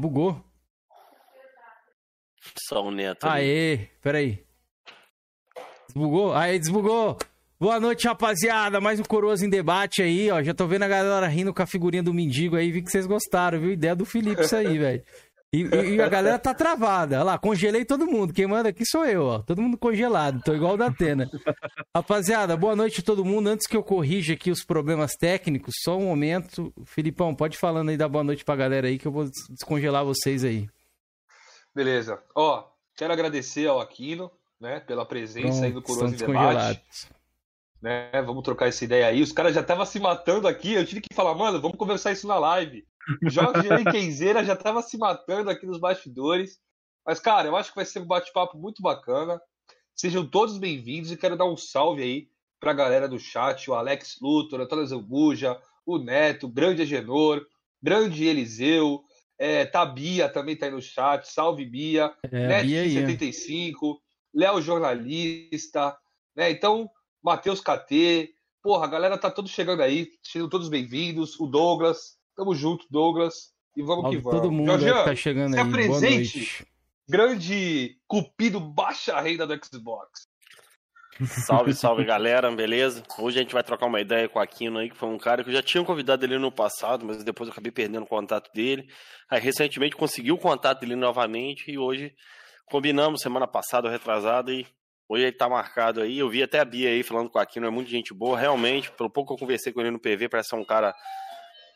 bugou. Só o Neto. ali. Aê, peraí. Desbugou? Aê, desbugou. Boa noite, rapaziada. Mais um Coroas em debate aí, ó. Já tô vendo a galera rindo com a figurinha do mendigo aí. Vi que vocês gostaram, viu? Ideia do Felipe isso aí, velho. E, e- a galera tá travada. Olha lá, congelei todo mundo. Quem manda aqui sou eu, ó. Todo mundo congelado. Tô igual o da Atena. Rapaziada, boa noite a todo mundo. Antes que eu corrija aqui os problemas técnicos, só um momento. Filipão, pode ir falando aí da boa noite pra galera aí que eu vou des- descongelar vocês aí. Beleza. Ó, quero agradecer ao Aquino, né, pela presença aí do Pronto, Coroas em Debate. Né, vamos trocar essa ideia aí. Os caras já estavam se matando aqui. Eu tive que falar, mano, vamos conversar isso na live. Jorge Kenzeira já tava se matando aqui nos bastidores. Mas, cara, eu acho que vai ser um bate-papo muito bacana. Sejam todos bem-vindos e quero dar um salve aí pra galera do chat, o Alex Luthor, Antônio Zambuja, o Neto, o grande Agenor, grande Eliseu, é, Tabia também tá aí no chat, salve Bia, É, a Bia aí, ó. Net75, Léo Jornalista, né? Então, Matheus KT, porra, a galera tá todos chegando aí, sejam todos bem-vindos, o Douglas, tamo junto, Douglas, e vamos Salve que vamos. todo mundo Jorgian, tá chegando se aí. Boa apresente. noite. grande cupido baixa renda do Xbox. Salve, salve galera, beleza? Hoje a gente vai trocar uma ideia com o Aquino aí, que foi um cara que eu já tinha convidado ele no passado, mas depois eu acabei perdendo o contato dele. Aí recentemente consegui o contato dele novamente e hoje combinamos semana passada, ou retrasada, e hoje ele tá marcado aí. Eu vi até a Bia aí falando com o Aquino, é muito gente boa, realmente. Pelo pouco que eu conversei com ele no PV, parece ser um cara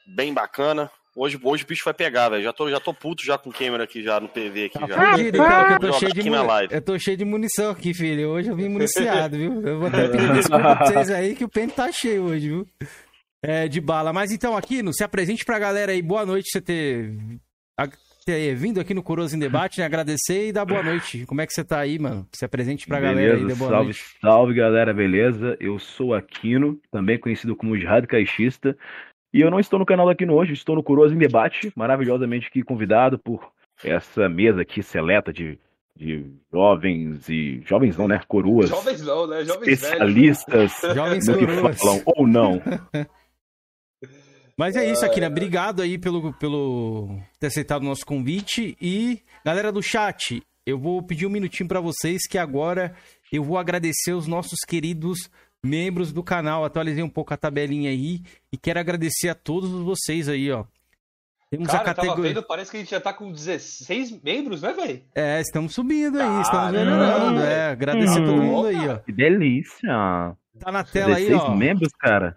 bem bacana. Hoje, hoje o bicho vai pegar, velho. Já tô, já tô puto já com o câmera aqui já no PV aqui Tá já. fudido, que eu tô, cheio de aqui eu tô cheio de munição aqui, filho. Hoje eu vim municiado, viu? Eu vou até pedir desculpa pra vocês aí que o pente tá cheio hoje, viu? É, de bala. Mas então, Aquino, se apresente pra galera aí. Boa noite você ter, ter vindo aqui no Coroas em Debate, né? Agradecer e dar boa noite. Como é que você tá aí, mano? Se apresente pra galera aí, dê Beleza, boa salve, noite. salve galera, beleza? Eu sou Aquino, também conhecido como Jihad Caixista, e eu não estou no canal do Aquino hoje, estou no Coroas em Debate, maravilhosamente aqui convidado por essa mesa aqui seleta de, de jovens e. jovens não, né? Coroas, Jovens não, né? Jovens velhos. especialistas Jovens no que coroas. falam ou não. Mas é isso, Akira. Obrigado aí pelo, pelo ter aceitado o nosso convite. E, galera do chat, eu vou pedir um minutinho pra vocês que agora eu vou agradecer os nossos queridos membros do canal. Atualizei um pouco a tabelinha aí e quero agradecer a todos vocês aí, ó. Temos Cara, a categoria. vendo, parece que a gente já tá com 16 membros, né, velho? É, estamos subindo aí, estamos melhorando. É, agradecer Hum. todo mundo aí, ó. Que delícia! Tá na tela aí, 16 ó. membros, cara.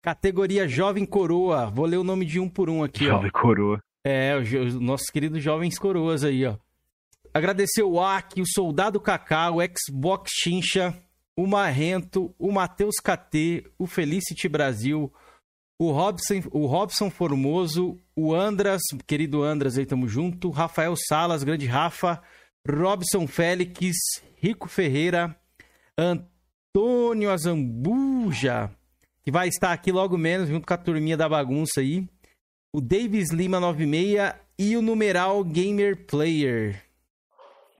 Categoria Jovem Coroa. Vou ler o nome de um por um aqui, ó. Jovem coroa. É, os, os nossos queridos jovens coroas aí, ó. Agradecer o Aki, o Soldado Kaká, o Xbox Chincha, o Marrento, o Matheus KT, o Felicity Brasil, o Robson, o Robson Formoso, o Andras, querido Andras aí, tamo junto, Rafael Salas, grande Rafa, Robson Félix, Rico Ferreira, Antônio Azambuja, que vai estar aqui logo menos, junto com a turminha da bagunça aí o Davis Lima 96 e o numeral Gamer Player.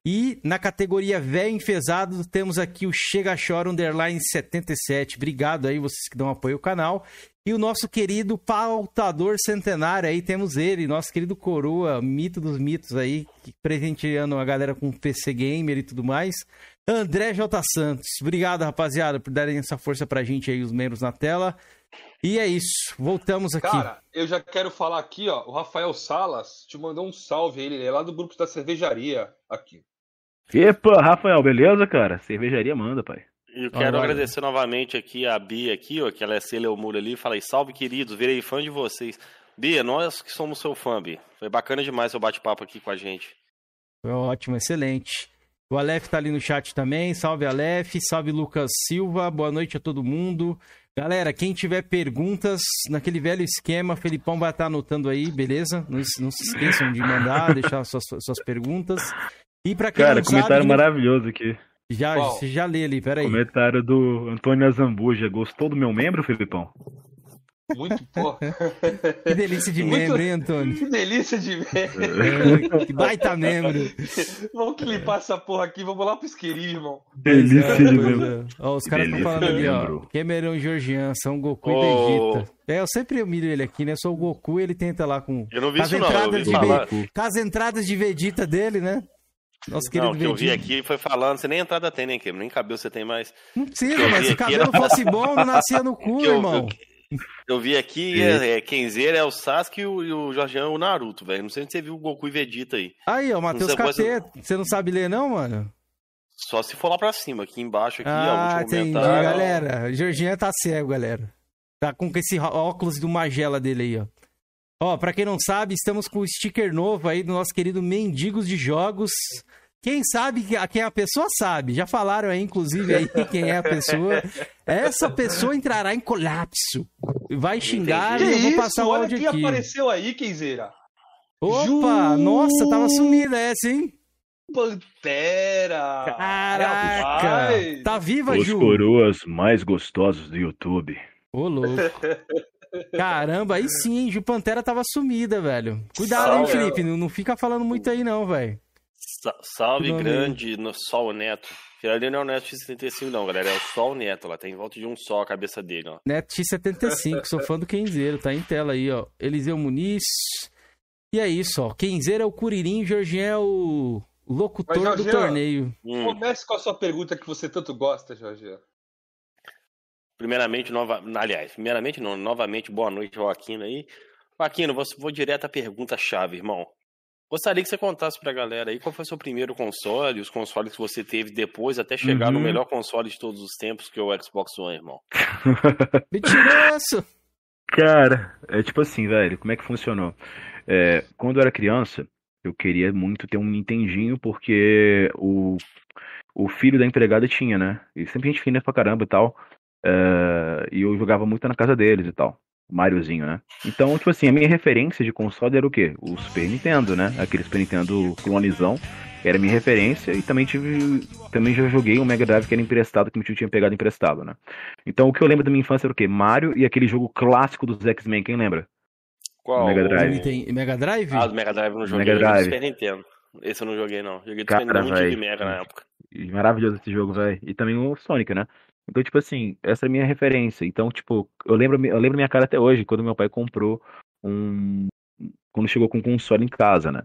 E na categoria velho enfesado, temos aqui o Chega Chora Underline 77. Obrigado aí, vocês que dão apoio ao canal. E o nosso querido pautador centenário aí, temos ele, nosso querido Coroa, mito dos mitos aí, presenteando a galera com PC Gamer e tudo mais. André J. Santos. Obrigado, rapaziada, por darem essa força pra gente aí, os membros na tela. E é isso, voltamos aqui. Cara, eu já quero falar aqui, ó. O Rafael Salas te mandou um salve, ele é lá do grupo da cervejaria aqui. Epa, Rafael, beleza, cara? Cervejaria manda, pai. E eu quero agradecer novamente aqui a Bia aqui, ó, que ela é Celeumura ali. Falei, salve, queridos, virei fã de vocês. Bia, nós que somos seu fã, Bia. Foi bacana demais seu bate-papo aqui com a gente. Foi ótimo, excelente. O Aleph tá ali no chat também. Salve, Aleph. Salve, Lucas Silva. Boa noite a todo mundo. Galera, quem tiver perguntas naquele velho esquema, Felipão vai estar anotando aí, beleza? Não, não se esqueçam de mandar, deixar suas, suas perguntas. E para quem Cara, não comentário sabe, maravilhoso aqui. já, Qual? você já lê ali, peraí. Comentário do Antônio Azambuja. Gostou do meu membro, Felipão? Muito, pô. Que delícia de Muito- membro, hein, Antônio? que delícia de ver. É, que baita membro. Vamos clipar essa porra aqui, vamos lá pro isqueirinho, irmão. Delícia é, de membro. Ó, os caras estão falando ali, ó. membro. Cameron Georgian, São Goku Ô. e Vegeta. É, eu sempre humilho ele aqui, né? Eu sou o Goku e ele tenta lá com. Eu não vi as isso não, entradas vi de Com as entradas de Vegeta dele, né? Nosso querido Não, o que eu vi aqui foi falando, você nem entrada tem, nem que nem cabelo você tem mais. Não precisa, eu mas se o cabelo fosse bom, não nascia no cu, eu- irmão. Eu vi aqui, é, é, Kenzeira é o Sasuke e o, e o Jorgean é o Naruto, velho. Não sei se você viu o Goku e Vegeta aí. Aí, ó, Matheus KT, você não sabe ler, não, mano? Só se for lá pra cima, aqui embaixo, aqui, ó, Ah, último entendi, comentário. galera. Georginha tá cego, galera. Tá com esse ó- óculos do Magela dele aí, ó. Ó, pra quem não sabe, estamos com o sticker novo aí do nosso querido Mendigos de Jogos. Quem sabe, que- quem é a pessoa sabe. Já falaram aí, inclusive, aí quem é a pessoa. Essa pessoa entrará em colapso. Vai xingar Que e eu vou isso? passar o Olha áudio quem aqui. apareceu aí, Kenzeira. Opa, Ju- nossa, tava sumida essa, hein? Pantera. Caraca! Rapaz. Tá viva, Os Ju? coroas mais gostosos do YouTube. Ô, louco. Caramba, aí sim, hein? Ju Pantera tava sumida, velho. Cuidado, hein. Felipe? Não, não fica falando muito aí, não, velho. Sa- Salve grande no Sol Neto. Aquele ali não é o Neto X75, não, galera. É o Sol Neto. Lá tem em volta de um sol a cabeça dele, ó. Net X75, sou fã do Kenzeiro, tá em tela aí, ó. Eliseu Muniz. E é isso, ó. Kenzeiro é o Curirim, Jorginho é o locutor Mas, do Jorginho, torneio. Hum. Comece com a sua pergunta que você tanto gosta, Jorge. Primeiramente, nova... aliás, primeiramente não, novamente, boa noite, Joaquino aí. Joaquino, vou, vou direto à pergunta-chave, irmão. Gostaria que você contasse pra galera aí qual foi o seu primeiro console, os consoles que você teve depois, até chegar no Uhum. melhor console de todos os tempos, que é o Xbox One, irmão. Mentiroso! Cara, é tipo assim, velho, como é que funcionou? É, quando eu era criança, eu queria muito ter um Nintendinho, porque o, o filho da empregada tinha, né? E sempre gente fina pra caramba e tal. É, e eu jogava muito na casa deles e tal. Mariozinho, né? Então, tipo assim, a minha referência de console era o quê? O Super Nintendo, né? Aquele Super Nintendo clonezão. Era a minha referência e também tive. Também já joguei um Mega Drive que era emprestado, que meu tio tinha pegado emprestado, né? Então o que eu lembro da minha infância era o quê? Mario e aquele jogo clássico dos X-Men, quem lembra? Qual? Mega Drive. Tem Mega Drive? Ah, do Mega Drive não joguei, Mega Drive. Super Nintendo. Esse eu não joguei, não. Joguei do Cara, Super Nintendo, véi. Mega na época. E maravilhoso esse jogo, velho. E também o Sonic, né? Então, tipo assim, essa é a minha referência. Então, tipo, eu lembro, eu lembro minha cara até hoje, quando meu pai comprou um. Quando chegou com um console em casa, né?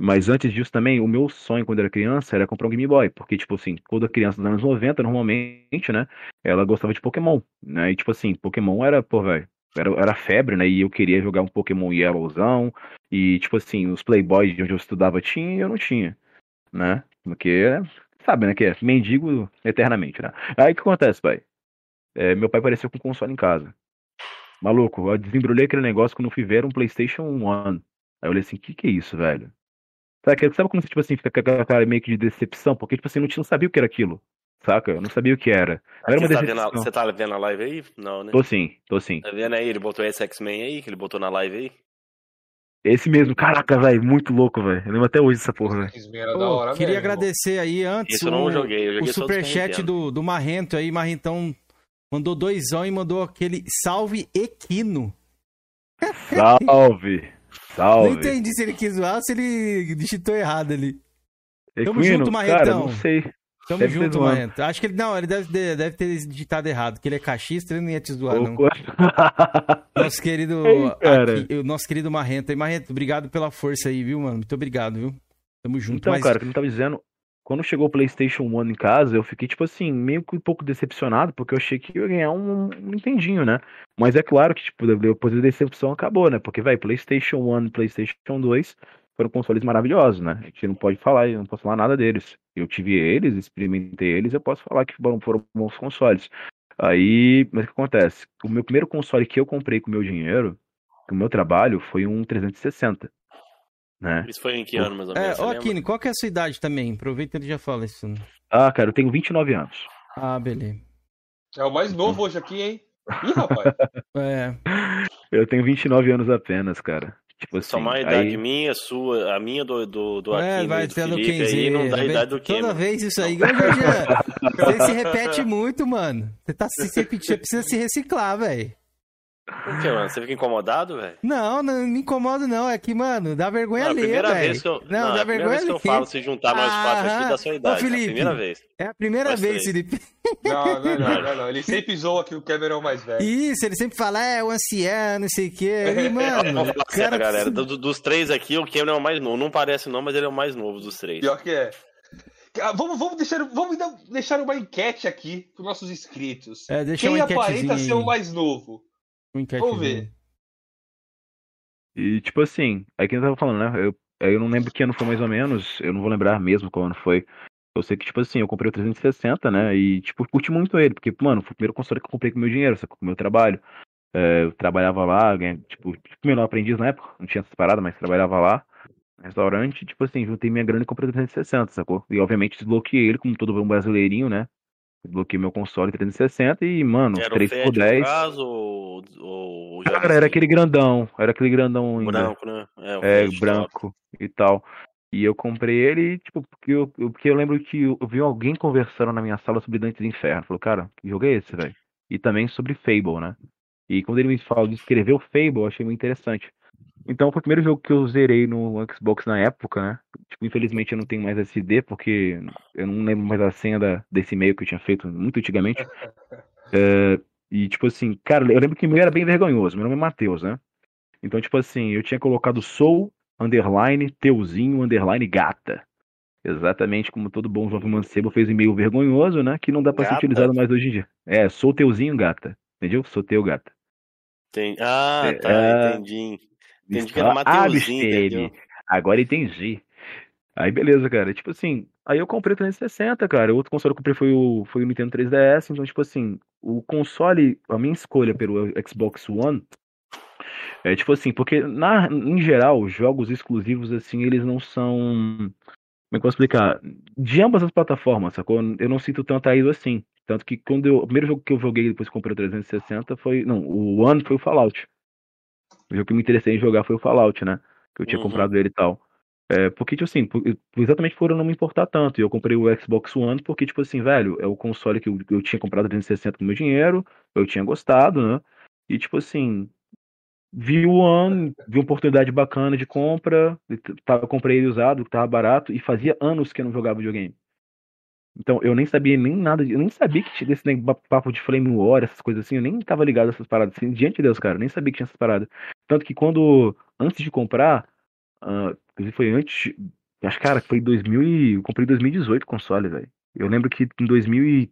Mas antes disso também, o meu sonho quando era criança era comprar um Game Boy. Porque, tipo assim, toda criança dos anos 90, normalmente, né? Ela gostava de Pokémon, né? E, tipo assim, Pokémon era, pô, velho. Era, era febre, né? E eu queria jogar um Pokémon Yellowzão. E, tipo assim, os Playboys de onde eu estudava tinha e eu não tinha, né? Porque, sabe, né? Que é mendigo eternamente, né? Aí o que acontece, pai? É, meu pai apareceu com um console em casa. Maluco, eu desembrulhei aquele negócio quando eu fui ver um PlayStation 1. Aí eu olhei assim: que que é isso, velho? Sabe, que- sabe como você, tipo assim, fica com aquela cara meio que de decepção? Porque, tipo assim, não, tinha- não sabia o que era aquilo. Saca? Eu não sabia o que era. Não era uma Você tá, vendo a, você tá vendo a live aí? Não, né? Tô sim, tô sim. Tá vendo aí? Ele botou esse X-Men aí, que ele botou na live aí. Esse mesmo, caraca, velho, muito louco, velho. Eu lembro até hoje dessa porra, velho. Queria mesmo, irmão. agradecer aí antes Isso não o, joguei, eu joguei o superchat do, do Marrento aí. Marrentão mandou doisão e mandou aquele salve Equino. Salve! Não Salve! entendi se ele quis zoar ou se ele digitou errado ali. Tamo Equino, junto, Cara, Marretão. não sei. Tamo Deve junto. Marrento. Acho que ele. Não, ele deve, deve ter digitado errado, que ele é cachista, ele não ia te zoar, não. Nosso querido. Ei, cara. aqui, o nosso querido Marrento. E Marrento, obrigado pela força aí, viu, mano? Muito obrigado, viu? Tamo junto. Então, Mas- cara, o que eu tava dizendo, quando chegou o PlayStation 1 em casa, eu fiquei, tipo assim, meio que um pouco decepcionado, porque eu achei que ia ganhar um, um Nintendinho, né? Mas é claro que, tipo, depois da decepção acabou, né? Porque, velho, PlayStation 1 e PlayStation 2 foram consoles maravilhosos, né? A gente não pode falar, eu não posso falar nada deles. Eu tive eles, experimentei eles, eu posso falar que foram, foram bons consoles. Aí, mas o que acontece? O meu primeiro console que eu comprei com o meu dinheiro, com o meu trabalho, foi um 360, né? Isso foi em que ano, mais ou É, menos? você ó? Akine, qual que é a sua idade também? Aproveita e ele já fala isso. Ah, cara, eu tenho 29 anos. Ah, beleza. É o mais novo hoje aqui, hein? Ih, rapaz. É. Eu tenho 29 anos apenas, cara. Tipo assim, Somar a idade aí... minha, sua, a minha do, do, do é, Aquino vai do ser do Felipe Kenzie. aí, não dá a vendo? idade do Ken, Toda vez isso aí. Ô, Jorginho, você se repete muito, mano. Você tá se repetindo, você precisa se reciclar, velho. Por que, mano? Você fica incomodado, velho? Não, não me incomoda, não. É que, mano, dá vergonha Não, a ler, primeira vez que eu, Não, não, dá é a primeira vergonha vez que eu falo se juntar nós quatro aqui da sua Ô, idade. É a Felipe. primeira vez. É a primeira vez. Felipe. Não, não, não, não, não. Ele sempre zoa que o Cameron é o mais velho. Isso, ele sempre fala, é, o ancião, não sei o quê. E, mano, o cara... galera. Do- dos três aqui, o Cameron é o mais novo. Não parece não, mas ele é o mais novo dos três. Pior que é. Ah, Vamos, vamos, deixar, vamos deixar uma enquete aqui para nossos inscritos. É, deixa Quem aparenta ser o mais novo? Vamos ver. E tipo assim, aí quem eu tava falando, né? Eu, eu não lembro que ano foi mais ou menos, eu não vou lembrar mesmo qual ano foi. Eu sei que, tipo assim, eu comprei o 360, né? E, tipo, curti muito ele, porque, mano, foi o primeiro console que eu comprei com o meu dinheiro, sacou? com o meu trabalho. É, eu trabalhava lá, tipo, tipo, menor aprendiz na época, não tinha essas paradas, mas trabalhava lá, restaurante, tipo assim, juntei minha grana e comprei o 360, sacou? E, obviamente, desbloqueei ele, como todo bom brasileirinho, né? Desbloqueei meu console 360 e, mano, Era o 3 Fed, por no 10. caso, ou, ou Cara, era aquele grandão, era aquele grandão ainda. branco, né? É, o É, branco e tal. E eu comprei ele, tipo, porque eu, porque eu lembro que eu, eu vi alguém conversando na minha sala sobre Dantes Inferno. Falou, cara, que jogo é esse, velho? E também sobre Fable, né? E quando ele me falou de escrever o Fable, eu achei muito interessante. Então foi o primeiro jogo que eu zerei no Xbox na época, né? Tipo, infelizmente eu não tenho mais SD, porque eu não lembro mais a senha da, desse e-mail que eu tinha feito muito antigamente. É, e tipo assim, cara, eu lembro que o meu era bem vergonhoso. Meu nome é Matheus, né? Então, tipo assim, eu tinha colocado Soul, underline, Teuzinho, underline, gata. Exatamente como todo bom jovem mancebo fez um e-mail vergonhoso, né? Que não dá pra ser Gata? utilizado mais hoje em dia. É, sou Teuzinho, gata. Entendeu? Sou teu, gata. Entendi. Ah, É, tá, é, entendi. Entendi que era Está Mateuzinho, abstene. entendeu? Agora entendi. Aí beleza, cara. Tipo assim, aí eu comprei o 360, cara. O outro console que eu comprei foi o, foi o Nintendo 3DS. Então, tipo assim, o console, a minha escolha pelo Xbox One é tipo assim, porque na, em geral, os jogos exclusivos, assim, eles não são. Como é que eu posso explicar? De ambas as plataformas, sacou? Eu não sinto tanto ISO assim. Tanto que quando eu, o primeiro jogo que eu joguei depois que comprei o 360 foi. Não, o One foi o Fallout. O jogo que me interessei em jogar foi o Fallout, né? Que eu tinha Uhum. comprado ele e tal. É, porque, tipo assim, por- exatamente por eu não me importar tanto. E eu comprei o Xbox One porque, tipo assim, velho, é o console que eu, eu tinha comprado 360 com meu dinheiro, eu tinha gostado, né? E, tipo assim, vi o One, vi uma oportunidade bacana de compra, tava, comprei ele usado, que tava barato, e fazia anos que eu não jogava videogame. Então, eu nem sabia nem nada, de- eu nem sabia que tinha desse né, papo de Flame War, essas coisas assim, eu nem tava ligado a essas paradas, assim, diante de Deus, cara, eu nem sabia que tinha essas paradas. Tanto que quando, antes de comprar, inclusive foi antes, acho, cara, foi em 2000 e, eu comprei em 2018 o console, velho. Eu lembro que em 2000 e,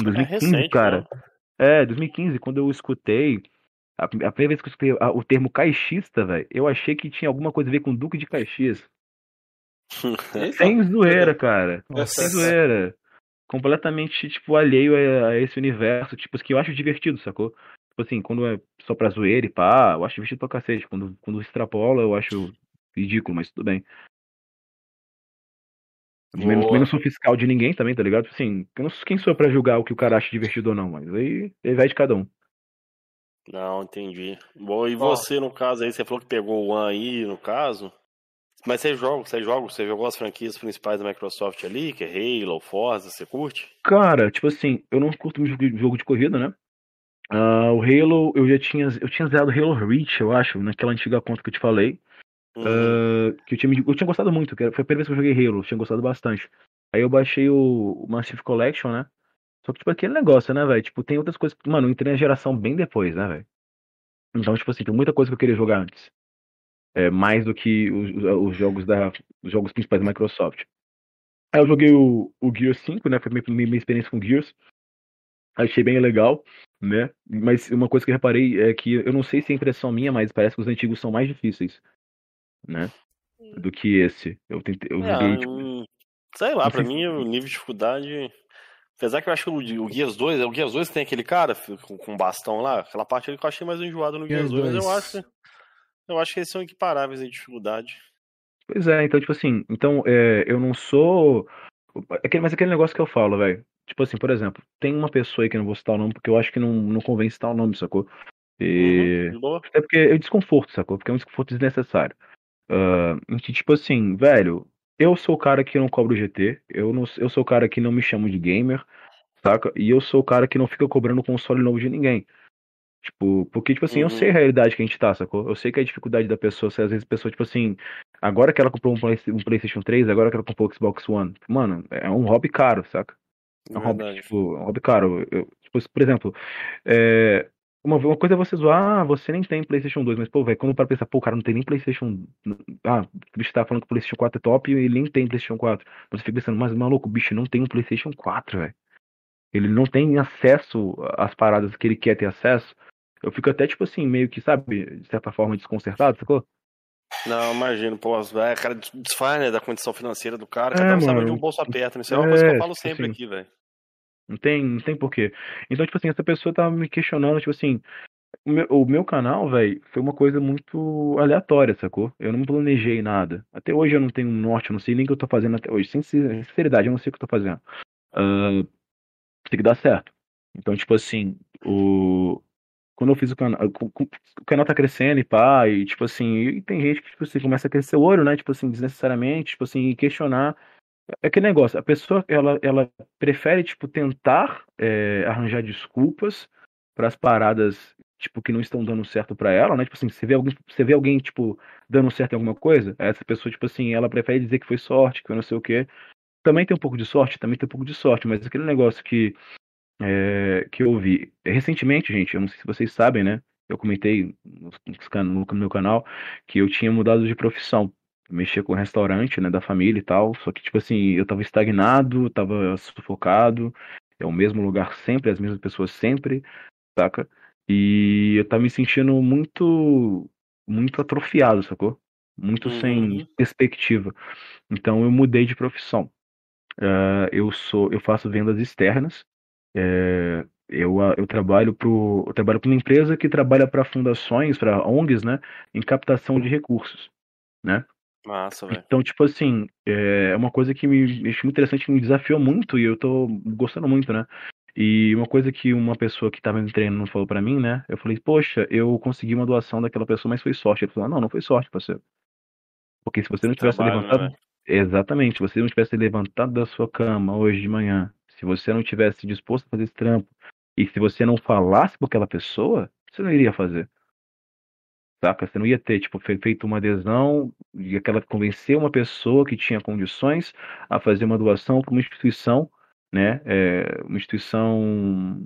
em 2015, É recente, cara, né? é, 2015, quando eu escutei, a, a primeira vez que eu escutei a- o termo caixista, velho, eu achei que tinha alguma coisa a ver com Duque de Caxias. Eita. Sem zoeira, cara. Nossa. Sem zoeira. Completamente, tipo, alheio a, a esse universo, tipo, que eu acho divertido, sacou? Tipo assim, quando é só pra zoeira e pá, eu acho divertido pra cacete. Quando, quando extrapola, eu acho ridículo, mas tudo bem. Também não sou fiscal de ninguém também, tá ligado? Tipo Assim, eu não, quem sou eu pra julgar o que o cara acha divertido ou não, mas aí, aí vai de cada um. Não, entendi. Bom, e você, no caso, aí, você falou que pegou o One aí, no caso. Mas você joga, você joga, você jogou as franquias principais da Microsoft ali, que é Halo, Forza, você curte? Cara, tipo assim, eu não curto muito jogo de- jogo de corrida, né? Ah, o Halo, eu já tinha, eu tinha zerado Halo Reach, eu acho, naquela antiga conta que eu te falei. Uhum. Uh, que eu tinha, eu tinha gostado muito, que foi a primeira vez que eu joguei Halo, eu tinha gostado bastante. Aí eu baixei o, o Massive Collection, né? Só que, tipo, aquele negócio, né, velho? Tipo, tem outras coisas. Mano, eu entrei na geração bem depois, né, velho? Então, tipo assim, tem muita coisa que eu queria jogar antes. É, mais do que os, os jogos da. Os jogos principais da Microsoft. Aí eu joguei o, o Gears 5, né? Foi minha, minha, experiência com Gears. Achei bem legal, né? Mas uma coisa que eu reparei é que eu não sei se é impressão minha, mas parece que os antigos são mais difíceis, né? Do que esse. Eu tentei, eu É, joguei, tipo, sei lá, não pra sei mim o nível de dificuldade. Apesar que eu acho que o, o Guias 2, o Guias 2 tem aquele cara com, com bastão lá, aquela parte ali que eu achei mais enjoado no Guias Gears 2, mas eu 2. acho, eu acho que eles são equiparáveis em dificuldade. Pois é, então, tipo assim, então, é, eu não sou. Aquele, mas aquele negócio que eu falo, velho. Tipo assim, por exemplo, tem uma pessoa aí que eu não vou citar o nome, porque eu acho que não, não convém citar o nome, sacou? E. Uhum. Até porque é desconforto, sacou? Porque é um desconforto desnecessário. Que, tipo assim, velho, eu sou o cara que não cobra o GT, eu, não, eu sou o cara que não me chamo de gamer, saca? E eu sou o cara que não fica cobrando console novo de ninguém. Tipo, porque, tipo assim, eu Uhum. sei a realidade que a gente tá, sacou? Eu sei que a dificuldade da pessoa, se às vezes a pessoa, tipo assim, agora que ela comprou um, Play- um PlayStation 3, agora que ela comprou o Xbox One, mano, é um hobby caro, saca? É um hobby, tipo, é um hobby caro. Eu, tipo, por exemplo, é, uma, uma coisa é você zoar, ah, você nem tem PlayStation 2, mas, pô, velho, quando para pensar, pô, o cara não tem nem PlayStation. Ah, o bicho tá falando que o PlayStation 4 é top e ele nem tem PlayStation 4. Você fica pensando, mas maluco, o bicho não tem um PlayStation 4, velho. Ele não tem acesso às paradas que ele quer ter acesso. Eu fico até, tipo assim, meio que, sabe, de certa forma desconcertado, sacou? Não, imagino, pô, é, cara desfaz, né, da condição financeira do cara, É, cada um sabe onde um bolso aperta, né? Isso é uma coisa que eu É, falo tipo sempre assim. aqui, velho. Não tem, não tem porquê. Então, tipo assim, essa pessoa tava me questionando, tipo assim, o meu, o meu canal, velho, foi uma coisa muito aleatória, sacou? Eu não planejei nada. Até hoje eu não tenho um norte, eu não sei nem o que eu tô fazendo até hoje. Sem sin- sinceridade, eu não sei o que eu tô fazendo. Ah, tem que dar certo. Então, tipo assim, o... quando eu fiz o canal, o canal tá crescendo e pá, e tipo assim, e tem gente que, tipo assim, começa a crescer o olho, né? Tipo assim, desnecessariamente, tipo assim, questionar. É aquele negócio, a pessoa, ela, ela prefere, tipo, tentar é, arranjar desculpas para as paradas, tipo, que não estão dando certo para ela, né? Tipo assim, você vê alguém, você vê alguém, tipo, dando certo em alguma coisa, essa pessoa, tipo assim, ela prefere dizer que foi sorte, que foi não sei o quê. Também tem um pouco de sorte, também tem um pouco de sorte, mas aquele negócio que, é, que eu vi recentemente, gente, eu não sei se vocês sabem, né? Eu comentei no, meu canal que eu tinha mudado de profissão mexia com o restaurante, né, da família e tal, só que, tipo assim, eu tava estagnado, tava sufocado, é o mesmo lugar sempre, as mesmas pessoas sempre, saca? E eu tava me sentindo muito, muito atrofiado, sacou? Muito Uhum. sem perspectiva. Então eu mudei de profissão. Uh, eu sou, eu faço vendas externas. É, eu, eu trabalho pro, eu trabalho para uma empresa que trabalha para fundações, para ONGs, né, em captação de recursos, né? Massa, velho. Então, tipo assim, é uma coisa que me achei muito interessante, me desafiou muito e eu tô gostando muito, né? E uma coisa que uma pessoa que tava me treinando falou pra mim, né? Eu falei, poxa, eu consegui uma doação daquela pessoa, mas foi sorte. Ele falou, não, não foi sorte, parceiro. Porque se você não tivesse Trabalho, levantado. né, Exatamente, se você não tivesse levantado da sua cama hoje de manhã, se você não tivesse disposto a fazer esse trampo, e se você não falasse com aquela pessoa, você não iria fazer. Saca? Você não ia ter, tipo, feito uma adesão e aquela convencer uma pessoa que tinha condições a fazer uma doação para uma instituição, né? É, uma instituição.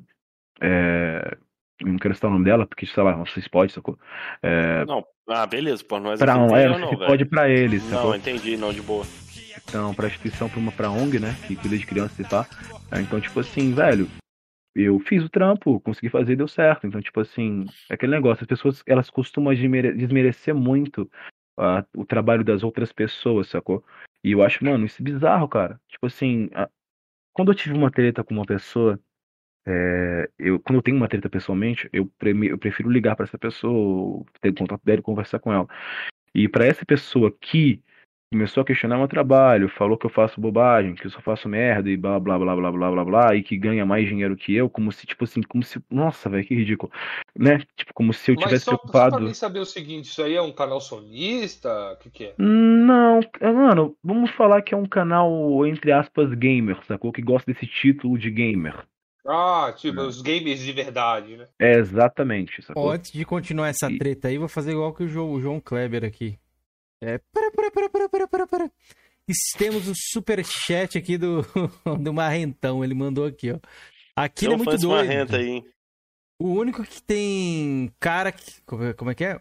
É, não quero citar o nome dela, porque, sei lá, não sei se pode, sacou? É, Não, ah, beleza, pô, nós pra, aqui é, não, não não, se pode para eles, Não, sacou? entendi, não, de boa. Então, pra instituição, pra uma pra ONG, né? Que cuida de crianças e tal. Então, tipo assim, velho, eu fiz o trampo, consegui fazer deu certo. Então, tipo assim, é aquele negócio, as pessoas elas costumam desmere- desmerecer muito o trabalho das outras pessoas, sacou? E eu acho, mano, isso é bizarro, cara. Tipo assim, a- quando eu tive uma treta com uma pessoa, é, eu, quando eu tenho uma treta pessoalmente, eu, eu prefiro ligar pra essa pessoa, ter contato dela e conversar com ela. E pra essa pessoa que começou a questionar meu trabalho, falou que eu faço bobagem, que eu só faço merda e blá blá blá blá blá blá blá, e que ganha mais dinheiro que eu, como se, tipo assim, como se. Nossa, velho, que ridículo. Né? Tipo, como se eu Mas tivesse só, só pra preocupado. mim saber o seguinte, isso aí é um canal sonista? O que, que é? Não, mano, vamos falar que é um canal, entre aspas, gamer, sacou? Que gosta desse título de gamer. Ah, tipo, Não. os gamers de verdade, né? É exatamente, sacou? Antes de continuar essa treta aí, vou fazer igual que o João, o João Kleber aqui. É. Para, para, para, para, para, para, para. Temos o superchat aqui do, do Marrentão. Ele mandou aqui, ó. Aqui é muito doido. Marrenta aí, hein? O único que tem cara que. Como é que é?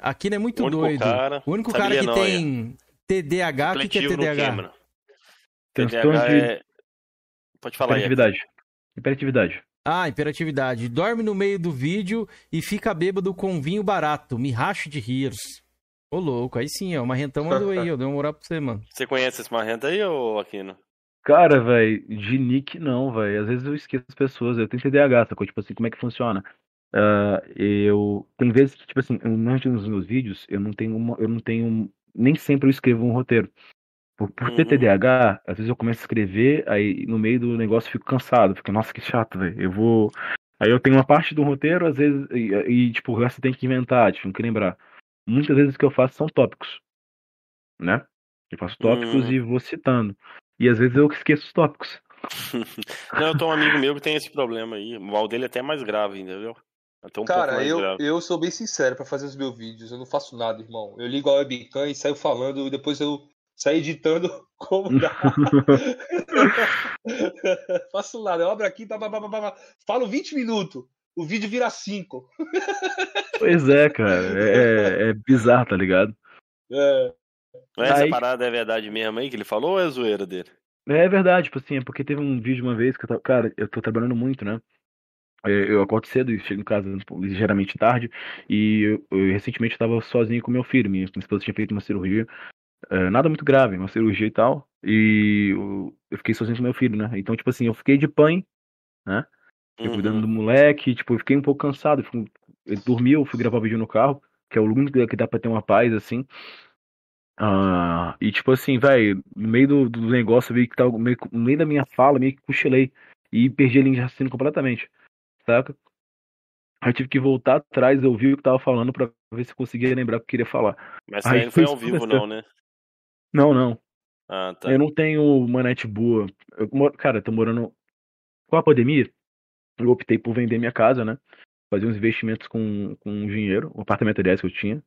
Aqui não é muito o doido. Cara, o único cara que não, tem é. TDAH, o que, que é TDAH? Transtorno TDAH de é... Pode falar aí. hiperatividade. Hiperatividade. Ah, hiperatividade. Dorme no meio do vídeo e fica bêbado com vinho barato. Me racho de rir. Ô, louco. Aí sim, ó. O Marrentão mandou aí, ó. Deu uma moral pra você, mano. Você conhece esse Marrento aí, ô Aquino? Cara, velho, de nick não, velho. Às vezes eu esqueço as pessoas. Eu tenho TDAH, sacou? Tipo assim, como é que funciona? Uh, eu. Tem vezes que, tipo assim, nos meus vídeos, eu não tenho uma. Eu não tenho. Nem sempre eu escrevo um roteiro. Por, por ter Uhum. TDAH, às vezes eu começo a escrever, aí no meio do negócio eu fico cansado. Fico, nossa, que chato, velho. Eu vou. Aí eu tenho uma parte do roteiro, às vezes, e, e, tipo, o resto tem que inventar, tipo, não que lembrar. Muitas vezes o que eu faço são tópicos, né? Eu faço tópicos Uhum. e vou citando. E às vezes eu esqueço os tópicos. Não, eu tenho um amigo meu que tem esse problema aí. O mal dele é até mais grave, entendeu? Até um pouco Cara, mais eu, grave. eu sou bem sincero pra fazer os meus vídeos. Eu não faço nada, irmão. Eu ligo a webcam e saio falando, e depois eu saio editando como dá. faço nada. Eu abro aqui, pá, falo 20 minutos. O vídeo vira 5. Pois é, cara. É, é bizarro, tá ligado? É. Mas essa Aí- parada é verdade mesmo aí que ele falou ou é zoeira dele? É verdade, tipo assim, é porque teve um vídeo uma vez que eu tava. Cara, eu tô trabalhando muito, né? É, Eu acordo cedo e chego em casa tipo, ligeiramente tarde. E eu, eu recentemente tava sozinho com meu filho. Minha, minha esposa tinha feito uma cirurgia. é, nada muito grave, uma cirurgia e tal. E eu, eu fiquei sozinho com meu filho, né? Então, tipo assim, eu fiquei de pai, né? Fiquei cuidando do Uhum. moleque, tipo, eu fiquei um pouco cansado. eu fico- Ele dormiu, eu fui gravar vídeo no carro, que é o único que dá pra ter uma paz, assim. Ah, e tipo assim, velho, no meio do, do negócio, meio que tá, meio, no meio da minha fala, meio que cochilei. E perdi a linha de raciocínio completamente, saca? Aí eu tive que voltar atrás, ouvir o que tava falando pra ver se eu conseguia lembrar o que eu queria falar. Mas Aí não foi ao vivo, não, né? Não, não. Ah, tá. Eu não tenho uma net boa. Eu, moro- cara, eu tô morando. Com a pandemia, eu optei por vender minha casa, né? Fazer uns investimentos com, com dinheiro, o apartamento aliás que eu tinha,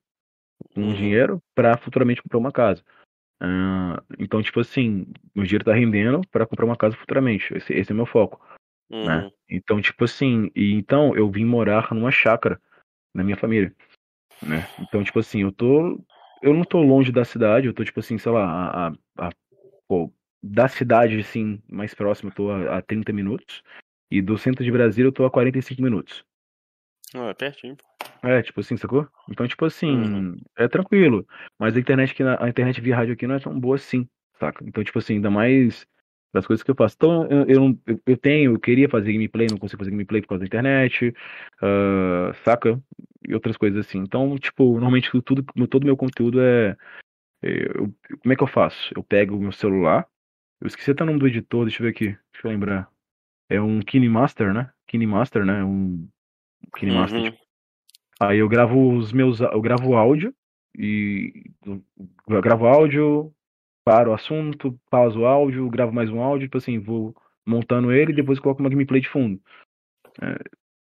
com Uhum. dinheiro, pra futuramente comprar uma casa. Ah, então, tipo assim, meu dinheiro tá rendendo pra comprar uma casa futuramente. Esse, esse é o meu foco, né? Uhum. Então, tipo assim, e então eu vim morar numa chácara na minha família, né? Então, tipo assim, eu tô. Eu não tô longe da cidade, eu tô, tipo assim, sei lá, a, a- a- pô, da cidade, assim, mais próximo, eu tô a, a 30 minutos. E do centro de Brasília eu tô a 45 minutos. Ah, é pertinho. pô. É, tipo assim, sacou? Então, tipo assim, Uhum. é tranquilo. Mas a internet aqui, na- a internet via rádio aqui não é tão boa assim, saca? Então, tipo assim, ainda mais das coisas que eu faço. Então, eu, eu, eu- eu tenho, eu queria fazer gameplay, não consigo fazer gameplay por causa da internet, ah, saca? E outras coisas assim. Então, tipo, normalmente tudo, todo meu conteúdo é. é, eu- como é que eu faço? Eu pego o meu celular, eu esqueci até o nome do editor, deixa eu ver aqui, deixa eu lembrar. É um KineMaster, né? KineMaster, né? Um KineMaster, Uhum. tipo, Aí eu gravo os meus. Eu gravo áudio e. Eu gravo áudio, paro o assunto, pauso o áudio, gravo mais um áudio, tipo assim, vou montando ele e depois coloco uma gameplay de fundo. É,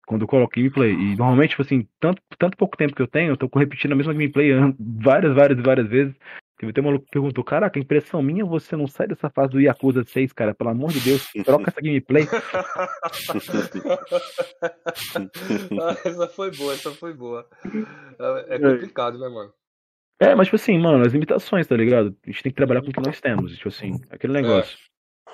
quando eu coloco gameplay. E normalmente, tipo assim, tanto, tanto pouco tempo que eu tenho, eu tô repetindo a mesma gameplay várias, várias, várias vezes. Teve até um maluco que perguntou, caraca, impressão minha, você não sai dessa fase do Yakuza 6, cara, pelo amor de Deus, troca essa gameplay. Essa foi boa, essa foi boa. É é complicado, né, mano? É, mas tipo assim, mano, as limitações, tá ligado? A gente tem que trabalhar com o que nós temos, tipo assim, aquele negócio.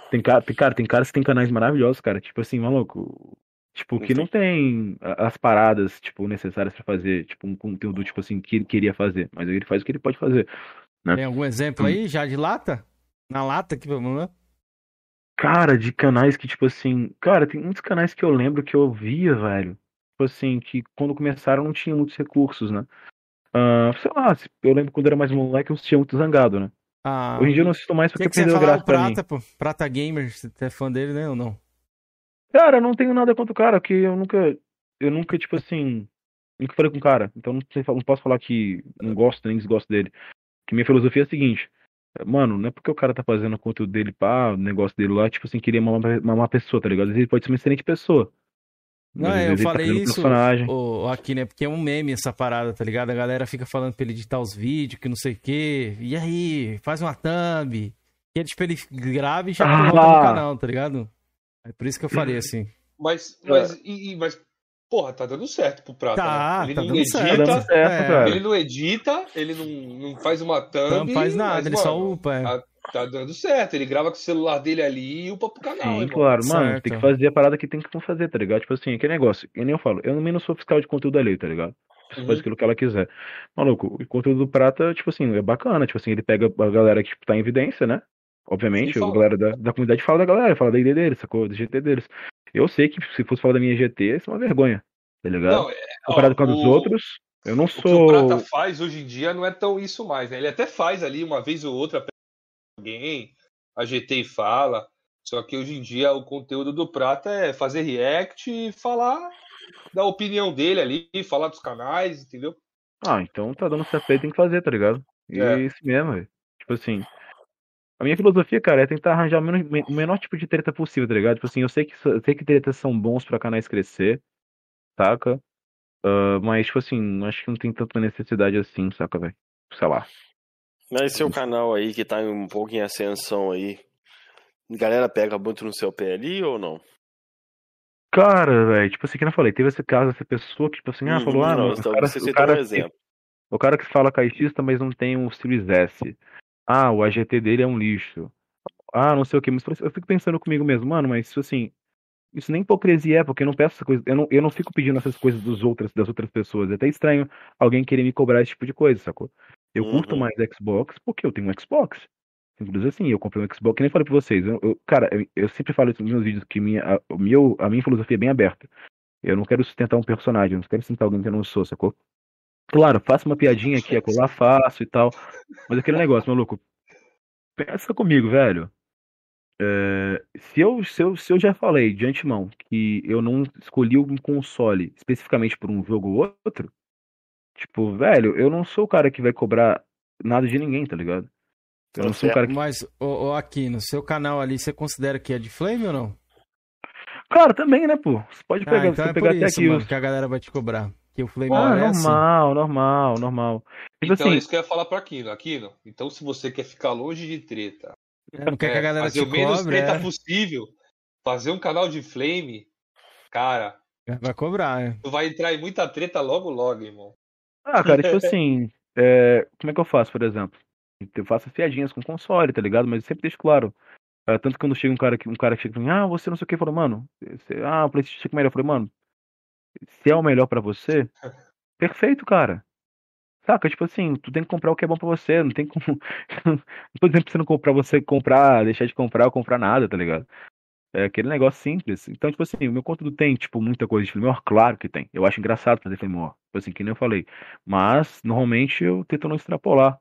Tem cara, tem cara, tem caras que tem canais maravilhosos, cara, tipo assim, maluco, tipo, que não tem as paradas, tipo, necessárias pra fazer, tipo, um conteúdo, tipo assim, que ele queria fazer, mas ele faz o que ele pode fazer. Né? Tem algum exemplo aí, já de lata? Na lata que vamos lá? Cara, de canais que, tipo assim, cara, tem muitos canais que eu lembro que eu via, velho, tipo assim, que quando começaram não tinha muitos recursos, né? Ah, sei lá, eu lembro quando era mais moleque eu assistia muito Zangado, né? Ah, Hoje em dia eu não assisto mais que porque que perdeu a graça pra mim. Prata, pô? Prata Gamer, você é fã dele, né, ou não? Cara, eu não tenho nada contra o cara, porque eu nunca, eu nunca, tipo assim, nunca falei com o cara. Então não, sei, não posso falar que não gosto nem desgosto dele. Que minha filosofia é a seguinte, mano, não é porque o cara tá fazendo o conteúdo dele, pá, o negócio dele lá, tipo assim, queria uma, uma má pessoa, tá ligado? Às vezes ele pode ser uma excelente pessoa. Não, é, eu tá falei fazendo isso ô, aqui, né? Porque é um meme essa parada, tá ligado? A galera fica falando pra ele editar os vídeos, que não sei o quê. E aí, faz uma thumb. E ele, tipo, ele grava e já Ah. coloca no canal, tá ligado? É por isso que eu falei assim. Mas, mas, e, e- mas, porra, tá dando certo pro Prata. Tá, né? Ele tá não dando edita, certo. Tá certo, É. ele não edita, ele não, não faz uma thumb. Não faz nada, mas, ele só mano, upa. é. a- Tá dando certo. Ele grava com o celular dele ali e upa pro canal, Sim, claro, mano, Certo. tem que fazer a parada que tem que fazer, tá ligado? Tipo assim, aquele negócio, que nem eu falo, eu também não sou fiscal de conteúdo ali, tá ligado? Uhum. faz aquilo que ela quiser. Maluco, o conteúdo do Prata, tipo assim, é bacana, tipo assim, ele pega a galera que tipo, tá em evidência, né? Obviamente, a galera da, da comunidade fala da galera, fala da ID deles, sacou? Do GT deles. Eu sei que se fosse falar da minha GT, isso é uma vergonha, tá ligado? Não, é, ó, Comparado com a dos o- outros, eu não O que o sou. Prata faz hoje em dia não é tão isso mais, né? Ele até faz ali uma vez ou outra alguém, a GT fala. Só que hoje em dia o conteúdo do Prata é fazer react e falar da opinião dele ali, falar dos canais, entendeu? Ah, então tá dando certo aí, tem que fazer, tá ligado? E É. é isso mesmo, velho. Tipo assim. A minha filosofia, cara, é tentar arranjar o menor, o menor tipo de treta possível, tá ligado? Tipo assim, eu sei que, eu sei que tretas são bons pra canais crescer, saca? Ah, mas, tipo assim, acho que não tem tanta necessidade assim, saca, velho? Sei lá. Mas seu canal aí que tá um pouco em ascensão aí, galera pega muito no seu pé ali ou não? Cara, velho, tipo assim, que eu falei, teve esse caso, essa pessoa que, tipo assim, ah, Uhum, falou, ah, não, mano, o então cara, o cara, um o cara que fala caixista, mas não tem o Series S. Ah, o AGT dele é um lixo. Ah, não sei o que, mas eu fico pensando comigo mesmo, mano, mas isso assim, isso nem hipocrisia é, porque eu não peço essa coisa, eu não, eu não fico pedindo essas coisas dos outras, das outras pessoas. É até estranho alguém querer me cobrar esse tipo de coisa, sacou? Eu curto Uhum. mais Xbox porque eu tenho um Xbox. Simples assim, eu comprei um Xbox, que nem falei pra vocês. Eu, eu- cara, eu, eu sempre falo isso nos meus vídeos, que minha, a, meu, a minha filosofia é bem aberta. Eu não quero sustentar um personagem, eu não quero sustentar alguém que eu não sou, sacou? Claro, faço uma piadinha aqui, acolá, faço e tal. Mas aquele negócio, maluco. Pensa comigo, velho. É, se, eu, se, eu, se eu já falei de antemão que eu não escolhi um console especificamente por um jogo ou outro, tipo, velho, eu não sou o cara que vai cobrar nada de ninguém, tá ligado? Eu não sou o cara que. Mas, ô, ô, aqui, no seu canal ali, você considera que é de flame ou não? Cara, também, né, pô? Você pode Ah, pegar, então você é pegar por até isso, aqui mano, os. que a galera vai te cobrar. Que o flame Ah, é assim. normal, normal, normal. Tipo Então assim, é isso que eu ia falar pra Aquino. Aquino, então se você quer ficar longe de treta, É, Não quer que a galera fazer o menos cobre, treta é. possível, fazer um canal de flame, cara, vai cobrar, é. tu vai entrar em muita treta logo logo, irmão. Ah, cara, tipo assim, é, como é que eu faço, por exemplo? Eu faço piadinhas com console, tá ligado? Mas eu sempre deixo claro. É, tanto que quando chega um cara que um cara que chega pra mim, ah, você não sei o que, falou, mano, você, ah, o PlayStation 5 é melhor. Eu falei, mano, se é o melhor pra você, perfeito, cara. Saca? Tipo assim, tu tem que comprar o que é bom pra você, não tem como. não tô dizendo pra você não comprar, você comprar, deixar de comprar ou comprar nada, tá ligado? É aquele negócio simples. Então, tipo assim, o meu conteúdo tem, tipo, muita coisa de filme claro que tem. Eu acho engraçado fazer filme. Tipo assim, que nem eu falei. Mas, normalmente, eu tento não extrapolar,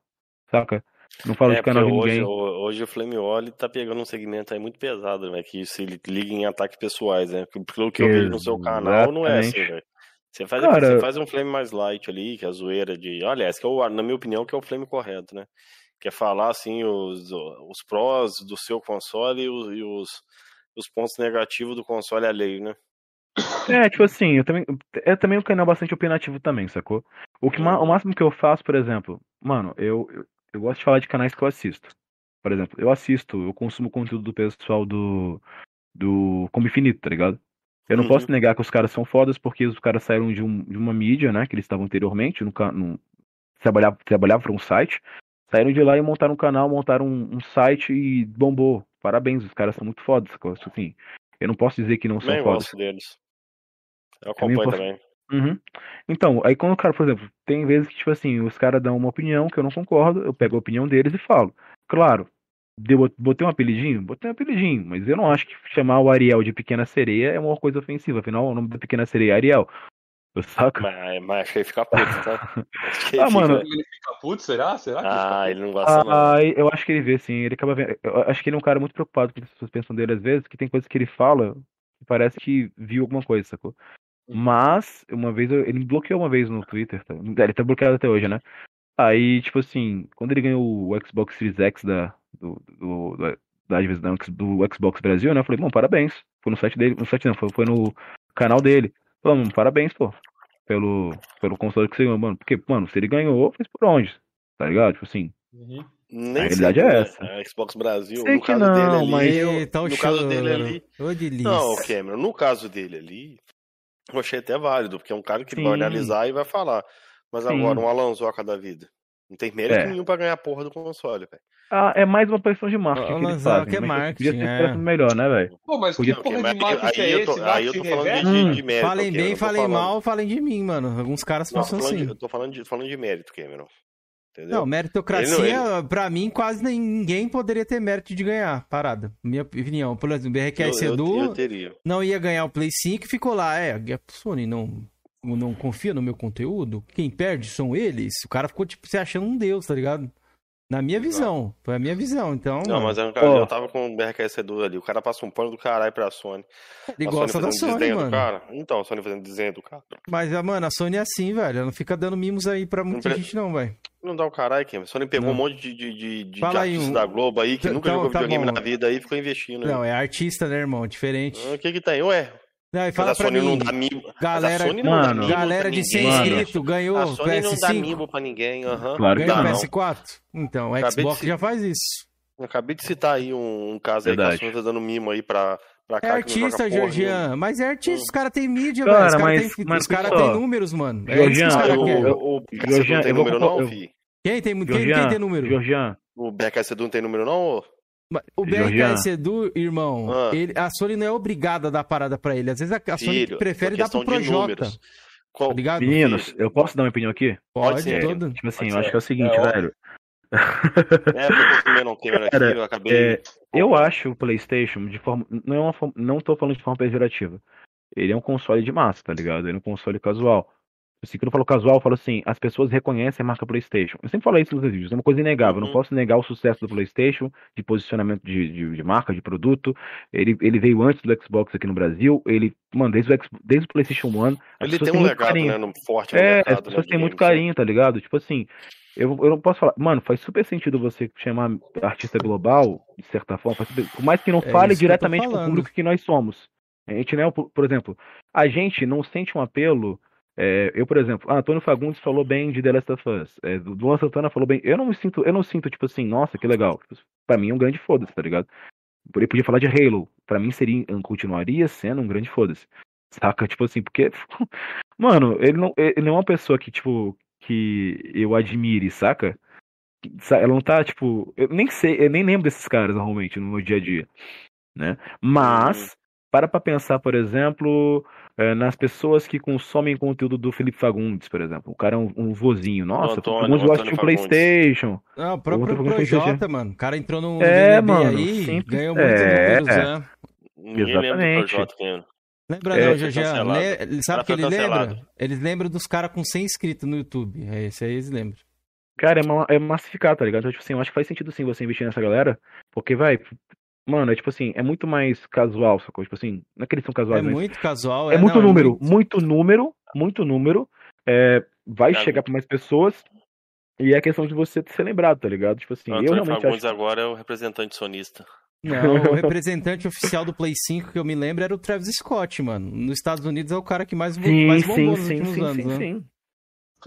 saca? Não falo É, de canal de hoje, ninguém. ho- hoje o Flame tá pegando um segmento aí muito pesado, né? Que se ele liga em ataques pessoais, né? Pelo que eu vejo no seu canal, não é assim, velho. Você faz, Cara- você faz um flame mais light ali, que é a zoeira de. Aliás, que é o, na minha opinião, que é o flame correto, né? Que é falar assim os, os prós do seu console e os, e os, os pontos negativos do console alheio, né? É, tipo assim, eu também. É também um canal bastante opinativo também, sacou? O, que, ma- o máximo que eu faço, por exemplo, mano, eu, eu, eu gosto de falar de canais que eu assisto. Por exemplo, eu assisto, eu consumo conteúdo do pessoal do. do Combo Infinito, tá ligado? Eu não Uhum. posso negar que os caras são fodas porque os caras saíram de, um, de uma mídia, né? Que eles estavam anteriormente, no, ca- no, trabalhava, trabalhava para um site. Saíram de lá e montaram um canal, montaram um, um site e bombou. Parabéns, os caras são muito fodas. Assim, eu não posso dizer que não são Também fodas. deles. Eu acompanho posso- também. Uhum. Então, aí quando o cara, por exemplo, tem vezes que, tipo assim, os caras dão uma opinião que eu não concordo, eu pego a opinião deles e falo. Claro, deu, botei um apelidinho? Botei um apelidinho, mas eu não acho que chamar o Ariel de Pequena Sereia é uma coisa ofensiva, afinal o nome da Pequena Sereia é Ariel. Saca? Mas, mas acho que ele fica puto, tá? Acho que ele Ah, mano, fica- Ele fica puto, será? Será que ele fica Ah, puto? ele não gosta, não. Ah, eu acho que ele vê, sim. Ele acaba vendo. Eu acho que ele é um cara muito preocupado com o que as pessoas pensam dele às vezes, que tem coisas que ele fala que parece que viu alguma coisa, sacou? Mas, uma vez, eu- ele me bloqueou uma vez no Twitter, tá? Ele tá bloqueado até hoje, né? Aí, tipo assim, quando ele ganhou o Xbox Series X da, do, do, do, da, da- do Xbox Brasil, né? Eu falei, bom, parabéns. Foi no site dele, no site não, foi, foi no canal dele. Mano, parabéns, pô, pelo, pelo console que você ganhou, mano. Porque, mano, se ele ganhou, fez por onde? Tá ligado? Tipo assim. Uhum. Nem A realidade é né? essa. A Xbox Brasil, Sei no caso não, dele ali. mas- eu- o no caso dele ali. Ô. Não, Cameron, no caso dele ali, eu achei até válido, porque é um cara que Sim. vai analisar e vai falar. Mas Sim. agora, um Alanzoca da vida. Não tem mérito É. nenhum pra ganhar a porra do console, velho. Ah, é mais uma questão de marketing Ô, que eles Lanzarote, fazem. é mas marketing, Podia ter é. melhor, né, velho? Pô, mas Podia- que porra de marketing aí é eu tô, esse? aí eu tô Marketing falando de, reverso? de, mérito. Falem bem, falem falando- mal, falem de mim, mano. Alguns caras Não, pensam falando de- assim. eu tô falando de, falando de mérito, Cameron. Entendeu? Não, meritocracia, Ele pra mim, quase ninguém poderia ter mérito de ganhar. Parada. Minha opinião. Por exemplo, o BRK eu, eu, Sedu eu teria. não ia ganhar o Play 5 e ficou lá. É, a Sony não, não confia no meu conteúdo? Quem perde são eles? O cara ficou, tipo, se achando um deus, tá ligado? Na minha visão. Foi a minha visão. Então, Não, mano, mas eu, Ó. eu tava com o BRKS2 ali. O cara passa um pano do caralho pra Sony. ele a gosta da Sony, desdenho do mano. cara. Então, a Sony fazendo desenho do cara. Mas, mano, a Sony é assim, velho. Ela não fica dando mimos aí pra muita Não pre- gente, não, velho. Não dá o caralho, Cameron. A Sony pegou Não. um monte de, de, de, de Fala artistas um- da Globo aí que Então, nunca jogou tá videogame bom. na vida aí e ficou investindo. Não, aí. é artista, né, irmão? Diferente. Ah, O que que tem? Ué, Não, e mas fala a pra Sony mim, não dá mimo. Mas galera- a Sony não Mano, dá mimo galera de 100 ninguém. Mano. inscritos ganhou A o Sony não dá PS5? mimo pra ninguém. aham. Claro que Ganhou o não. PS4? Então, o Xbox se- já faz isso. Eu acabei de citar aí um, um caso aí que a Verdade. Sony tá dando mimo aí pra, pra É cá. não artista, Georgian. Mas é artista, os caras têm mídia, Cara, velho. Os caras mas- têm mas cara têm números, mano. É Georgian, o, o, o BRKS Georgian, não tem eu número não, eu- fi? Quem tem, quem, quem Georgian, tem número? Georgian, O BRKS não tem número não? O. BRKS Edu, irmão, Ah. ele- a Sony não é obrigada a dar parada pra ele. Às vezes a, a Sony Filho, prefere é dar pro Projota. Qual- Tá ligado? meninos, eu posso dar uma opinião aqui? Pode, Pode ser. todo. Tipo assim, Pode eu ser. acho que é o seguinte, É, velho. É, eu tenho aqui, Cara, eu acabei. É, eu acho o PlayStation de forma. Não, é uma não tô falando de forma pejorativa. Ele é um console de massa, tá ligado? Ele é um console casual. Assim, quando eu falo casual, eu falo assim, as pessoas reconhecem a marca PlayStation. Eu sempre falo isso nos vídeos, é uma coisa inegável. Eu Uhum. não posso negar o sucesso do PlayStation, de posicionamento de, de, de marca, de produto. Ele, ele veio antes do Xbox aqui no Brasil. Ele, mano, desde o, desde o PlayStation 1, as Ele pessoas tem têm um legado, carinho. né, no, forte É, mercado. as pessoas né, têm de muito games, né? carinho, tá ligado? Tipo assim, eu, eu não posso falar. Mano, faz super sentido você chamar artista global, de certa forma, super- por mais que não É fale diretamente com o público que nós somos. A gente, né, por, exemplo, a gente não sente um apelo. é, eu, por exemplo, ah, Antônio Fagundes falou bem de The Last of Us. É, Luan Santana falou bem. Eu não me sinto, eu não sinto, tipo assim, nossa, que legal. Tipo, Pra mim é um grande foda-se, tá ligado? Ele podia falar de Halo. Pra mim seria, continuaria sendo um grande foda-se. Saca? Tipo assim, porque. Mano, ele não, ele não é uma pessoa que, tipo, que eu admire, saca? Sa- Ela não tá, tipo. Eu nem sei, eu nem lembro desses caras normalmente no meu dia a dia. Né? Mas, para pra pensar, por exemplo, eh, nas pessoas que consomem conteúdo do Felipe Fagundes, por exemplo. O cara é um, um vozinho. Nossa, o Antônio, Fagundes gosta de um. PlayStation. Ah, o próprio eu Projota, mano. O cara entrou no É, mano, aí, sempre- ganhou muitos é. números, né? Ninguém lembra do Exatamente. Projota, Cameron. Lembra É, não, foi Georgian? cancelado. Le- Sabe Cara, o que ele lembra? cancelado. Eles lembram dos caras com 100 inscritos no YouTube. É esse aí eles lembram. Cara, é, ma- é massificar, tá ligado? Então, tipo assim, eu acho que faz sentido sim você investir nessa galera, porque, vai, mano, é tipo assim, é muito mais casual, sacou? Tipo assim, não é que eles são É casuais, mas muito casual. é muito não, número, muito- muito número, muito número, é, vai chegar pra mais pessoas, e é questão de você ser lembrado, tá ligado? Tipo assim, eu Antônio realmente Fagundes acho... agora é o representante sonista. Não, o representante oficial do Play 5 que eu me lembro era o Travis Scott, mano. Nos Estados Unidos é o cara que mais, Sim, mais sim, bombou nos sim, últimos sim, anos, sim, né? sim.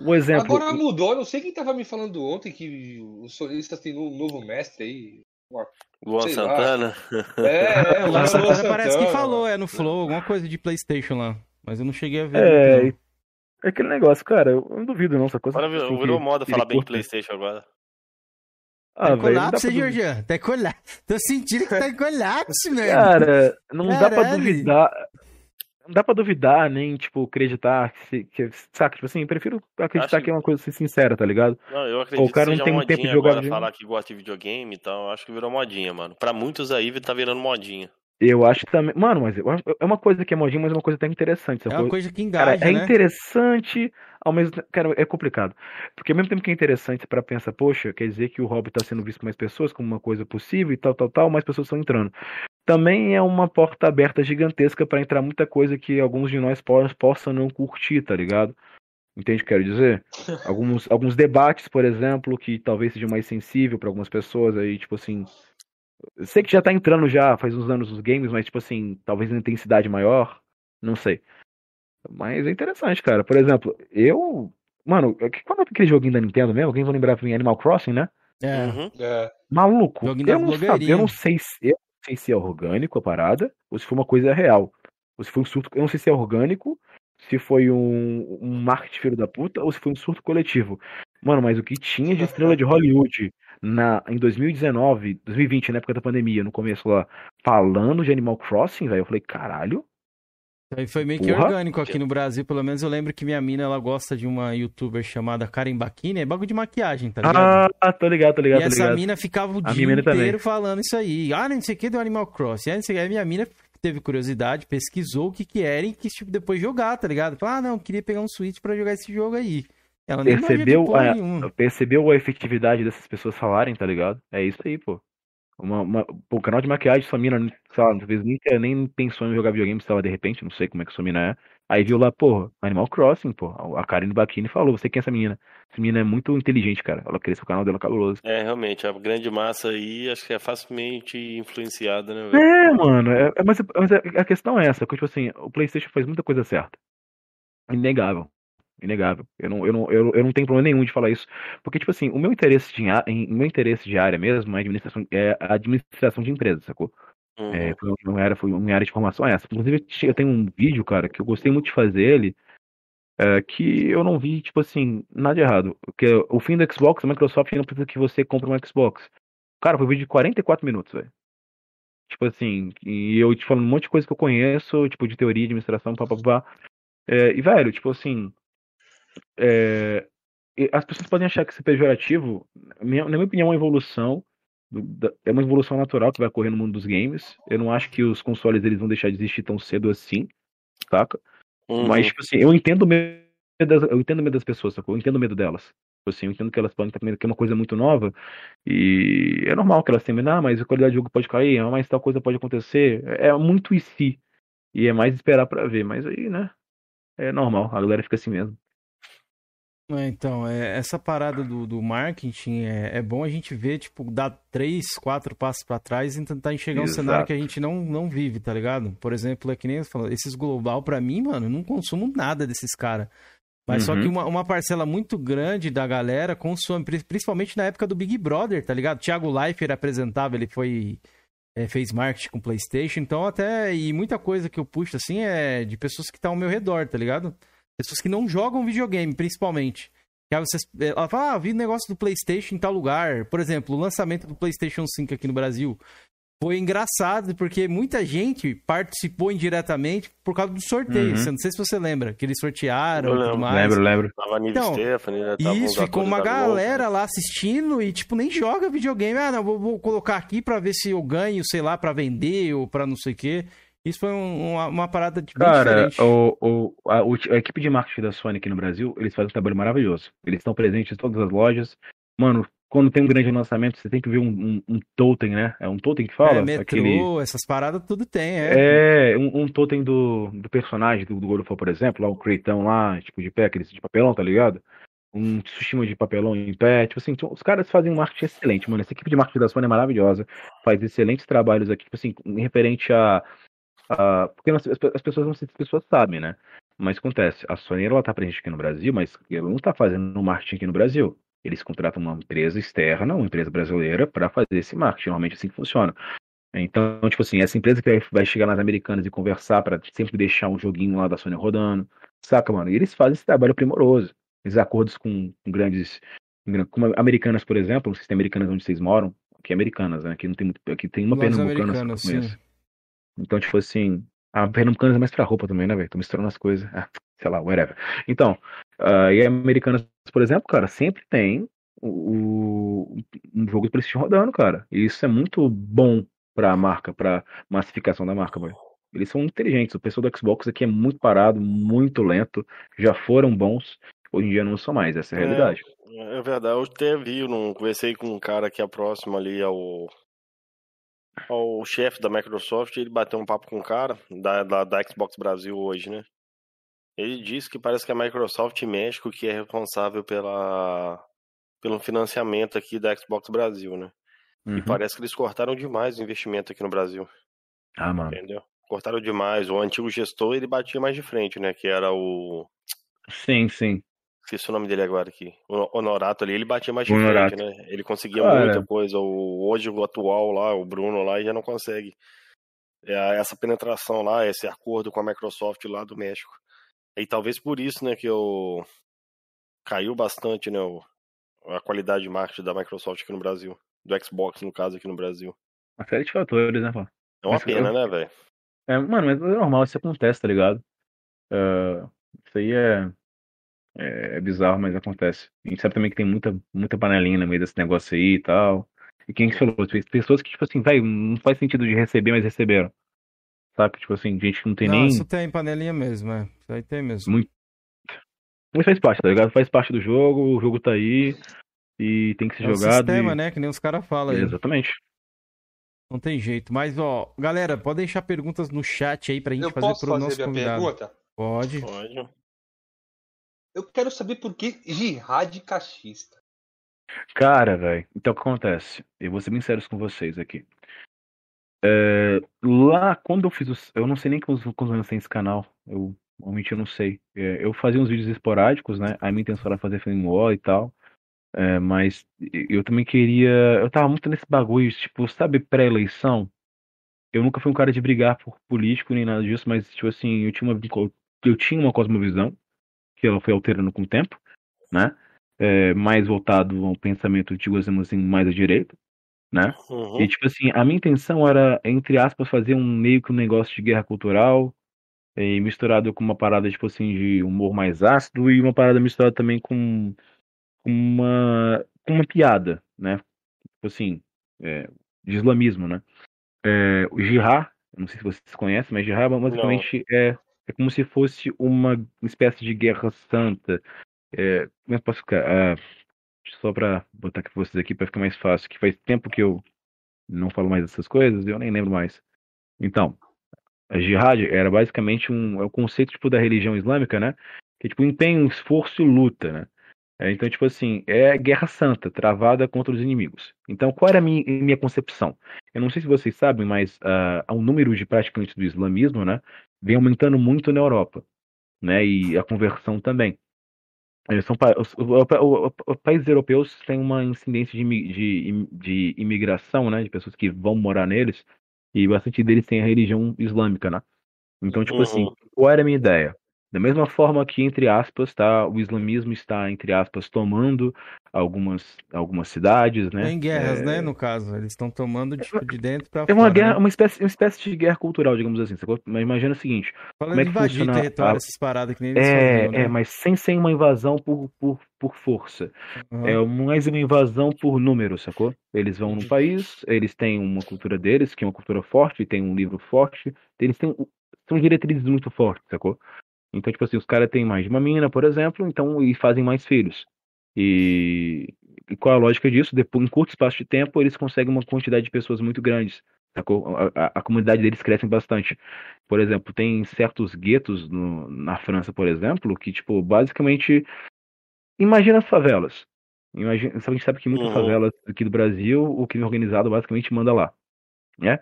Um exemplo, Agora mudou, eu não sei quem tava me falando ontem que os solistas têm um novo mestre aí. Luan Sei lá. Santana. É, é, O o Luan Santana Santana. parece que falou, é no Flow, alguma coisa de Playstation lá. Mas eu não cheguei a ver. é, é aquele negócio, cara, eu não duvido não, essa coisa... Agora virou, assim, moda falar bem de. Playstation agora. Ah, Tá dá colapso. Georgian? Tá em colapso. Tô sentindo que tá em colapso, velho. Cara, não dá pra Caralho. duvidar. Não dá pra duvidar, nem, tipo, acreditar que, se- que saca, tipo assim, eu prefiro acreditar Acho- que é uma coisa assim, sincera, tá ligado? Não, eu acredito o cara que não tem muito tempo de jogar agora falar que gosta de videogame e tal. Acho que virou modinha, mano. Pra muitos aí tá virando modinha. Eu acho que também. Mano, mas acho- é uma coisa que é modinha, mas é uma coisa até interessante. É uma coisa que Cara, engaja, é né? interessante, ao mesmo tempo. Cara, é complicado. Porque ao mesmo tempo que é interessante pra pensar, poxa, quer dizer que o hobby tá sendo visto por mais pessoas como uma coisa possível e tal, tal, tal, mais pessoas estão entrando. Também é uma porta aberta gigantesca pra entrar muita coisa que alguns de nós po- possam não curtir, tá ligado? Entende o que eu quero dizer? Alguns, alguns debates, por exemplo, que talvez seja mais sensível pra algumas pessoas aí, tipo assim. Eu sei que já tá entrando já faz uns anos nos games, mas tipo assim, talvez em intensidade maior. Não sei. Mas é interessante, cara. Por exemplo, eu. Mano, é quando é aquele joguinho da Nintendo mesmo? Alguém vai lembrar pra mim? Animal Crossing, né? É. Uhum. É. Maluco, Joguinho eu não, sabe, eu não sei se eu não sei se é orgânico a parada, ou se foi uma coisa real. Ou se foi um surto. Eu não sei se é orgânico, se foi um, um marketing filho da puta, ou se foi um surto coletivo. Mano, mas o que tinha de estrela de Hollywood na, em 2019, 2020, na época da pandemia, no começo lá, falando de Animal Crossing, velho, eu falei, caralho. Aí foi meio que Porra. orgânico aqui no Brasil, pelo menos eu lembro que minha mina, ela gosta de uma youtuber chamada Karen Bakini, é bagulho de maquiagem, tá ligado? Ah, tô ligado, tô ligado, e essa ligado. mina ficava o A dia inteiro também. falando isso aí. Ah, não sei o que do Animal Crossing. Aí, não sei o que. Aí minha mina teve curiosidade, pesquisou o que que era e quis, tipo, depois jogar, tá ligado? Falou, ah, não, queria pegar um Switch pra jogar esse jogo aí. Ela nem Percebeu a, nenhuma. percebeu a efetividade dessas pessoas falarem, tá ligado? É isso aí, pô. Uma, uma, pô, o canal de maquiagem, sua mina, sei lá, talvez nunca nem pensou em jogar videogame, lá, de repente, não sei como é que sua mina é. Aí viu lá, pô, Animal Crossing, pô. A Karen Bakini falou, você quem é essa menina? Essa menina é muito inteligente, cara. Ela cresceu o canal dela cabuloso. É, realmente, a grande massa aí acho que é facilmente influenciada, né, velho? É, mano, é, é- mas, mas a a questão é essa, que, tipo assim, o Playstation faz muita coisa certa. Inegável. Inegável. Eu não, eu, não, eu, eu não tenho problema nenhum de falar isso. Porque, tipo assim, o meu interesse de, em, meu interesse de área mesmo é a administração, é administração de empresas, sacou? Uhum. É, foi uma área, foi uma área de formação essa. Inclusive, eu tenho um vídeo, cara, que eu gostei muito de fazer ele, é, que eu não vi, tipo assim, nada de errado. Porque o fim do Xbox, a Microsoft não precisa que você compre um Xbox. Cara, foi um vídeo de 44 minutos, velho. Tipo assim, e eu te falando um monte de coisa que eu conheço, tipo, de teoria, administração, papapá. É, e, velho, tipo assim. É, as pessoas podem achar que isso é pejorativo. Minha- na minha opinião, é uma evolução. É uma evolução natural que vai ocorrer no mundo dos games. Eu não acho que os consoles eles vão deixar de existir tão cedo assim, saca? Uhum. Mas, tipo assim, eu entendo o medo das, eu entendo o medo das pessoas, sacou? Eu entendo o medo delas. Tipo assim, eu entendo que elas podem estar com medo, que é uma coisa muito nova. E é normal que elas tenham medo, ah, mas a qualidade do jogo pode cair, ah, mas tal coisa pode acontecer. É muito e se. E é mais esperar pra ver. Mas aí, né? É normal, a galera fica assim mesmo. É, então, é, essa parada do, do marketing é, é bom a gente ver, tipo, dar três, quatro passos pra trás e tentar enxergar um Exato. cenário que a gente não, não vive, tá ligado? Por exemplo, é que nem falou, esses global, pra mim, mano, eu não consumo nada desses caras. Mas só Uhum. que uma, uma parcela muito grande da galera consome, pri- principalmente na época do Big Brother, tá ligado? Thiago Leifert apresentava, ele foi. é, fez marketing com PlayStation, então até. E muita coisa que eu puxo assim é de pessoas que estão ao meu redor, tá ligado? Pessoas que não jogam videogame, principalmente. Que aí vocês, ela fala, ah, vi negócio do PlayStation em tal lugar. Por exemplo, o lançamento do PlayStation 5 aqui no Brasil. Foi engraçado porque muita gente participou indiretamente por causa do sorteio. Uhum. Não sei se você lembra, que eles sortearam Eu e tudo lembro. mais. Lembro, lembro. Tava a Nive Então, Stephanie, né? Isso, ficou uma galera lá assistindo e, tipo, nem joga videogame. Ah, não, vou, vou colocar aqui pra ver se eu ganho, sei lá, pra vender ou pra não sei o quê. Isso foi um- uma, uma parada de- Cara, diferente. o, o, a, a equipe de marketing da Sony aqui no Brasil, eles fazem um trabalho maravilhoso. Eles estão presentes em todas as lojas. Mano, quando tem um grande lançamento, você tem que ver um, um, um totem, né? É um totem que fala? É, metrô, Aquele... essas paradas tudo tem, é. É, um, um totem do, do personagem do, do God por exemplo, lá o Creitão lá, tipo, de pé, aquele de papelão, tá ligado? Um Tsushima de papelão em pé, tipo assim, os caras fazem um marketing excelente, mano. Essa equipe de marketing da Sony é maravilhosa, faz excelentes trabalhos aqui, tipo assim, em referente a. a porque as, as pessoas não sei se as pessoas sabem, né? Mas acontece, a Sony ela tá presente aqui no Brasil, mas ela não tá fazendo marketing aqui no Brasil. Eles contratam uma empresa externa, uma empresa brasileira, para fazer esse marketing. Normalmente assim que funciona. Então, tipo assim, essa empresa que vai, chegar nas americanas e conversar para sempre deixar um joguinho lá da Sony rodando, saca, mano? E eles fazem esse trabalho primoroso. Esses acordos com, grandes. Como americanas, por exemplo, não sei se tem americanas onde vocês moram, aqui é americanas, né? Aqui não tem muito. Aqui tem uma Lojas pernambucana americanas, só que eu sim. Então, tipo assim, a pernambucana é mais pra roupa também, né, velho? Tô misturando as coisas. Ah, sei lá, whatever. Então, ah, e a americanas, por exemplo, cara, sempre tem o, o- um jogo de PlayStation rodando, cara. E isso é muito bom pra marca, pra massificação da marca, velho. Eles são inteligentes. O pessoal do Xbox aqui é muito parado, muito lento. Já foram bons. Hoje em dia não são mais. Essa é a É. realidade. É verdade, eu até vi, não conversei com um cara que é próximo ali ao, ao chefe da Microsoft, ele bateu um papo com um cara da, da, da Xbox Brasil hoje, né? Ele disse que parece que a Microsoft México que é responsável pela, pelo financiamento aqui da Xbox Brasil, né? E Uhum. parece que eles cortaram demais o investimento aqui no Brasil, Ah, mano. entendeu? cortaram demais. O antigo gestor, ele batia mais de frente, né? Que era o... Sim, sim. Esqueci o nome dele agora aqui. O Honorato ali, ele batia mais frente, né? Ele conseguia Cara. muita coisa. O, hoje, o atual lá, o Bruno lá, já não consegue. É, essa penetração lá, esse acordo com a Microsoft lá do México. E talvez por isso, né, que eu... caiu bastante, né, o... a qualidade de marketing da Microsoft aqui no Brasil. Do Xbox, no caso, aqui no Brasil. Uma série de fatores, né, pô? É uma Mas pena, eu- né, velho? É, mano, mas é normal, isso acontece, tá ligado? Ah, isso aí é, é, é bizarro, mas acontece. A gente sabe também que tem muita, muita panelinha no meio desse negócio aí e tal. E quem que falou? Pessoas que, tipo assim, vai, não faz sentido de receber, mas receberam. Sabe? Tipo assim, gente que não tem Não, nem. isso tem panelinha mesmo, é. Isso aí tem mesmo. Muito. Mas faz parte, tá ligado? Faz parte do jogo, o jogo tá aí e tem que ser É o jogado. sistema, e... né? Que nem os caras falam aí. Exatamente. Não tem jeito. Mas, ó, galera, pode deixar perguntas no chat aí pra gente Eu fazer posso pro fazer nosso minha convidado. pergunta? Pode. Pode. Eu quero saber por que jihad cachista. Cara, velho, então o que acontece? Eu vou ser bem sério com vocês aqui. É, lá, quando eu fiz os. Eu não sei nem quantos, anos tem esse canal. Eu realmente eu não sei. É, eu fazia uns vídeos esporádicos, né? A minha intenção era fazer War e tal. É, mas eu também queria. Eu tava muito nesse bagulho, tipo, sabe, pré-eleição? Eu nunca fui um cara de brigar por político nem nada disso, mas, tipo assim, eu tinha uma, eu tinha uma cosmovisão, que ela foi alterando com o tempo, né? É, mais voltado ao pensamento, digamos assim, mais à direita, né? Uhum. E, tipo assim, a minha intenção era, entre aspas, fazer um meio que um negócio de guerra cultural, e misturado com uma parada, tipo assim, de humor mais ácido, e uma parada misturada também com com uma, com uma piada, né? Tipo assim, é, de islamismo, né? É, o eu não sei se vocês conhecem, mas jihad basicamente é, é como se fosse uma espécie de guerra santa. É, como é posso ficar? Ah, só pra botar aqui vocês aqui pra ficar mais fácil, que faz tempo que eu não falo mais dessas coisas, eu nem lembro mais. Então, a jihad era basicamente um, é o conceito tipo da religião islâmica, né? Que tipo empenho, esforço e luta, né? É, então, tipo assim, é guerra santa, travada contra os inimigos. Então, qual era a minha, minha concepção? Eu não sei se vocês sabem, mas uh, o número de praticantes do islamismo, né, vem aumentando muito na Europa, né, e a conversão também. Eles são, os, os, os, países europeus têm uma incidência de, de, de imigração, né, de pessoas que vão morar neles, e bastante deles têm a religião islâmica, né? Então, tipo uhum. assim, qual era a minha ideia? Da mesma forma que, entre aspas, tá, o islamismo está, entre aspas, tomando algumas, algumas cidades, né? Tem guerras, é... né, no caso. Eles estão tomando tipo, de dentro para É uma fora, guerra, né? uma espécie, uma espécie de guerra cultural, digamos assim. Mas imagina o seguinte. Fala como é de que invadir funciona território, a- essas paradas que nem eles É, faziam, né? é, mas sem ser uma invasão por, por, por força. Aham. É mais uma invasão por número, sacou? Eles vão Uhum. num país, eles têm uma cultura deles, que é uma cultura forte, tem um livro forte, eles têm são diretrizes muito fortes, sacou? Então, tipo assim, os caras têm mais de uma mina, por exemplo, então e fazem mais filhos. E, e qual a lógica disso? Depois, em curto espaço de tempo, eles conseguem uma quantidade de pessoas muito grandes. A, a, a comunidade deles cresce bastante. Por exemplo, tem certos guetos no- na França, por exemplo, que, tipo, basicamente. Imagina as favelas. Imagina, a gente sabe que muitas Uhum. favelas aqui do Brasil, o crime organizado basicamente manda lá. Né?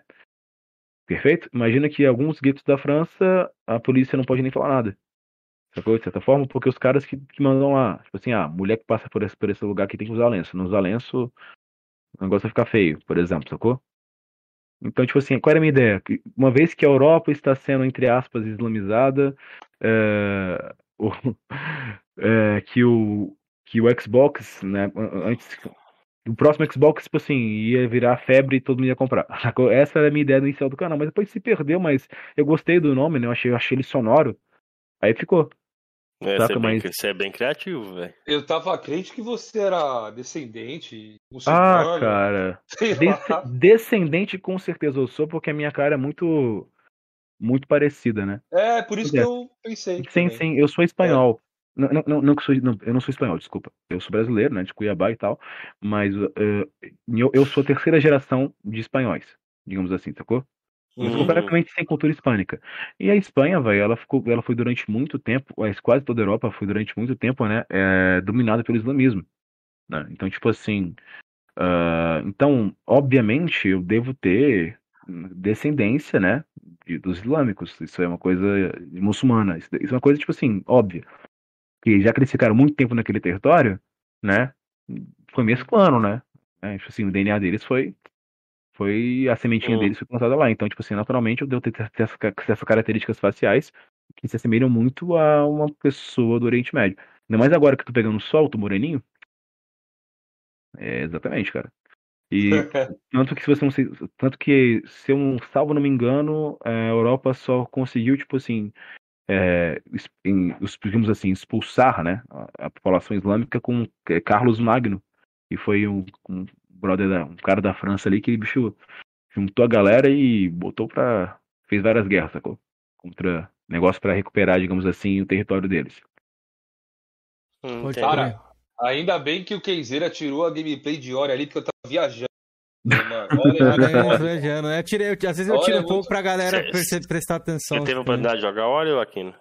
Perfeito? Imagina que alguns guetos da França, a polícia não pode nem falar nada. Sacou? De certa forma, porque os caras que, que mandam lá, tipo assim, ah, mulher que passa por esse, por esse lugar aqui tem que usar lenço. Não usar lenço, o negócio vai ficar feio, por exemplo, sacou? Então, tipo assim, qual era a minha ideia? Uma vez que a Europa está sendo, entre aspas, islamizada, é, o- é, que, o, que o Xbox, né, antes, o próximo Xbox, tipo assim, ia virar febre e todo mundo ia comprar. Essa era a minha ideia inicial do canal, mas depois se perdeu, mas eu gostei do nome, né, eu achei, eu achei ele sonoro, aí ficou. É, Saca, você, é bem, mas- você é bem criativo, velho. Eu tava crente que você era descendente, Ah, cara. Des- descendente com certeza eu sou, porque a minha cara é muito muito parecida, né? É, por isso que É. eu pensei. Sim, também. sim, eu sou espanhol. Não, não, não, não sou, não, eu não sou espanhol, desculpa. Eu sou brasileiro, né, de Cuiabá e tal, mas eh, eu, eu sou a terceira geração de espanhóis, digamos assim, sacou? Uhum. completamente sem cultura hispânica. E a Espanha, velho, ela ficou, ela foi durante muito tempo, quase toda a Europa foi durante muito tempo, né, eh, dominada pelo islamismo, né? Então, tipo assim, ah, então, obviamente, eu devo ter descendência, né, de- dos islâmicos. Isso é uma coisa muçulmana. Isso, isso é uma coisa, tipo assim, óbvia. Que já que eles ficaram muito tempo naquele território, né? Foi mesclando, né? É, tipo assim, o DNA deles foi. Foi. A sementinha Hum. deles foi plantada lá. Então, tipo assim, naturalmente, deu ter, ter essa- ter essas características faciais que se assemelham muito a uma pessoa do Oriente Médio. Ainda mais agora que eu tô pegando sol, tô moreninho. É, exatamente, cara. E tanto que se você não se, tanto que se eu não salvo não me engano, é, a Europa só conseguiu tipo assim, é, em- os- digamos assim, expulsar, né, a, a população islâmica com é, Carlos Magno, e foi um, um brother da, um cara da França ali que bicho juntou a galera e botou pra fez várias guerras, sacou? Contra negócio pra recuperar, digamos assim, o território deles. Hum. Cara, ainda bem que o Keizeira tirou a gameplay de Ori ali, porque eu tava viajando. Mano, foda. viajando, né? Eu tirei, eu- às vezes eu Olha, tiro um muito- pouco pra galera Cê- prestar atenção. Você teve a oportunidade de jogar Ori ou Aquino?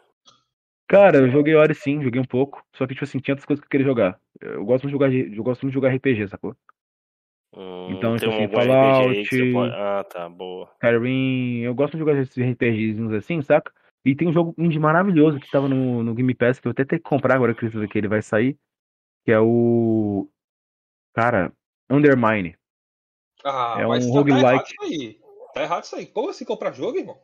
Cara, eu joguei Ori sim, joguei um pouco, só que tipo assim, tinha outras coisas que eu queria jogar. Eu gosto muito de jogar, eu gosto muito de jogar RPG, sacou? Hum, Então, tem tipo um assim, que Fallout- você pode... Ah, tá, boa. Skyrim, eu gosto de jogar esses RPGzinhos assim, saca? E tem um jogo indie maravilhoso que tava no, no Game Pass, que eu até tenho que comprar agora que que ele vai sair, que é o. Cara, Undermine. Ah, É mas um tá- tá roguelike. errado isso aí. Tá errado isso aí. Como assim comprar jogo, irmão?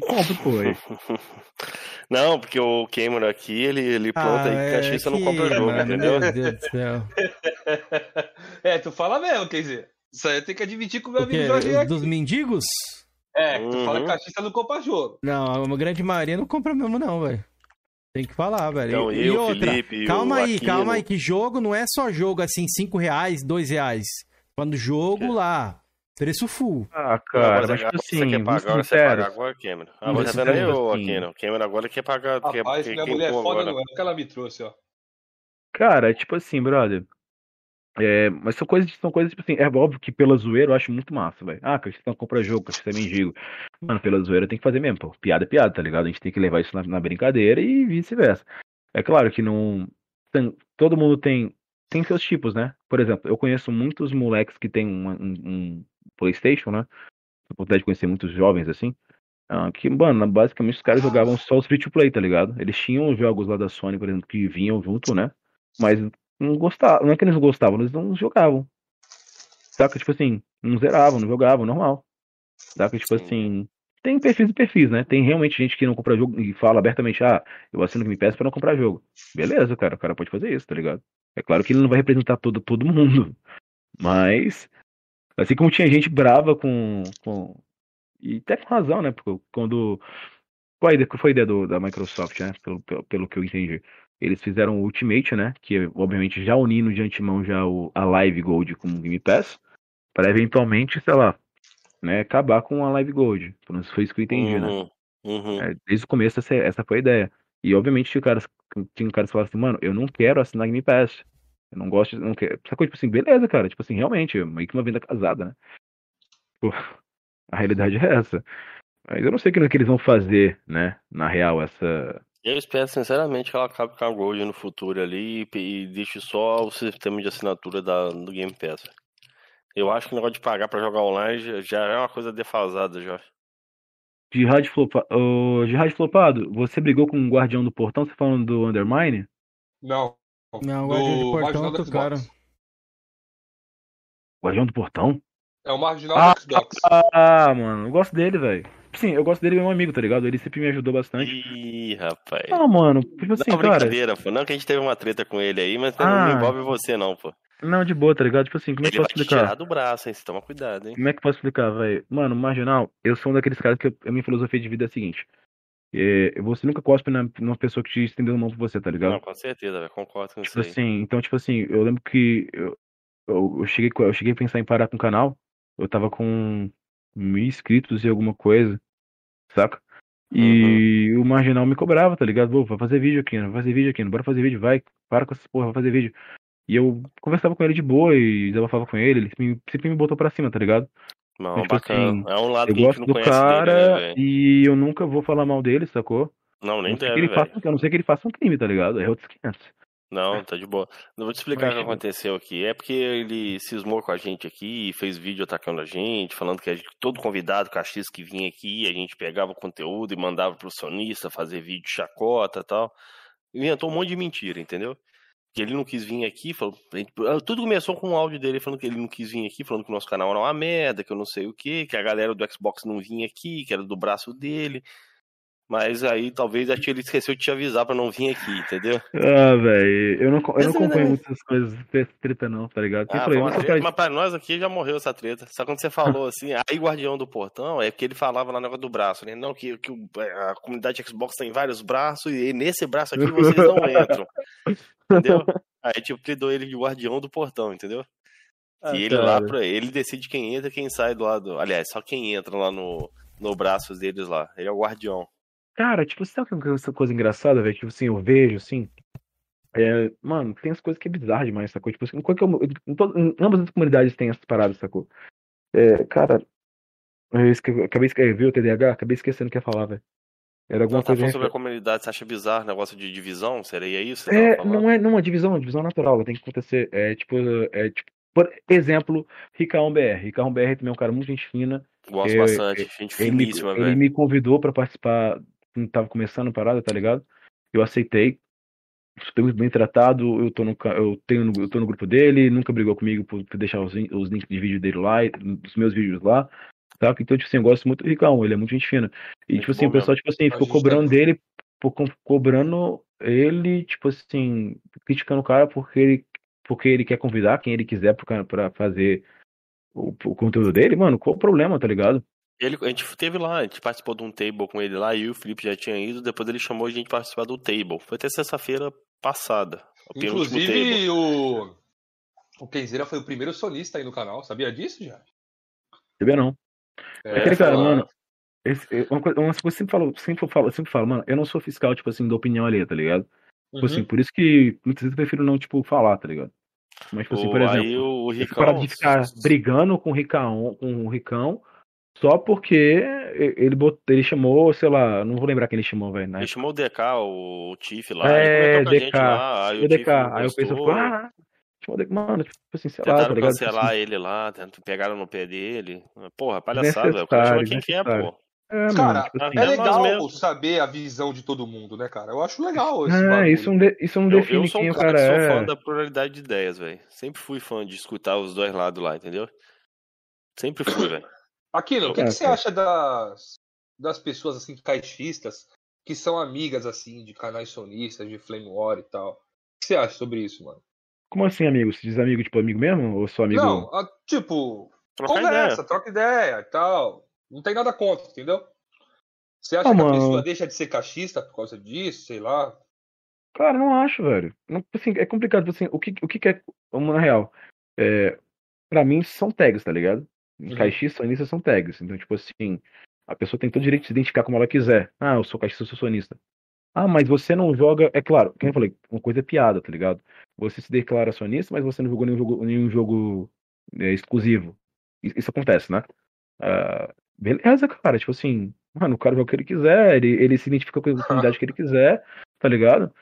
Compre, pô. Não, porque o Cameron aqui, ele, ele planta aí que caixista não compra jogo, mano, entendeu? Meu Deus do céu. é, tu fala mesmo, quer dizer. Isso aí eu tenho que admitir com o meu amigo? Jorge aqui. Dos mendigos? É, tu fala Uhum. que caixista não compra jogo. Não, a grande maioria não compra mesmo, não, velho. Tem que falar, velho. Então, e, e eu, outra, Felipe, e calma aí, Aquino. calma aí, que jogo não é só jogo assim, 5 reais, 2 reais. Quando jogo lá, preço full. Ah, cara, mas você- tipo você assim, quer vamos pagar, agora você paga sinceros. agora, Cameron. Agora ser tá vendo assim. Aquino? Cameron agora quer pagar. Quer, Rapaz, quer, minha quem mulher é foda agora? não é o que ela me trouxe, ó. Cara, tipo assim, brother. É, mas são coisas, são coisas, tipo assim, é óbvio que pela zoeira eu acho muito massa, velho. Ah, Caixista não compra jogo, Caixista é mendigo. Mano, pela zoeira tem que fazer mesmo, pô. Piada é piada, tá ligado? A gente tem que levar isso na, na brincadeira e vice-versa. É claro que não. tem- todo mundo tem, tem seus tipos, né? Por exemplo, eu conheço muitos moleques que tem uma- um, um PlayStation, né? A oportunidade de conhecer muitos jovens assim. ah, que, mano, basicamente os caras jogavam só os free to play, tá ligado? Eles tinham os jogos lá da Sony, por exemplo, que vinham junto, né? Mas não gostavam, não é que eles não gostavam, eles não jogavam. Saca? Tipo assim, não zeravam, não jogavam, normal. Saca? Tipo Sim. assim, tem perfis e perfis, né? Tem realmente gente que não compra jogo e fala abertamente, ah, eu assino que me peça pra não comprar jogo. Beleza, cara, o cara pode fazer isso, tá ligado? É claro que ele não vai representar todo, todo mundo. Mas, assim como tinha gente brava com. com... E até com razão, né? Porque quando. Qual a ideia, qual foi a ideia do- da Microsoft, né? Pelo, pelo, pelo que eu entendi. Eles fizeram o Ultimate, né? Que obviamente já unindo de antemão já o, a Live Gold com o Game Pass. Para eventualmente, sei lá, né? Acabar com a Live Gold. Pelo menos foi isso que eu entendi, né? Uhum, uhum. É, desde o começo essa, essa foi a ideia. E obviamente tinha caras, tinha caras que falavam assim, mano, eu não quero assinar Game Pass. Eu não gosto, de- não quero. Sacou? Tipo assim, beleza, cara. Tipo assim, realmente, é meio que uma venda casada, né? Pô, a realidade é essa. Mas eu não sei o que eles vão fazer, né? Na real, essa. Eu espero sinceramente que ela acabe com a Gold no futuro ali e, e deixe só o sistema de assinatura da, do Game Pass. Eu acho que o negócio de pagar pra jogar online já, é uma coisa defasada já. Flopado. Ô, de rádio flopado, você brigou com o guardião do portão, você falando do Undermine? Não. Não, o Do guardião de portão é do outro cara. Guardião do portão? É o marginal Ah, do Xbox. Ah, mano, eu gosto dele, velho. Sim, eu gosto dele, é meu amigo, tá ligado? Ele sempre me ajudou bastante. Ih, rapaz. Ah, mano, tipo assim, não, cara. brincadeira, pô. Não que a gente teve uma treta com ele aí, mas não Ah. envolve você, não, pô. Não, de boa, tá ligado? Tipo assim, como é que eu posso te tirar explicar? do braço, hein? Você toma cuidado, hein? Como é que eu posso explicar, velho? Mano, marginal, eu sou um daqueles caras que eu- a minha filosofia de vida é a seguinte. É, você nunca cospe na, numa pessoa que te estendeu a mão pra você, tá ligado? Não, com certeza, velho. Concordo com Tipo isso assim, então, tipo assim, eu lembro que eu, eu, eu cheguei, eu cheguei a pensar em parar com o canal. Eu tava com mil inscritos e alguma coisa, saca? E o Marginal me cobrava, tá ligado? Pô, vai fazer vídeo aqui, vai fazer vídeo aqui, bora fazer vídeo, vai, para com essa porra, vai fazer vídeo. E eu conversava com ele de boa e desabafava com ele, ele me- sempre me botou pra cima, tá ligado? Não, tipo bacana. assim, é um lado Eu que a gente gosto não do cara dele, né, e eu nunca vou falar mal dele, sacou? Não, nem não ser que deve, ele faça, a não ser que ele faça um crime, tá ligado? É outros 500. Não, tá de boa. Não vou te explicar o que aconteceu aqui. É porque ele cismou com a gente aqui, fez vídeo atacando a gente, falando que a gente- todo convidado cachista que vinha aqui, a gente pegava o conteúdo e mandava pro sonista fazer vídeo chacota e tal. Inventou um monte de mentira, entendeu? Que ele não quis vir aqui, falou, ah, tudo começou com o áudio dele falando que ele não quis vir aqui, falando que o nosso canal era uma merda, que eu não sei o que, que a galera do Xbox não vinha aqui, que era do braço dele. Mas aí talvez acho que ele esqueceu de te avisar pra não vir aqui, entendeu? Ah, velho, eu não, eu não acompanho muitas coisas dessa treta, não, tá ligado? Quem Ah, treta, cara mas pra nós aqui já morreu essa treta. Só quando você falou assim, aí Guardião do Portão, é porque ele falava lá no negócio do braço, né? Não, que, que o- a comunidade Xbox tem vários braços e nesse braço aqui vocês não entram. Entendeu? Aí tipo, apelidou ele de Guardião do Portão, entendeu? Ah, e ele lá, cara. pra ele decide quem entra e quem sai do lado. Aliás, só quem entra lá no, no braço deles lá. Ele é o Guardião. Cara, tipo, sabe que é essa coisa engraçada, velho? Tipo assim, eu vejo, assim. é, mano, tem as coisas que é bizarro demais, sacou? Tipo assim, qualquer, em, to- em ambas as comunidades tem essas paradas, sacou? É, cara, eu esque- acabei de escrever o TDAH, acabei esquecendo o que ia falar, velho. Era alguma tá coisa. refer- sobre a comunidade, você acha bizarro o negócio de divisão? Seria isso? É, não é, não é divisão, é divisão natural, tem que acontecer. É tipo, é tipo, por exemplo, Ricaon BR. Ricaon BR também é um cara muito gente fina. Gosto É, bastante. Gente Ele finíssima, ele velho. me convidou pra participar, quando tava começando a parada, tá ligado? Eu aceitei. Muito bem tratado, eu tô no, eu tenho, eu tô no grupo dele, nunca brigou comigo por, por deixar os, os links de vídeo dele lá, dos meus vídeos lá, tá? Então, tipo assim, eu gosto muito do Ricão, ele é muito gente fina. E, Muito tipo assim, o pessoal, tipo assim, ficou gente cobrando dele, por, co- cobrando ele, tipo assim, criticando o cara porque ele, porque ele quer convidar quem ele quiser pro pra fazer o, o conteúdo dele, mano, qual o problema, tá ligado? Ele, a gente teve lá, a gente participou de um table com ele lá, e o Felipe já tinha ido, depois ele chamou a gente pra participar do table. Foi até sexta-feira passada. O penúltimo table. Inclusive, o. O Kenzeira foi o primeiro solista aí no canal, sabia disso já? Sabia não. É, Aquele cara, mano, esse- uma coisa, uma coisa que eu sempre falo, sempre falo, sempre falo, mano, eu não sou fiscal, tipo assim, da opinião alheia, tá ligado? Tipo assim, Uhum. por isso que muitas vezes eu prefiro não, tipo, falar, tá ligado? Mas, tipo assim, por exemplo, aí o, o Ricão. de ficar brigando com o Ricão, com o Ricão, só porque ele, bot, ele chamou, sei lá, não vou lembrar quem ele chamou, velho, né? Ele chamou o DK, o Tiff lá, É, ele comentou com a gente DK, lá, aí O o Tiff DK, aí o gostou, pessoal ficou, ah, mano, tipo assim, sei lá, tá tentaram ligado? Tipo cancelar assim, ele lá, pegaram no pé dele. Porra, palhaçada, velho. O cara chama Desnecessário, quem quer, desnecessário. pô. é, mano, Cara, tipo assim, é é legal mesmo. saber a visão de todo mundo, né, cara? Eu acho legal esse é, bagulho. isso não, de- isso não Eu, define eu sou quem um o cara cara que sou é. fã da pluralidade de ideias, velho. Sempre fui fã de escutar os dois lados lá, entendeu? Sempre fui, velho. Aquilo, o que, É, que você cara. acha das, das pessoas assim, caixistas, que são amigas assim, de canais sonistas, de Flame War e tal? O que você acha sobre isso, mano? Como assim, amigo? Você diz amigo, tipo, amigo mesmo? Ou só amigo? Não, a- tipo, Trocar conversa, ideia. troca ideia e tal. Não tem nada contra, entendeu? Você acha Ah, que mano. a pessoa deixa de ser caixista por causa disso, sei lá? Cara, não acho, velho. Não, assim, é complicado, assim, o que, o que que é, vamos na real, é, pra mim são tags, tá ligado? Uhum. Caixista, sonista são tags, então, tipo assim, a pessoa tem todo o direito de se identificar como ela quiser. Ah, eu sou caixista, eu sou sonista. Ah, mas você não joga, é claro, como eu falei, uma coisa é piada, tá ligado? Você se declara sonista, mas você não jogou nenhum jogo, nenhum jogo é, exclusivo. Isso, isso acontece, né? Ah, beleza, cara, tipo assim, mano, o cara joga o que ele quiser, ele, ele se identifica com a comunidade que ele quiser, tá ligado?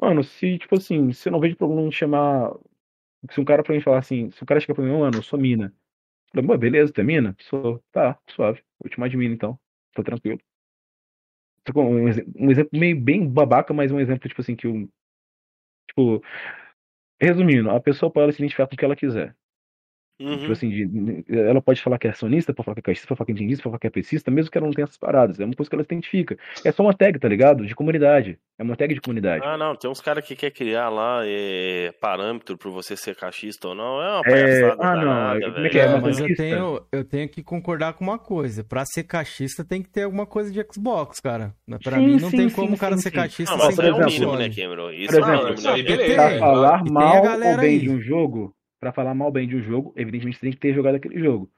Mano, se, tipo assim, se eu não vejo problema em chamar. Se um cara pra mim falar assim, se um cara chega pra mim, mano, eu sou mina. "Pô, beleza, tu é mina? Sou. Tá, suave. Vou te então. Tô tranquilo. Um, um exemplo meio bem babaca, mas um exemplo, tipo assim, que o. Tipo. Resumindo, a pessoa pode se identificar com o que ela quiser. Uhum. Tipo assim, de- ela pode falar que é sonista, pode falar que é caixista, pode falar que é entendista, pode falar que é pesista, mesmo que ela não tenha essas paradas. É uma coisa que ela se identifica. É só uma tag, tá ligado? De comunidade. É uma tag de comunidade. Ah, não, tem uns caras que quer criar lá é, parâmetro pra você ser cachista ou não. É uma É, palhaçada ah, não, danada, como é que é? É, Mas eu tenho, eu tenho que concordar com uma coisa. Pra ser caixista tem que ter alguma coisa de Xbox, cara. Pra Sim, mim não sim, tem sim, como o cara sim, ser caixista Não, Ó, mas sem é o mínimo, né. Cameron? Isso Por é o exemplo, né? É, E mal galera ou bem aí. de um jogo, pra falar mal bem de um jogo, evidentemente você tem que ter jogado aquele jogo.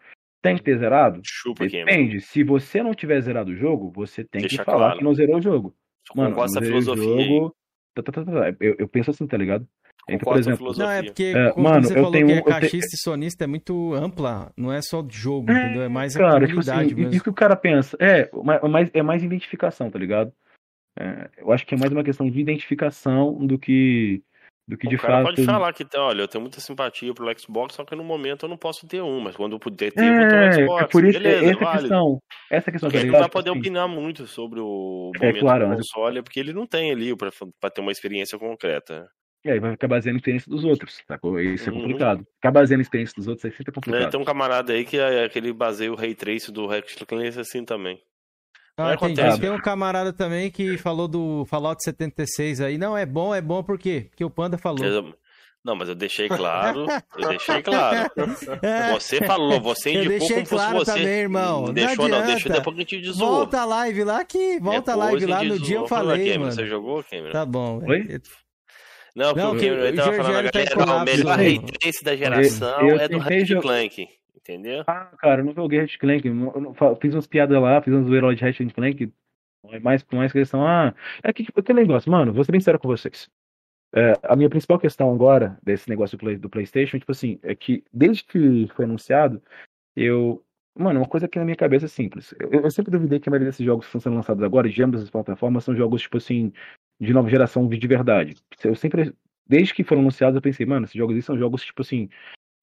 Tem que ter zerado? Chupa. Depende. Se você não tiver zerado o jogo, você tem Deixa que falar claro. que não zerou o jogo. Mano, Concordo com não essa zerei o jogo. tá, tá, tá, tá. Eu, eu penso assim, tá ligado? Então, por exemplo, filosofia. Não, é porque É, como mano, você eu falou tenho que é eu te- caixista e sonista é muito ampla, não é só de jogo, É, entendeu? É mais a tipo assim, mesmo. isso que o cara pensa. É, mas é mais identificação, tá ligado? É, eu acho que é mais uma questão de identificação do que do que O de cara fato. pode falar que, olha, eu tenho muita simpatia pro Xbox, só que no momento eu não posso ter um, mas quando eu puder ter, eu vou ter um É, Xbox. é por isso Beleza, essa válido. questão. Essa questão, Porque tá ele não vai poder assim, opinar muito sobre o É, momento claro, do mas- console, porque ele não tem ali pra, pra ter uma experiência concreta. E aí vai ficar baseando na experiência dos outros, sacou? Isso é Uhum. complicado. Ficar baseando na experiência dos outros é sempre Né, complicado. Tem um camarada aí que, é, que ele baseia o Ray Trace do Rex Clancy assim também. Ah, Acontece. Tem um camarada também que falou do Fallout 76 aí. Não, é bom, é bom por quê? Porque o Panda falou. Eu- Não, mas eu deixei claro, eu deixei claro. Você falou, você É. Eu indicou deixei como fosse claro você. também, irmão. Não Não deixou, não, adianta. deixou depois que a gente deszoou. Volta a live lá que. Volta a live lá. No dia eu falei, Cameron, mano. Você jogou, Cameron? Tá bom. Oi? velho. Não, Não, porque que ele o tava falando, tá galera, não, o melhor? Ray Trace da geração eu é do Ratchet Clank, entendeu? Ah, cara, eu não joguei Ratchet Clank. Fiz umas piadas lá, fiz umas lá de Ratchet Clank. Mais, mais questão. Ah, é que tipo, aquele negócio, mano, vou ser bem sério com vocês. É, a minha principal questão agora desse negócio do, Play- do PlayStation, tipo assim, é que desde que foi anunciado, eu. Mano, uma coisa que na minha cabeça é simples. Eu, eu sempre duvidei que a maioria desses jogos que estão sendo lançados agora, de ambas as plataformas, são jogos, tipo assim, de nova geração de verdade. Eu sempre. Desde que foram anunciados, eu pensei, mano, esses jogos aí são jogos, tipo assim.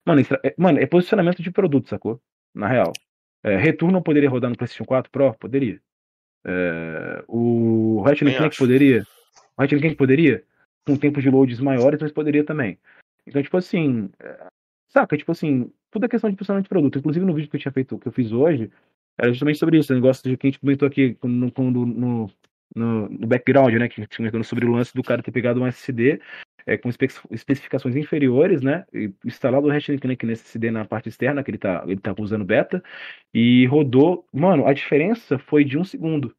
Mano, é, mano, é posicionamento de produto, sacou? Na real. É, Return não poderia rodar no PlayStation 4 Pro? Poderia. É, o Ratchet Clank poderia. O Ratchet Clank poderia. Com tempos de loads maiores, mas poderia também. Então, tipo assim. é, Saca? Tipo assim, tudo é questão de posicionamento de produto. Inclusive, no vídeo que eu tinha feito, que eu fiz hoje, era justamente sobre isso. O negócio de que a gente comentou aqui no, no, no, no- background, né? Que a gente comentando sobre o lance do cara ter pegado um SSD é, com espe- especificações inferiores, né? Instalado o Ratchet Clank nesse SSD na parte externa, que ele tá, ele tá usando beta, e rodou. Mano, a diferença foi de um segundo. O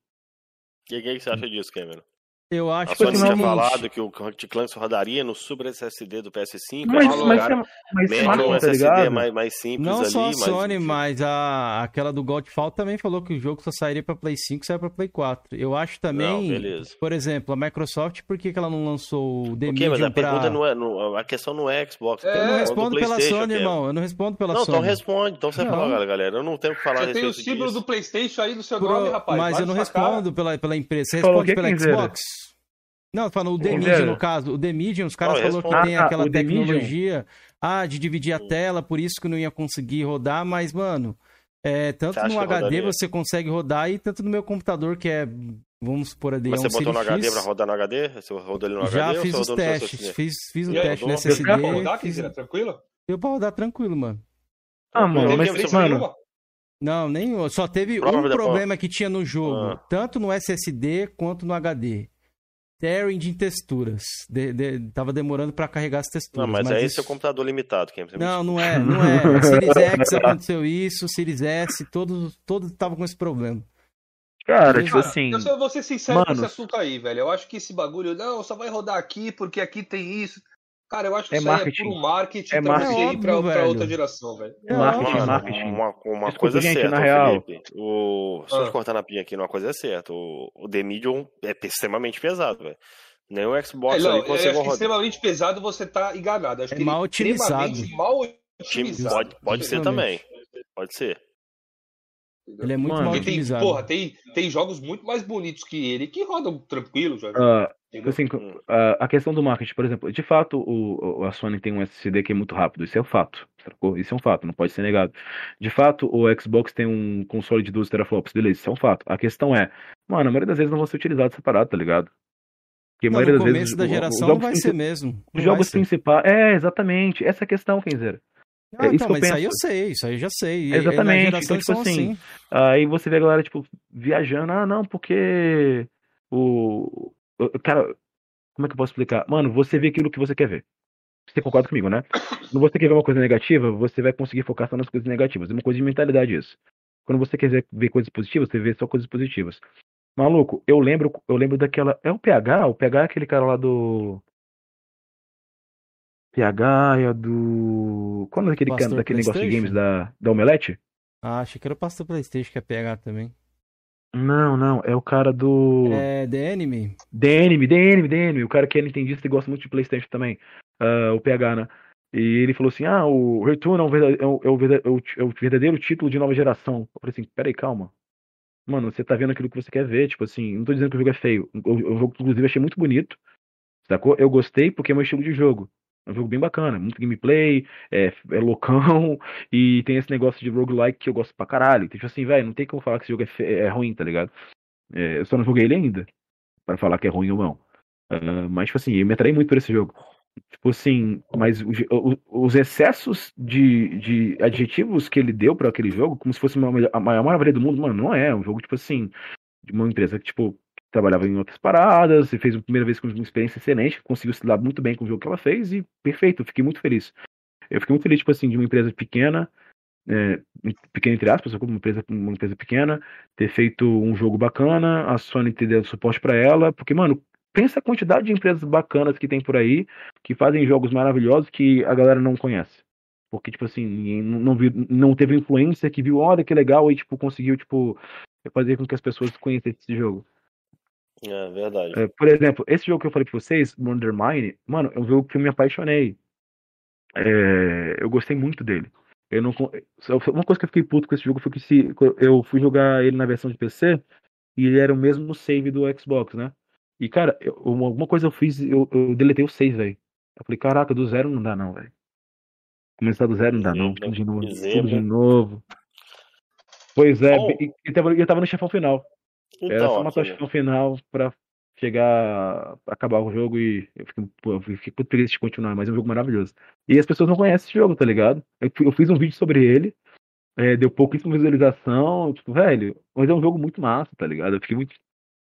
que, que você acha disso, Cameron? Eu A acho que Sony o tinha falado que o Ratchet Clank rodaria no Super SSD do PS5. Mas, mas, cara mas, mas mano, um tá SSD ligado? mais, mais simples Não ali, só a mas- Sony, mas a, aquela do Godfall também falou que o jogo só sairia pra Play 5 e sairia pra Play 4. Eu acho também, Não, por exemplo, a Microsoft, por que, que ela não lançou o The Ok, mas a Medium pra... pergunta não é. não- a questão não é Xbox. É, a Eu não respondo do pela Sony, Cameron. irmão. Eu não respondo pela Não, Sony. então responde. Então você Não. fala, galera. Eu não tenho o que falar a Você tem o símbolo disso. do PlayStation aí no seu Pro- nome, rapaz. Mas eu não respondo pela, pela empresa. Você responde pela? Xbox? Não, falando o The? Medium, no caso. O The Medium, os caras falaram que tem aquela tecnologia ah, de dividir a tela, por isso que não ia conseguir rodar, mas, mano, é, tanto Você no HD você consegue rodar e tanto no meu computador, que é, vamos supor, ali, Mas é você um botou no HD pra rodar no HD? Você rodou ele no Já HD ou fiz você os testes, SSD? fiz, fiz o E teste no rodou? Deu SSD. pra rodar, Kizera? Tranquilo? Deu pra rodar tranquilo, mano. Ah, mano, mas, mano, nenhuma? Não, nem só teve Prova um problema que tinha no jogo, Ah. tanto no SSD quanto no HD. Tearing de texturas. De- de- tava demorando pra carregar as texturas. Não, mas, aí é isso... seu computador limitado. Você me Não, não é, não é. Series X aconteceu isso, Series S, todos todos estavam com esse problema. cara, Mas, tipo assim. eu só vou ser sincero com mano. esse assunto aí, velho. Eu acho que esse bagulho, não, só vai rodar aqui porque aqui tem isso. Cara, eu acho que É isso aí marketing. é puro marketing É pra marketing. você ir pra, É óbvio, pra outra geração, velho. É Marketing. Mano, marketing. uma, uma Desculpa, coisa é gente, certa, na real. Felipe. O, só Ah. te cortar na pinha aqui, uma coisa é certa. O, o The Medium é extremamente pesado, velho. Nem o Xbox É, não, ali consegue rodar. extremamente pesado você tá enganado. Acho É que mal extremamente mal otimizado. Pode, pode ser também. Pode ser. Ele é muito Mano. mal Porque tem, porra, tem, tem jogos muito mais bonitos que ele que rodam tranquilo, já. ah, entendeu? assim, Hum. a, questão do marketing, por exemplo, de fato, o, o- a Sony tem um SSD que é muito rápido, isso é um fato, sacou? Isso é um fato, não pode ser negado. De fato, o Xbox tem um console de 12 teraflops, beleza, isso é um fato. A questão é, mano, a maioria das vezes não vão ser utilizados separados, tá ligado? Porque a Não, maioria no das começo vezes. da o- os geração não jogos vai ser mesmo. Os jogos principais. É, exatamente. Essa é a questão, Kenzeira. Ah, É isso então, mas isso aí eu penso. sei, isso aí eu já sei. Exatamente, então, tipo são assim, assim. Aí você vê a galera, tipo, viajando. Ah, não, porque. O. Cara, como é que eu posso explicar? Mano, você vê aquilo que você quer ver. Você concorda comigo, né? Quando você quer ver uma coisa negativa, você vai conseguir focar só nas coisas negativas. É uma coisa de mentalidade isso. Quando você quiser ver coisas positivas, você vê só coisas positivas. Maluco, eu lembro, eu lembro daquela. É o PH? O PH é aquele cara lá do. PH é do. Quando é aquele, Pastor cara, daquele negócio de games da, da Omelete? Ah, achei que era o pastor Playstation que ia pegar também. Não, não, é o cara do. É, The Enemy? DNM, DNM, DNM, o cara que é nintendista e gosta muito de Playstation também, ah, o PH, né? E ele falou assim, ah, o Return é, um é o, é o é é o verdadeiro título de nova geração. Eu falei assim, peraí, calma. Mano, você tá vendo aquilo que você quer ver, tipo assim, não tô dizendo que o jogo é feio. O, o jogo, inclusive, achei muito bonito. Sacou? Eu gostei porque é meu estilo de jogo. É um jogo bem bacana, muito gameplay, é, é loucão, e tem esse negócio de roguelike que eu gosto pra caralho. Tipo assim, velho, não tem como falar que esse jogo é, fe- é ruim, tá ligado? É, eu só não joguei ele ainda, pra falar que é ruim ou não. Ah, mas, tipo assim, eu me atraí muito por esse jogo. Tipo assim, mas o- o- os excessos de, de adjetivos que ele deu pra aquele jogo, como se fosse uma, a maior maravilha do mundo, mano, não é. É um jogo, tipo assim, de uma empresa que, tipo, trabalhava em outras paradas, e fez a primeira vez com uma experiência excelente, conseguiu se dar muito bem com o jogo que ela fez, e perfeito, fiquei muito feliz. Eu fiquei muito feliz, tipo assim, de uma empresa pequena, é, pequena entre aspas, uma empresa, uma empresa pequena, ter feito um jogo bacana, a Sony ter dado suporte pra ela, porque, mano, pensa a quantidade de empresas bacanas que tem por aí, que fazem jogos maravilhosos que a galera não conhece. Porque, tipo assim, ninguém não, viu, não teve influência que viu, olha que legal, e, tipo, conseguiu, tipo, fazer com que as pessoas conhecessem esse jogo. É verdade. É, por exemplo, esse jogo que eu falei pra vocês, Wonder Mine, mano, é um jogo que eu me apaixonei. É, eu gostei muito dele. Eu não, uma coisa que eu fiquei puto com esse jogo foi que se, eu fui jogar ele na versão de PC e ele era o mesmo save do Xbox, né? E, cara, eu- uma- alguma coisa eu fiz, eu, eu deletei o save, velho. Eu falei, caraca, do zero não dá não, velho. Começar do zero não dá não, tudo de novo, tudo de novo. Pois é, Bom. e, e tava, eu tava no chefão final. Era Então, só matar o Aquino, chefão final pra chegar, acabar o jogo e eu fiquei, pô, eu fiquei muito triste de continuar, mas é um jogo maravilhoso. E as pessoas não conhecem esse jogo, tá ligado? Eu, eu fiz um vídeo sobre ele, é, deu pouquíssima visualização, tipo, velho, mas é um jogo muito massa, tá ligado? Eu fiquei muito.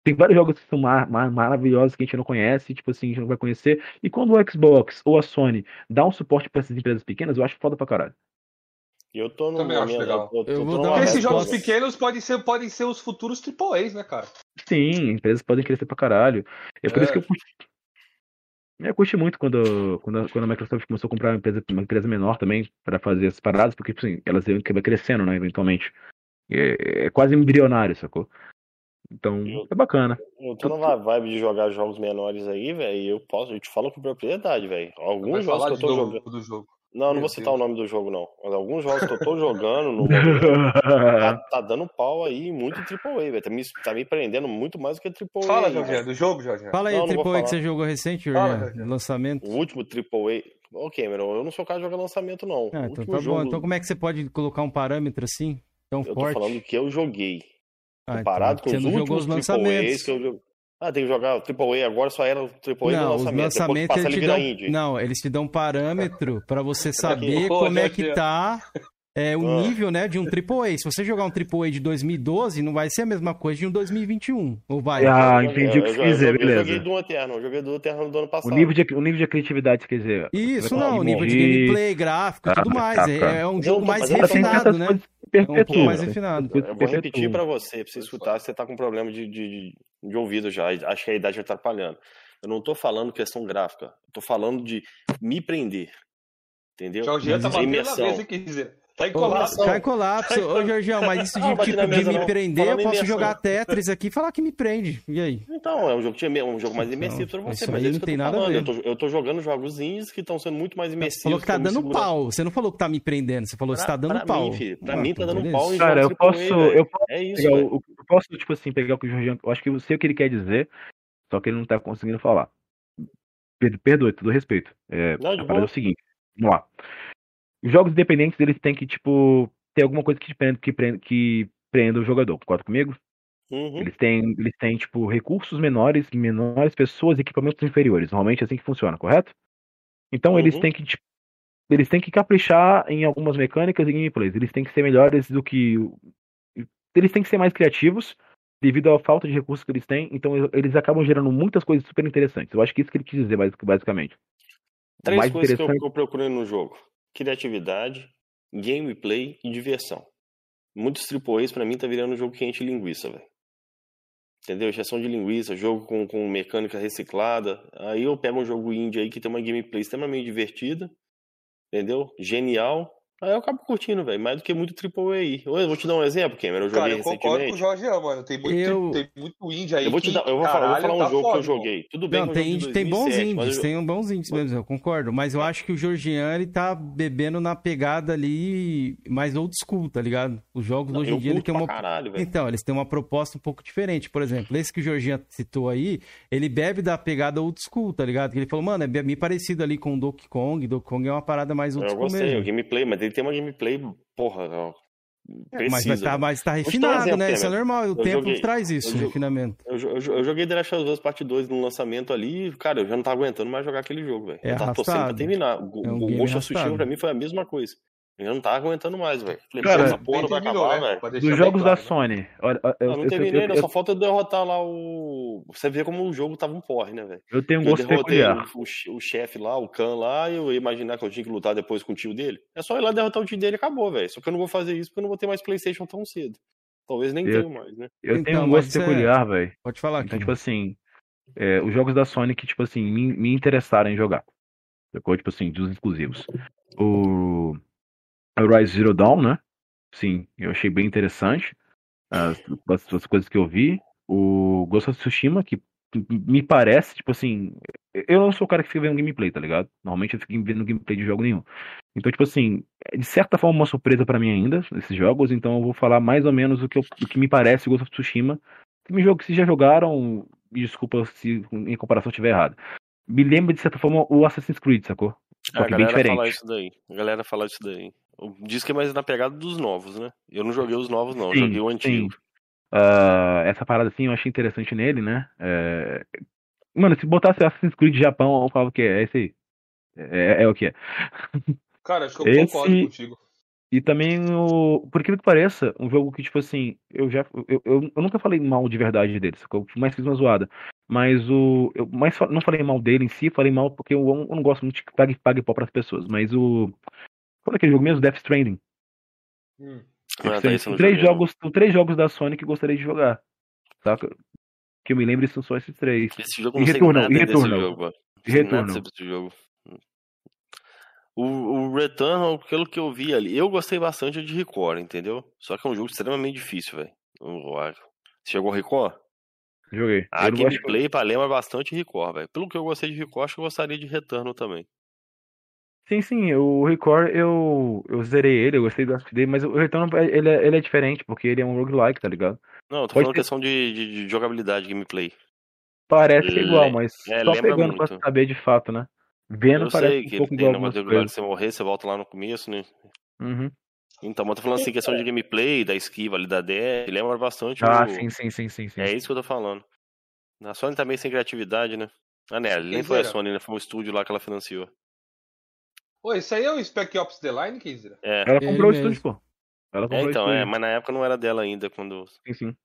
Tem vários jogos que são mar- mar- maravilhosos que a gente não conhece, tipo assim, a gente não vai conhecer. E quando o Xbox ou a Sony dá um suporte pra essas empresas pequenas, eu acho foda pra caralho. Eu tô no Também acho legal. Eu, tô- Eu vou dar uma esses resposta. jogos pequenos podem ser, podem ser os futuros AAAs, né, cara? Sim, empresas podem crescer pra caralho. É por É. isso que eu curti. Eu curti muito quando, quando, a, quando a Microsoft começou a comprar uma empresa, uma empresa menor também para fazer as paradas, porque assim, elas iam acabar crescendo, né, eventualmente. É, é quase embrionário, sacou? Então, Eu- é bacana. Eu tô numa vibe de jogar jogos menores aí, velho. e Eu posso, eu te falo com propriedade, velho. Alguns jogos que eu tô jogando. Não, não Meu vou citar Deus. o nome do jogo, não. Mas alguns jogos que eu tô jogando no tá, tá dando pau aí muito AAA, velho. Tá me, tá me prendendo muito mais do que AAA. Fala, velho. do jogo, Jorginho. Fala aí, Não, o não vou Triple A que você jogou recente, Fala, Jorge, Jorge. lançamento. O último AAA. Ô, Cameron, eu não sou o cara de jogar lançamento, não. Ah, então tá jogo, bom. Então como é que você pode colocar um parâmetro assim, tão eu tô forte? falando que eu joguei. Ah, então, Comparado com você os não jogou últimos os AAAs lançamentos. que eu joguei. Ah, tem que jogar o AAA agora, só era o AAA Não, do os lançamento. Passa eles ele te dão, não, eles te dão um parâmetro pra você saber Pô, como é que tá é, o Ah. nível, né, de um AAA. Se você jogar um AAA de 2012, não vai ser a mesma coisa de um 2021, ou vai? Ah, entendi o que você quer dizer, joguei- Eu joguei beleza. do Eterno, eu joguei do Eterno do ano O passado. nível de, o nível de criatividade, quer dizer. Isso não, conseguir nível de gameplay, gráfico e tá, tudo mais. tá, É, tá. é um Mas jogo mais refinado, né? coisas que É um pouco mais refinado. Eu vou repetir pra você, pra você escutar, você tá com problema de, de, de ouvido já. Acho que a idade já tá atrapalhando. Eu não tô falando questão gráfica, eu tô falando de me prender. Entendeu? Jorginho tá batendo na mesa, quer dizer. Tá Ô, encolado. Cai em colapso. Ô, Jorgião, mas isso de, tipo, na de me não. prender, eu Falando em posso jogar Tetris aqui e falar que me prende. E aí? Então, é um jogo, que tinha- um jogo mais imersivo pra você, isso mas aí é isso não eu tem tô nada a falando. Eu ver. tô, eu tô jogando jogos indies que estão sendo muito mais Você imersivos. falou que tá dando segurando. pau. Você não falou que tá me prendendo. Você falou que tá dando pra pau. mim, filho, pra Ah, mim então tá dando beleza. pau em Cara, eu posso, eu posso É isso, o, eu posso, tipo assim, pegar o que o Jorginho. Eu acho que eu sei o que ele quer dizer, só que ele não tá conseguindo falar. Per- Perdoe, todo respeito. É, Não, de a parada é o seguinte, vamos lá. Os jogos independentes, eles têm que, tipo, ter alguma coisa que prenda, que prenda, que prenda o jogador. Concorda comigo? Uhum. Eles têm, eles têm, tipo, recursos menores, menores pessoas e equipamentos inferiores. Normalmente é assim que funciona, correto? Então eles Uhum. têm que, tipo, eles têm que caprichar em algumas mecânicas e gameplays. Eles têm que ser melhores do que. Eles têm que ser mais criativos devido à falta de recursos que eles têm. Então eles acabam gerando muitas coisas super interessantes. Eu acho que isso que ele quis dizer, basic- basicamente. Três mais coisas que eu, eu procurei no jogo: criatividade, gameplay e diversão. Muitos AAAs pra mim tá virando um jogo quente linguiça, velho. Entendeu? Injeção de linguiça, jogo com, com mecânica reciclada. Aí eu pego um jogo indie aí que tem uma gameplay extremamente divertida. Entendeu? Genial. Aí eu acabo curtindo, velho, mais do que muito AAA aí. Eu vou te dar um exemplo, Cameron. Eu joguei Cara, eu concordo com o. Jorge, mano. Tem muito, Eu- tem muito indie aí. Eu vou te dar, eu vou falar, eu vou caralho, falar um tá jogo que eu foda, joguei. Tudo bem, Não, um tem, tem bons 2007, mas indies, eu- tem bons indies mesmo, eu concordo. Mas eu acho que o Georgian, ele tá bebendo na pegada ali mais old school, tá ligado? Os jogos Não, hoje eu em dia, ele tem uma... caralho, velho. Então, eles têm uma proposta um pouco diferente. Por exemplo, esse que o Georgian citou aí, ele bebe da pegada old school, tá ligado? Que ele falou, mano, é bem parecido ali com o Donkey Kong. Donkey Kong é uma parada mais old Eu school gostei, o mesmo. gameplay, mas ele tem uma gameplay, porra, É, mas precisa. tá, mas tá dar um refinado, exemplo, né? Isso é normal, o tempo joguei- traz isso, eu refinamento. Eu, eu, eu joguei The Last of Us Part 2 no lançamento ali, cara, eu já não tava aguentando mais jogar aquele jogo, velho. É eu tava torcendo pra terminar. O, É um o Ghost of Tsushima pra mim foi a mesma coisa. Eu não tava aguentando mais, velho. Cara, essa porra vai terminou, acabar, né? velho. Dos jogos da claro, né? Sony. Olha, eu, Eu não terminei, eu- né? eu- Só falta eu derrotar lá o. Você vê como o jogo tava um porre, né, velho? eu tenho um Eu gosto derrotei peculiar. o, o che- o chefe lá, o Khan lá, e eu ia imaginar que eu tinha que lutar depois com o tio dele. É só ir lá derrotar o tio dele e acabou, velho. Só que eu não vou fazer isso porque eu não vou ter mais Playstation tão cedo. Talvez nem Eu- tenho mais, né? Eu Então, tenho um gosto é- peculiar, velho. Pode falar aqui. Então, tipo assim, é, os jogos da Sony que, tipo assim, me, me interessaram em jogar. Tipo assim, dos exclusivos. O Horizon Zero Dawn, né? Sim, eu achei bem interessante. As, as, as coisas que eu vi. O Ghost of Tsushima, que me parece, tipo assim, eu não sou o cara que fica vendo gameplay, tá ligado? Normalmente eu fico vendo gameplay de jogo nenhum. Então, tipo assim, de certa forma uma surpresa pra mim ainda, esses jogos, então eu vou falar mais ou menos o que, eu, o que me parece Ghost of Tsushima. Que me jogo se já jogaram, me desculpa se em comparação estiver errado. Me lembra, de certa forma, o Assassin's Creed, sacou? Só a que bem galera fala diferente. isso daí. A galera fala isso daí. Diz que é mais na pegada dos novos, né? Eu não joguei os novos, não. Sim, joguei o antigo. Ah, essa parada assim eu achei interessante nele, né? É, Mano, se botasse Assassin's Creed Japão, eu falava que é esse aí. É, é o que é. Cara, acho que eu Esse- concordo contigo. E também, o, por incrível que pareça, um jogo que, tipo assim, eu já. Eu, eu, eu nunca falei mal de verdade dele? Eu mais fiz uma zoada. Mas o. Eu mais não falei mal dele em si, falei mal porque eu, eu não gosto muito de que pague, pague pau pras pessoas. Mas o. Qual é aquele jogo mesmo? Death Stranding. Hum. Ah, tá, São três jogos, são três jogos da Sony que eu gostaria de jogar. Saca? Que eu me lembro são só esses três. Esse jogo E não nada e desse Returnal. jogo. E esse jogo. O, o Returnal, pelo que eu vi ali, eu gostei bastante de Record, entendeu? Só que é um jogo extremamente difícil, velho. Eu acho. Você jogou Record? Joguei. A eu gameplay pra lembra bastante Record, velho. Pelo que eu gostei de Record, acho que eu gostaria de Returnal também. Sim, sim, o Record eu, eu zerei ele, eu gostei do dele, mas o Return ele é, ele é diferente, porque ele é um roguelike, tá ligado? Não, eu tô Pode falando ter- questão de, de- de jogabilidade, gameplay. Parece que é igual, Le- mas é, só pegando pra muito. saber de fato, né? Vendo Eu parece sei um que pouco ele tem igual coisas. você morrer, você volta lá no começo, né? Uhum. Então, mas eu tô falando assim, questão de gameplay, da esquiva ali, da DR, lembra bastante Ah, o... sim, sim, sim, sim, sim. É isso que eu tô falando. A Sony tá meio sem criatividade, né? Ah, né? Nem foi a Kenzeira. Sony, né? Foi um estúdio lá que ela financiou. Pô, isso aí é o Spec Ops The Line, Kenzeira? É, Ela Ele comprou o mesmo. estúdio, pô. Ela é comprou o então, estúdio. é, mas na época não era dela ainda, quando, Sim, sim.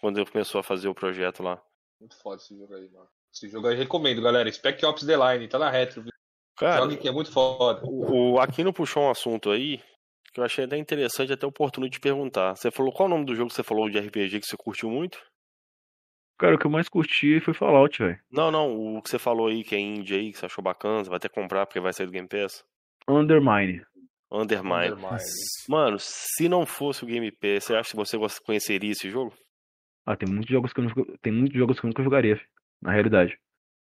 quando eu começou a fazer o projeto lá. Muito foda esse jogo aí, mano. Esse jogo aí recomendo, galera. Spec Ops The Line, tá na retro. Cara, Jogue que é muito foda. o, o Aquino puxou um assunto aí que eu achei até interessante, até oportuno de perguntar. Você falou qual o nome do jogo que você falou de RPG que você curtiu muito? Cara, o que eu mais curti foi Fallout, velho. Não, não, o que você falou aí que é indie aí, que você achou bacana, você vai até comprar porque vai sair do Game Pass. Undermine. Undermine. Undermine. Mano, se não fosse o Game Pass, você acha que você conheceria esse jogo? Ah, tem muitos jogos que eu nunca, tem muitos jogos que eu nunca jogaria, na realidade.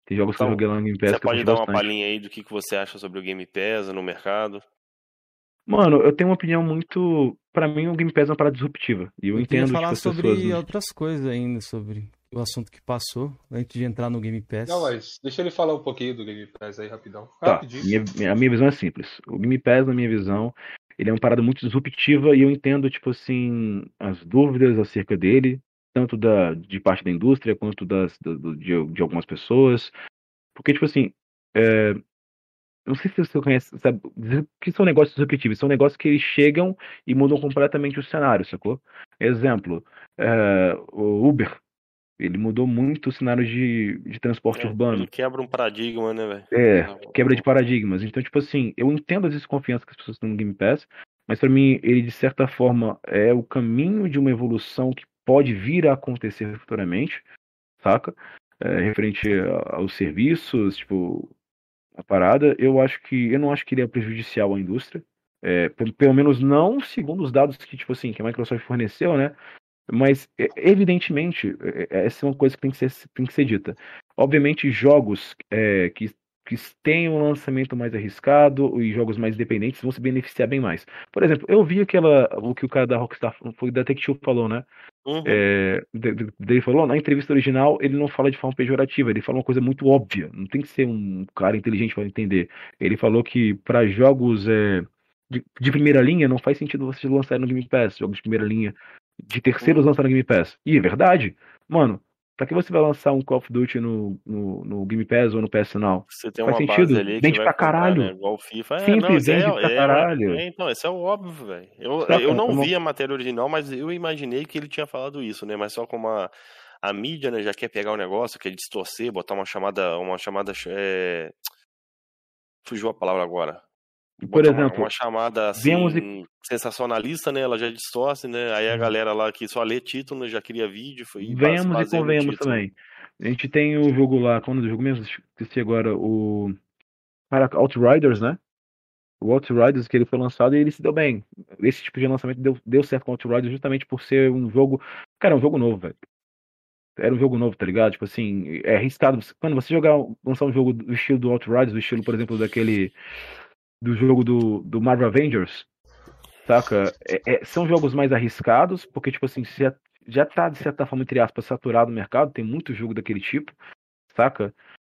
Tem jogos que eu Então, joguei lá no Game Pass Você que eu pode dar uma bastante. palhinha aí do que, que você acha sobre o Game Pass no mercado? Mano, eu tenho uma opinião muito. Pra mim, o Game Pass é uma parada disruptiva. E eu, Eu entendo falar tipo, sobre pessoas. outras coisas ainda, sobre o assunto que passou, antes de entrar no Game Pass. Não, mas deixa ele falar um pouquinho do Game Pass aí, rapidão. Tá, minha- a minha visão é simples. O Game Pass, na minha visão, ele é uma parada muito disruptiva e eu entendo, tipo assim, as dúvidas acerca dele, tanto da, de parte da indústria quanto das, do- do- de, de algumas pessoas. Porque, tipo assim, é, não sei se você conhece, sabe, o que são negócios disruptivos? São negócios que eles chegam e mudam completamente o cenário, sacou? Exemplo, é, o Uber, ele mudou muito o cenário de, de transporte É, urbano. Ele quebra um paradigma, né, velho? É, quebra de paradigmas. Então, tipo assim, eu entendo as desconfianças que as pessoas têm no Game Pass, mas pra mim ele de certa forma é o caminho de uma evolução que pode vir a acontecer futuramente, saca? É, referente aos serviços, tipo, a parada, eu acho que eu não acho que ele é prejudicial à indústria. É, pelo menos não segundo os dados que, tipo assim, que a Microsoft forneceu, né? Mas, evidentemente, essa é uma coisa que tem que ser, tem que ser dita. Obviamente, jogos é, que, que têm um lançamento mais arriscado e jogos mais independentes vão se beneficiar bem mais. Por exemplo, eu vi aquela, o que o cara da Rockstar, foi da Take-Two falou, né? Uhum. É, ele falou, na entrevista original, ele não fala de forma pejorativa, ele fala uma coisa muito óbvia, não tem que ser um cara inteligente para entender. Ele falou que para jogos é, de, de, primeira linha não faz sentido vocês lançarem no Game Pass, jogos de primeira linha de terceiros lançaram Game Pass. E é verdade. Mano, pra que você vai lançar um Call of Duty no, no, no Game Pass ou no PS Now? Você tem Faz uma sentido? ali vende pra caralho. Né? Igual FIFA. É, Sempre vende é, pra é, caralho. É, então, esse é o óbvio, velho. Eu, eu não vi a matéria original, mas eu imaginei que ele tinha falado isso, né? Mas só como a, a mídia, né, já quer pegar o negócio, quer distorcer, botar uma chamada, uma chamada, é... fugiu a palavra agora. Por exemplo, uma, uma chamada assim, sensacionalista, né? Ela já distorce, né? Aí a uhum. galera lá que só lê título né, já cria vídeo. Foi venhamos e convenhamos também. A gente tem o jogo lá, quando o jogo mesmo que agora, o para Outriders, né? O Outriders que ele foi lançado e ele se deu bem. Esse tipo de lançamento deu, deu certo com o Outriders justamente por ser um jogo, cara, é um jogo novo, velho. Era um jogo novo, tá ligado? Tipo assim, é arriscado. Quando você jogar, lançar um jogo do estilo do Outriders, do estilo, por exemplo, daquele do jogo do, do Marvel Avengers, saca? É, é, são jogos mais arriscados, porque, tipo assim, já, já tá, de certa forma, entre aspas, saturado o mercado, tem muito jogo daquele tipo, saca?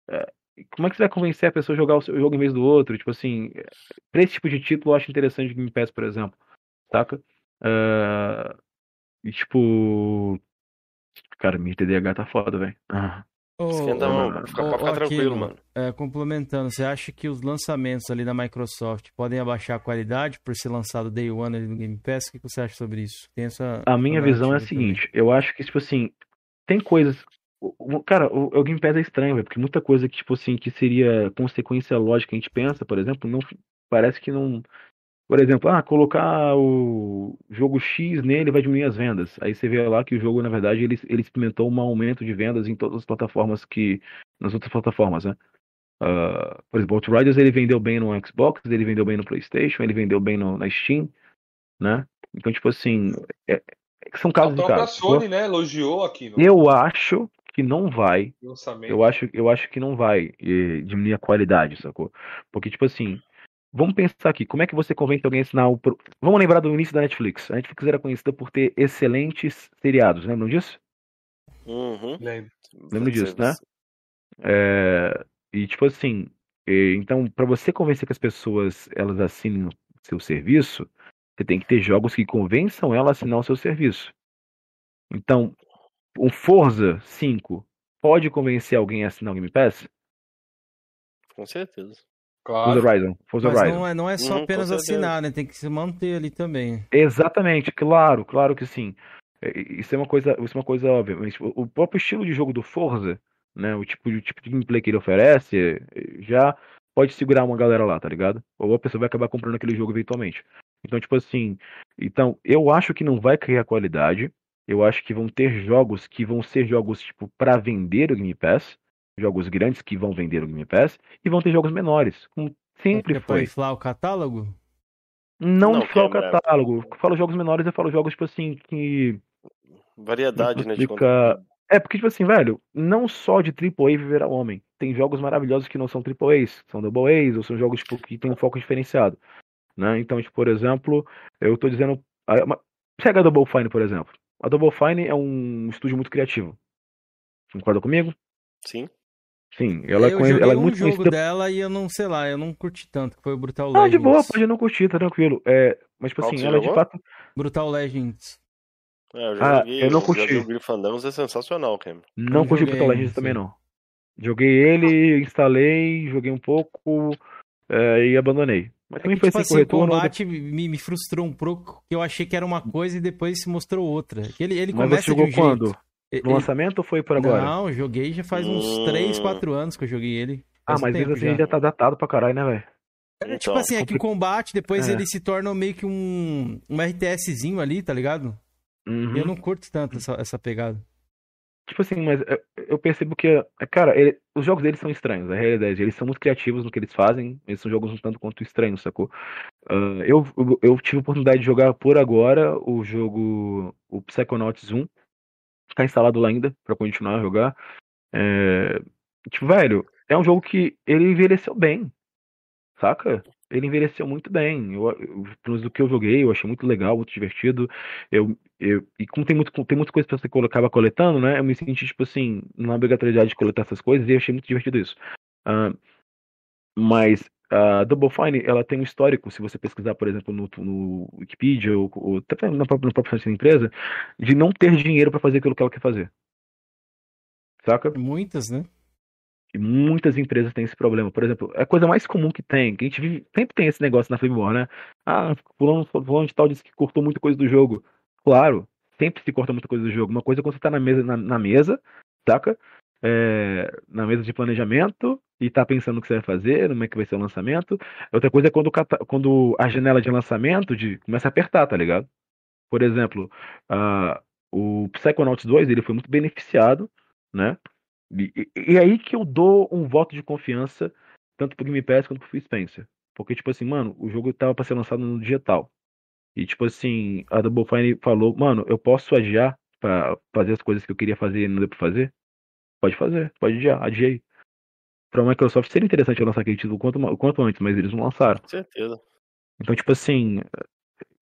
É, como é que você vai convencer a pessoa a jogar o seu jogo em vez do outro? Tipo assim, pra esse tipo de título eu acho interessante o Game Pass, por exemplo, saca? Uh, e tipo. Cara, minha TDAH tá foda, velho. Esquenta a mão, fica, oh, ficar tranquilo, mano. É, complementando, você acha que os lançamentos ali da Microsoft podem abaixar a qualidade por ser lançado Day One ali no Game Pass? O que você acha sobre isso? Tem essa, a minha visão é a seguinte, também. eu acho que, tipo assim, tem coisas... Cara, o, o Game Pass é estranho, véio, porque muita coisa que, tipo assim, que seria consequência lógica, a gente pensa, por exemplo, não parece que não por exemplo, ah, colocar o jogo X nele vai diminuir as vendas. Aí você vê lá que o jogo, na verdade, ele, ele experimentou um aumento de vendas em todas as plataformas que. nas outras plataformas, né? Uh, por exemplo, Outriders ele vendeu bem no Xbox, ele vendeu bem no PlayStation, ele vendeu bem no, na Steam, né? Então, tipo assim, é, é, são casos de casos. A Sony, né, elogiou aqui. No... Eu acho que não vai. Eu acho, eu acho que não vai eh, diminuir a qualidade, sacou? Porque, tipo assim, Vamos pensar aqui, como é que você convence alguém a assinar o. Vamos lembrar do início da Netflix. A Netflix era conhecida por ter excelentes seriados, lembram disso? Uhum. Lembro. Lembro disso, né? É... E tipo assim, então para você convencer que as pessoas elas assinem o seu serviço, você tem que ter jogos que convençam ela a assinar o seu serviço. Então, o Forza 5 pode convencer alguém a assinar o Game Pass? Com certeza. Claro. Forza Horizon. Forza Mas Horizon. Não, é, não é só hum, apenas assinar, né? Tem que se manter ali também. Exatamente, claro, claro que sim. É, isso é uma coisa, isso é uma coisa óbvia. Mas o próprio estilo de jogo do Forza, né? O tipo, o tipo de gameplay que ele oferece, já pode segurar uma galera lá, tá ligado? Ou a pessoa vai acabar comprando aquele jogo eventualmente. Então, tipo assim, então eu acho que não vai criar qualidade. Eu acho que vão ter jogos que vão ser jogos tipo para vender o Game Pass jogos grandes que vão vender o Game Pass e vão ter jogos menores, como sempre é foi. inflar o catálogo? Não, não inflar o catálogo. Eu falo jogos menores, eu falo jogos, tipo assim, que. Variedade, né? De É, porque, tipo assim, velho, não só de AAA viverá o homem. Tem jogos maravilhosos que não são AAAs, são Double A's, ou são jogos tipo, que tem um foco diferenciado. Né? Então, tipo, por exemplo, eu tô dizendo. Pega a Double Fine, por exemplo. A Double Fine é um estúdio muito criativo. Concorda comigo? Sim. Sim, ela, eu conhe... ela é um muito jogo conhecida. dela e eu não, sei lá, eu não curti tanto, que foi o Brutal Legends. Não, de boa, pode não curtir, tá tranquilo. É, mas, tipo Qual assim, ela você de fato. Brutal Legends. É, eu já Ah, joguei, eu não já curti. joguei o Fandangos, é sensacional, Cam. Não Não curti joguei Brutal Legends ainda, também, sim. não. Joguei ele, instalei, joguei um pouco é, e abandonei. Mas É também que, foi tipo assim, assim, o retorno. combate me, me frustrou um pouco, que eu achei que era uma coisa e depois se mostrou outra. Ele, ele Mas começa você jogou de um jeito. quando? E- No lançamento ou foi por agora? Não, joguei já faz uns Hum. 3, 4 anos que eu joguei ele. ah, Faz mas tempo mesmo assim já. já tá datado pra caralho, né, velho? É, tipo Então, assim, é que o combate depois É. ele se torna meio que um, um RTSzinho ali, tá ligado? Uhum. Eu não curto tanto essa, essa pegada. Tipo assim, mas eu- eu percebo que, é, cara, ele- os jogos deles são estranhos, a realidade. Eles são muito criativos no que eles fazem, eles são jogos um tanto quanto estranhos, sacou? Ah, eu, eu, eu tive a oportunidade de jogar por agora o jogo, o Psychonauts 1, tá instalado lá ainda pra continuar a jogar. É, tipo, velho, é um jogo que ele envelheceu bem, saca? Ele envelheceu muito bem. Eu, eu, pelo menos do que eu joguei, eu achei muito legal, muito divertido. Eu, eu, e como tem, muito, tem muita coisa pra você acaba coletando, né? Eu me senti, tipo assim, na obrigatoriedade de coletar essas coisas e eu achei muito divertido isso. Ah, mas a Double Fine, ela tem um histórico, se você pesquisar, por exemplo, no, no Wikipedia ou, ou até na própria, no próprio site da empresa, de não ter dinheiro pra fazer aquilo que ela quer fazer. Saca? Muitas, né? E muitas empresas têm esse problema. Por exemplo, é a coisa mais comum que tem, que a gente vive, sempre tem esse negócio na Flipboard, né? Ah, fulano, fulano de tal disse que cortou muita coisa do jogo. Claro, sempre se corta muita coisa do jogo. Uma coisa é quando você tá na mesa, na, na mesa, saca? É, na mesa de planejamento e tá pensando no que você vai fazer, como é que vai ser o lançamento. Outra coisa é quando, o quando a janela de lançamento de, começa a apertar, tá ligado? Por exemplo, ah, o Psychonauts 2 ele foi muito beneficiado, né? E, e- e aí que eu dou um voto de confiança tanto pro Game Pass quanto pro Phil Spencer. Porque, tipo assim, mano, o jogo tava pra ser lançado no digital. E, tipo assim, a Double Fine falou, mano, eu posso adiar pra fazer as coisas que eu queria fazer e não deu pra fazer? Pode fazer, pode adiar, adiei. Pra Microsoft seria interessante lançar aquele título quanto, quanto antes, mas eles não lançaram. Com certeza. Então, tipo assim,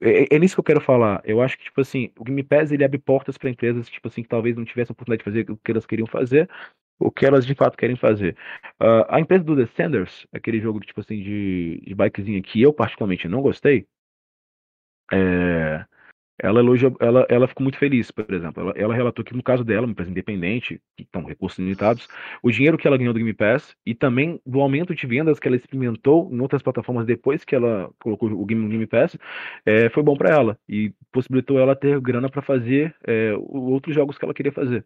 é, é nisso que eu quero falar. Eu acho que, tipo assim, o Game Pass ele abre portas para empresas, tipo assim, que talvez não tivessem a oportunidade de fazer o que elas queriam fazer, o que elas de fato querem fazer. Ah, a empresa do Descenders, aquele jogo, tipo assim, de, de bikezinha que eu particularmente não gostei, é, ela elogia, ela, ela ficou muito feliz, por exemplo. Ela, ela relatou que no caso dela, uma empresa independente, que estão recursos limitados, o dinheiro que ela ganhou do Game Pass e também do aumento de vendas que ela experimentou em outras plataformas depois que ela colocou o game Game Pass, é, foi bom para ela e possibilitou ela ter grana para fazer é, outros jogos que ela queria fazer.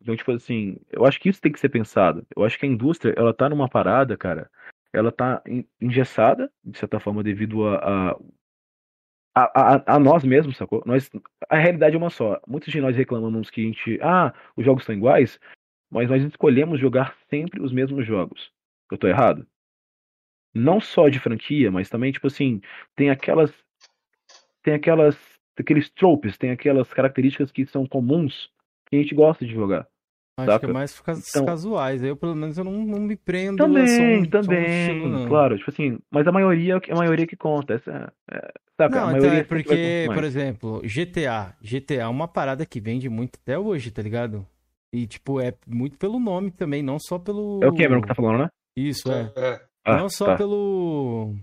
Então, tipo assim, eu acho que isso tem que ser pensado. Eu acho que a indústria, ela tá numa parada, cara, ela tá en- engessada, de certa forma, devido a, a a, a, a nós mesmos, sacou? Nós, a realidade é uma só. Muitos de nós reclamamos que a gente, ah, os jogos são iguais, mas nós escolhemos jogar sempre os mesmos jogos. Eu tô errado? Não só de franquia, mas também, tipo assim, tem aquelas. Tem aquelas. Aqueles tropes, tem aquelas características que são comuns que a gente gosta de jogar. Acho Saca? que é mais por causa Então- casuais. Eu, pelo menos, eu não, não me prendo a Também, só um- só um também, estilo, claro, tipo assim, mas a maioria, é o que- a maioria que conta, essa, é, saca? a Não, então maioria é sempre vai porque, contar por exemplo, GTA. GTA é uma parada que vende muito até hoje, tá ligado? E, tipo, é muito pelo nome também, não só pelo. É o Cameron que tá falando, né? Isso, é. É. Ah, não só tá. pelo.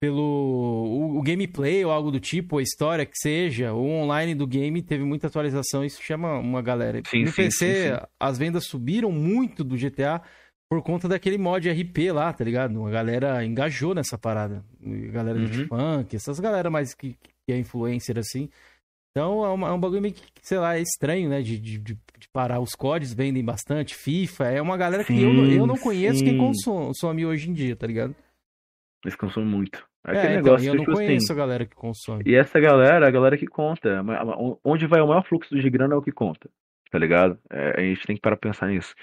Pelo. O, o gameplay ou algo do tipo, a história que seja, o online do game teve muita atualização, isso chama uma galera. Sim, no sim, PC, sim, as vendas subiram muito do GTA por conta daquele mod RP lá, tá ligado? A galera engajou nessa parada. A galera de Uhum. funk, essas galera mais que, que é influencer assim. Então é, uma- é um bagulho meio que, sei lá, é estranho, né? De, de, de- de parar. Os CODs vendem bastante, FIFA. É uma galera que eu, não- eu não conheço quem consome hoje em dia, tá ligado? Eles consomem muito. É É, aquele então, negócio e eu não tipo assim, conheço a galera que consome. E essa galera, a galera que conta. Onde vai o maior fluxo de grana é o que conta. Tá ligado? É, a gente tem que parar pra pensar nisso.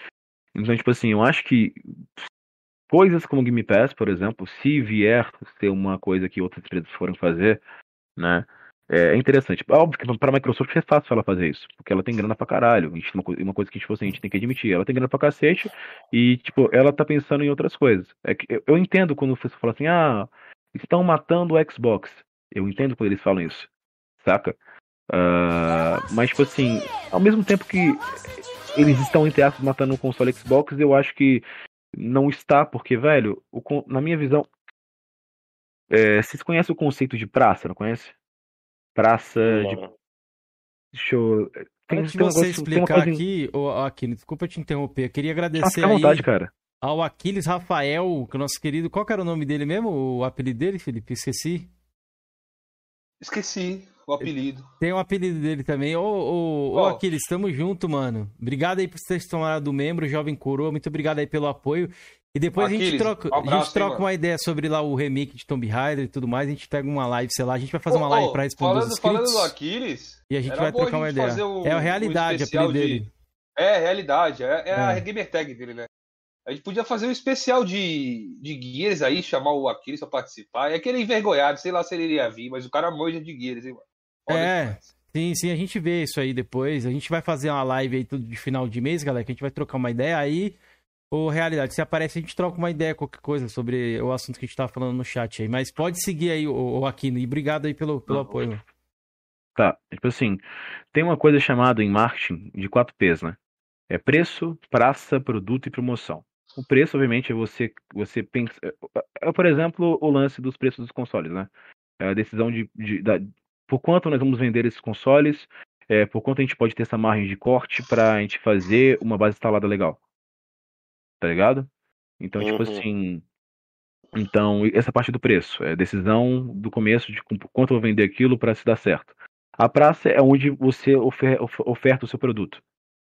Então, tipo assim, eu acho que coisas como Game Pass, por exemplo, se vier ser uma coisa que outras empresas forem fazer, né? É interessante. Óbvio que pra Microsoft é fácil ela fazer isso, porque ela tem grana pra caralho. A gente, uma, coi- uma coisa que tipo, assim, a gente tem que admitir. Ela tem grana pra cacete e, tipo, ela tá pensando em outras coisas. É que eu, eu entendo quando você fala assim, ah, estão matando o Xbox. Eu entendo quando eles falam isso, saca? Ah, mas, tipo assim, ao mesmo tempo que eles estão, entre aspas, matando o console Xbox, eu acho que não está, porque, velho, o na minha visão. É, vocês conhecem o conceito de praça, não conhece? Praça de. Não. Deixa eu. Tem, Antes de um você uma explicar aqui, ô, Aquiles, desculpa te interromper. Eu queria Ah, agradecer fica à aí vontade, cara. Ao Aquiles Rafael, que é o nosso querido. Qual que era o nome dele mesmo? O apelido dele, Felipe? Esqueci. Esqueci o apelido. Tem um apelido dele também. Ô, ô, ô Ó. Aquiles, tamo junto, mano. Obrigado aí por ter se tornado membro, Jovem Coroa. Muito obrigado aí pelo apoio. E depois a gente Aquiles, troca, um a abraço, gente troca hein, uma ideia sobre lá o remake de Tomb Raider e tudo mais. A gente pega uma live, sei lá. A gente vai fazer uma Ô, live pra responder falando, os falando inscritos. do Aquiles. E a gente vai a trocar uma ideia. um- é a realidade, a especial apelido de- dele. É, realidade. É, é a É. gamer tag dele, né? A gente podia fazer um especial de, de Gears aí, chamar o Aquiles pra participar. É aquele envergonhado, sei lá se ele iria vir, mas o cara manja de Gears, hein, mano? É. Sim, sim, a gente vê isso aí depois. A gente vai fazer uma live aí tudo de final de mês, galera, que a gente vai trocar uma ideia. Aí, ô, realidade, se aparece, a gente troca uma ideia, qualquer coisa, sobre o assunto que a gente tava falando no chat aí. Mas pode seguir aí, o, o Aquino, e obrigado aí pelo, pelo Não, apoio. Tá, tipo assim, tem uma coisa chamada em marketing de 4 P's, né? É preço, praça, produto e promoção. O preço, obviamente, é você, você pensa. É, é, por exemplo, o lance dos preços dos consoles, né? É a decisão de, de- da- por quanto nós vamos vender esses consoles, é, por quanto a gente pode ter essa margem de corte para a gente fazer uma base instalada legal. Tá ligado? Então, tipo Uhum. assim. Então, essa parte do preço, é a decisão do começo de quanto eu vou vender aquilo para se dar certo. A praça é onde você ofer- of- oferta o seu produto,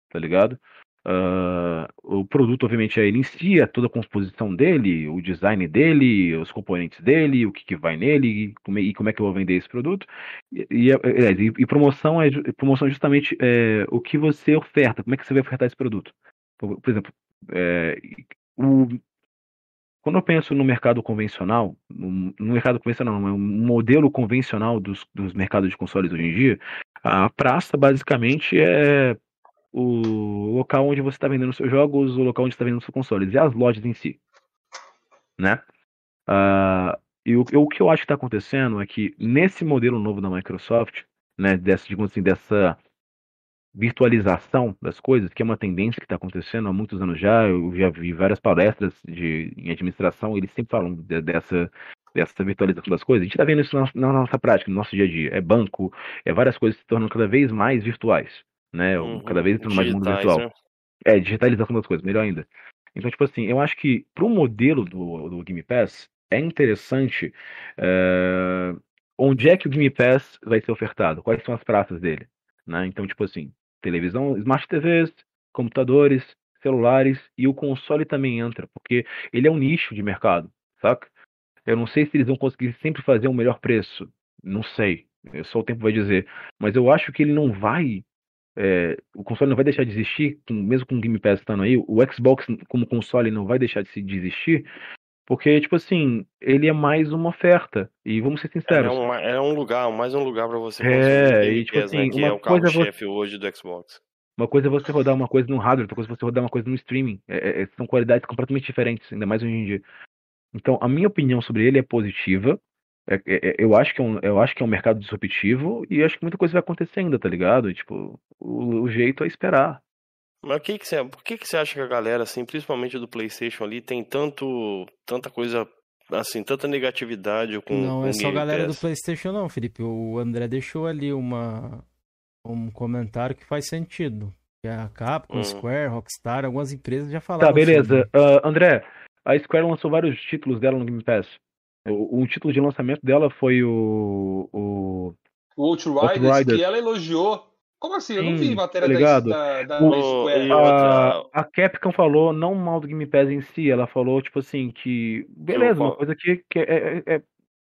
tá ligado? Ah, o produto, obviamente, é ele em si, é toda a composição dele, o design dele, os componentes dele, o que, que vai nele e como, é- e como é que eu vou vender esse produto. E, e, é- e- e promoção é promoção é justamente é, o que você oferta, como é que você vai ofertar esse produto. Por, por exemplo, é, o, quando eu penso no mercado convencional, no, no mercado convencional, não, é um modelo convencional dos, dos mercados de consoles hoje em dia, a praça basicamente é o local onde você está vendendo seus jogos, o local onde está vendendo seus consoles, e as lojas em si. Né? Ah, e o, o que eu acho que está acontecendo é que nesse modelo novo da Microsoft, né, dessa, digamos assim, dessa virtualização das coisas, que é uma tendência que está acontecendo há muitos anos já. Eu já vi várias palestras de, em administração, eles sempre falam de- dessa, dessa virtualização das coisas. A gente está vendo isso na, na nossa prática, no nosso dia a dia. É banco, é várias coisas se tornando cada vez mais virtuais, né? Uhum. Cada vez entrando mais no mundo virtual. né? É, digitalização das coisas, melhor ainda. Então, tipo assim, eu acho que para o modelo do, do Game Pass é interessante eh, onde é que o Game Pass vai ser ofertado, quais são as praças dele, né? Então, tipo assim, televisão, smart TVs, computadores, celulares e o console também entra, porque ele é um nicho de mercado, saca? Eu não sei se eles vão conseguir sempre fazer um melhor preço, não sei, só o tempo vai dizer, mas eu acho que ele não vai é, o console não vai deixar de existir, com- mesmo com o Game Pass estando aí, o Xbox como console não vai deixar de se de existir, porque, tipo assim, ele é mais uma oferta. E vamos ser É sinceros. um, é um lugar, mais um lugar pra você É, e, tipo Pass, né, assim, que uma é o é você- carro-chefe hoje do Xbox. Uma coisa é você rodar uma coisa no hardware, outra coisa é você rodar uma coisa no streaming. É- é- são qualidades completamente diferentes, ainda mais hoje em dia. Então, a minha opinião sobre ele é positiva. É- é- é- eu, acho que é um, eu acho que é um mercado disruptivo e acho que muita coisa vai acontecer ainda, tá ligado? E, tipo, o, o jeito é esperar. Mas o que que você, por que que você acha que a galera, assim, principalmente do PlayStation ali, tem tanto, tanta coisa, assim, tanta negatividade com Não com é só a galera do Pass? PlayStation, não, Felipe. O André deixou ali uma, um comentário que faz sentido. Que a Capcom, Hum. Square, Rockstar, algumas empresas já falaram. Tá, beleza. sobre. Ah, André, a Square lançou vários títulos dela no Game Pass. O, um título de lançamento dela foi o. o... O Outriders, Outriders. que ela elogiou. Como assim? Eu não vi matéria tá da, ligado? da, da O- Square. A, a Capcom falou não mal do Game Pass em si, ela falou, tipo assim, que. Beleza, uma coisa que, que é, é- é-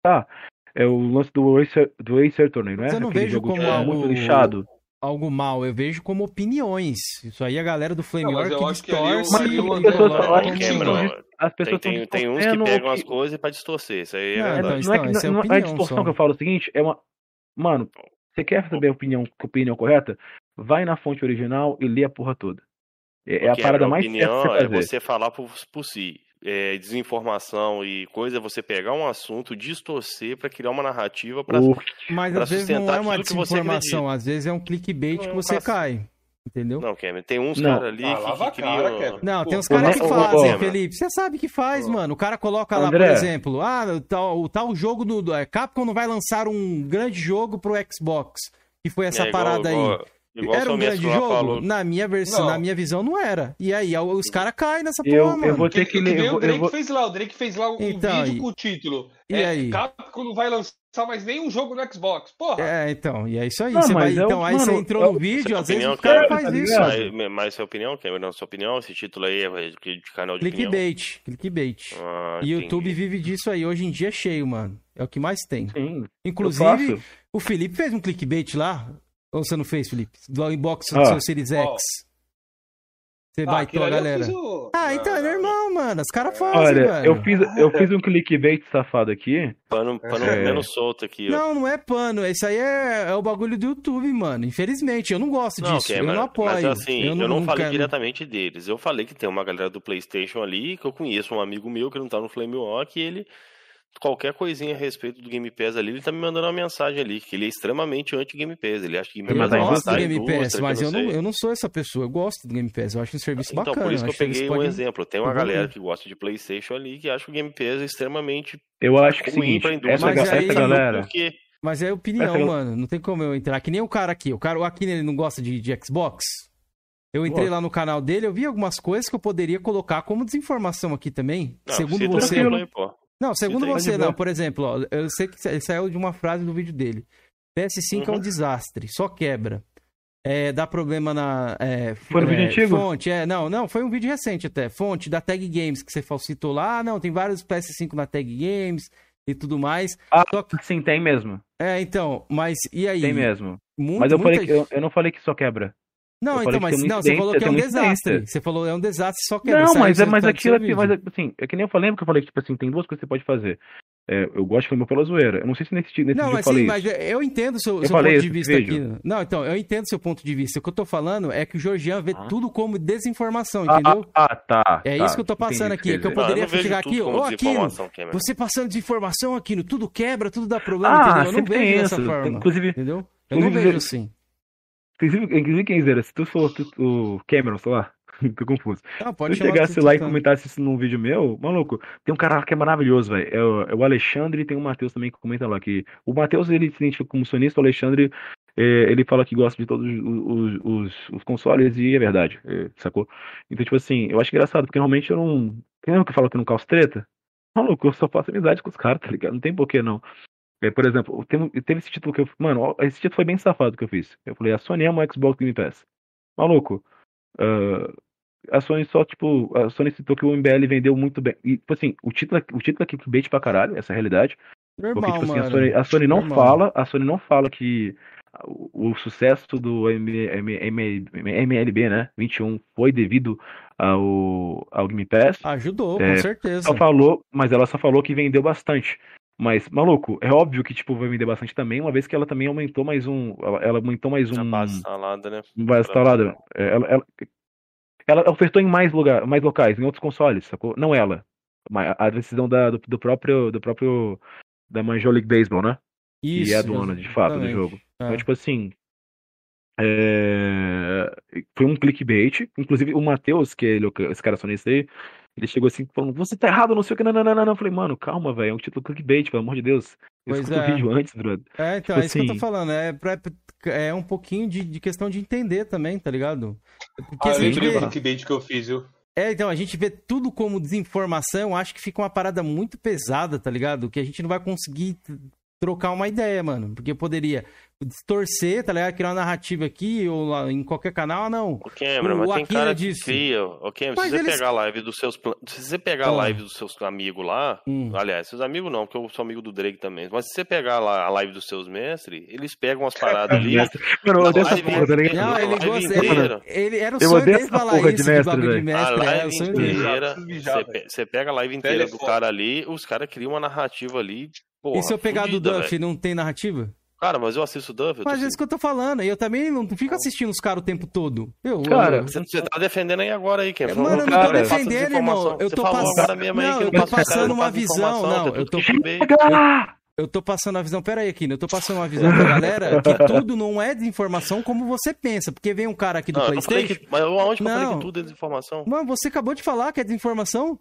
Tá. É o lance do Acer, do Acer Attorney, não é? Mas eu não Aquele vejo jogo como tipo, algo- muito lixado. Algo mal, eu vejo como opiniões. Isso aí a galera do Flame Não, mas War eu que que distorce. que Cameron, As pessoas tem, tem, tem uns que pegam que- as coisas pra distorcer, isso aí é Não, É, então, não, não é, não, que- isso é não- opinião a distorção só. que eu falo é o seguinte, é uma. Mano, você quer saber a opinião, a opinião correta? Vai na fonte original e lê a porra toda. É, é a parada minha mais certa opinião que é você falar por, por si. É, desinformação e coisa, é você pegar um assunto, distorcer pra criar uma narrativa pra. O- Mas pra às vezes não é uma desinformação, às vezes é um clickbait Não, que você cai. Entendeu? Não, Cameron, tem uns caras ali Ah, que, que cara, criam. Cameron. Não, tem uns Pô, caras que fazem, ô, Felipe. Você sabe que faz, Ô. mano. O cara coloca lá, André. por exemplo, ah, o tal, o tal jogo do, do- é, Capcom não vai lançar um grande jogo pro Xbox. Que foi essa É, igual- parada aí. igual- igual era um grande jogo? falou. Na minha versão, Não. na minha visão, não era. E aí, os caras caem nessa Eu- porra, eu mano. vou Que, ter que que ler- eu vou- o Drake eu vou- fez lá. O Drake fez lá um Então, vídeo e- com o título. e é, aí? Capcom não vai lançar mais nenhum jogo no Xbox. Porra. É, então, e é isso aí. Não, vai, é o- então, aí você entrou é o- no vídeo, às vezes o cara cara, faz tá isso. Mas, mas sua opinião, Cameron, sua opinião, esse título aí é de canal de opinião? Clickbait, clickbait. Ah, E o. YouTube vive disso aí. Hoje em dia é cheio, mano. É o que mais tem. Sim, eu Inclusive, o Felipe fez um clickbait lá. Ou você não fez, Felipe? Do inbox do Ah. seu Series X. Você Ah, baitou a eu galera. o- Ah, então é Não, não. normal, mano. Os caras fazem, Olha, velho. eu fiz, eu fiz um clickbait safado aqui. Pano, pano É. menos solto aqui, ó. Não, não é pano. Isso aí é, é o bagulho do YouTube, mano. Infelizmente, eu não gosto Não, disso. Cameron, eu não apoio. Mas assim, eu não, falei quero- diretamente deles. Eu falei que tem uma galera do PlayStation ali, que eu conheço um amigo meu que não tá no Flame Walk, e ele. Qualquer coisinha a respeito do Game Pass ali, ele tá me mandando uma mensagem ali, que ele é extremamente anti-Game Pass. Ele acha que Game Eu Pass gosto você- do Game Pass, mas eu não, eu não sou essa pessoa. Eu gosto do Game Pass. Eu acho um serviço Então, bacana. por isso que eu peguei um podem- exemplo. Tem uma evoluir. galera que gosta de PlayStation ali que acha que o Game Pass é extremamente Eu acho que é ruim seguinte, pra indústria. essa, Mas aí- essa galera. Porque Mas é opinião, Essa- mano. Não tem como eu entrar. Que nem o cara aqui. O cara, o Akine, ele não gosta de, de Xbox. Eu entrei Gosto. lá no canal dele, eu vi algumas coisas que eu poderia colocar como desinformação aqui também. Não, segundo você. pô. Não, segundo você, não. Por exemplo, ó, eu sei que sa- saiu de uma frase do vídeo dele. PS5 é um Uhum. desastre, só quebra. É, dá problema na. é, Foi no é, vídeo antigo? Fonte, é. Não, não, foi um vídeo recente até. Fonte da Tag Games que você falsitou lá. Ah, não, tem vários PS5 na Tag Games e tudo mais. Ah, Só que- sim, tem mesmo. É, então, mas e aí? Tem mesmo. Muito, Mas eu, muita- eu, eu não falei que só quebra. Não, eu então, que mas não, você falou que é um desastre. Você falou é um desastre, só quebra. Não, Saiu mas, é, essa mas aquilo aqui, mas assim, é que nem eu falei, porque eu falei que, tipo assim, tem duas coisas que você pode fazer. É, eu gosto de filme pela zoeira. Eu não sei se nesse, nesse Não, eu mas falei sim, mas eu entendo o seu, Eu seu ponto de vista aqui. Não, então, eu entendo seu ponto de vista. O que eu tô falando é que o Georgian vê Ah. tudo como desinformação, Ah, entendeu? Ah, tá. É tá, isso que eu tô passando aqui, é que eu poderia não, eu vejo chegar aqui, ô, Aquino, desinformação, Cameron. Você passando desinformação, Aquino, tudo quebra, tudo dá problema, Ah, entendeu? Eu não vejo tem dessa isso. forma. Inclusive, Entendeu? Eu não vejo assim. Inclusive, quem dizer, se tu for tu- o Cameron, sei lá, tô confuso. Se pode tu chamar chegasse lá e tanto. comentasse isso num vídeo meu, maluco, tem um cara lá que é maravilhoso, velho. É, o- é o Alexandre e tem o Matheus também que comenta lá. Que o Matheus ele se identifica como sonista, o Alexandre é, ele fala que gosta de todos os, os, os consoles e é verdade, é, sacou? Então, tipo assim, eu acho engraçado, porque normalmente eu não. Quem é que fala que eu não calço treta? Maluco, eu só faço amizade com os caras, tá ligado? Não tem porquê não. É, por exemplo, teve esse título que eu. Mano, esse título foi bem safado que eu fiz. Eu falei, a Sony ama o Xbox Game Pass. Maluco, ah, a Sony só, tipo, a Sony citou que o MBL vendeu muito bem. E, tipo assim, o título, é- o título é clickbait pra caralho, essa é a realidade. Porque, Normal, tipo assim, a. Sony, a Sony não Normal. fala, a Sony não fala que o, o sucesso do M- M- M- MLB, né, 21, foi devido ao, ao Game Pass. Ajudou, É, com certeza. Só falou, mas ela só falou que vendeu bastante. Mas, maluco, é óbvio que, tipo, vai vender bastante também, uma vez que ela também aumentou mais um. Ela, ela aumentou mais A um. base salada, né? Base instalada. É, Ela, ela, ela ofertou em mais, lugar, mais locais, em outros consoles, sacou? Não ela. Mas a decisão da, do, do próprio. Do próprio. Da Major League Baseball, né? Isso, que é a dona, de fato, do jogo. É. Então, tipo assim. é, Foi um clickbait. Inclusive, o Matheus, que é esse cara sonista aí, ele chegou assim falando: Você tá errado, não sei o que. Não, não, não, não. Eu falei, mano, calma, velho. É um título clickbait, pelo amor de Deus. Eu Pois escuto é. o vídeo antes, brother. É, então, Tipo é isso que eu tô assim- falando. É, pra- é um pouquinho de, de questão de entender também, tá ligado? Porque Ah, eu se a gente lembrei vê- do clickbait que eu fiz, viu? É, então, a gente vê tudo como desinformação, acho que fica uma parada muito pesada, tá ligado? Que a gente não vai conseguir trocar uma ideia, mano. Porque eu poderia distorcer, tá ligado? Criar uma narrativa aqui ou lá em qualquer canal, ah, não. O Cameron, O mas tem Akira cara disse. que cria. O Cameron, Mas se você eles- pegar a live dos seus. Se você pegar a Ah. live dos seus amigos lá. Hum. Aliás, seus amigos não, porque eu sou amigo do Drake também. Mas se você pegar lá a live dos seus mestres, eles pegam umas paradas ali. Mano, eu odeio essa porra, tá ligado? Não, ele gosta. Ele, era o Eu sonho dele falar isso, de de mestre, bagulho de velho. A mestre. É, o live sonho dele. inteira, você, pega a live inteira do cara ali, os caras criam uma narrativa ali. Porra, E se eu pegar fudida, do Duff, velho. não tem narrativa? Cara, mas eu assisto o Duff. eu Mas é assim, isso que eu tô falando. E eu também não fico assistindo os caras o tempo todo. Eu, Cara, eu- Você, você tá defendendo aí agora aí, Ken. Mano, eu não tô Cara, defendendo, irmão. Eu tô passando. aí eu tô uma visão. Não, eu tô, eu tô passando a visão. Pera aí, Aquino. Eu tô passando uma visão pra galera que tudo não é de informação como você pensa. Porque vem um cara aqui do Não, eu não falei PlayStation. que, mas eu, aonde que eu falei Não. que tudo é desinformação? Mano, você acabou de falar que é desinformação?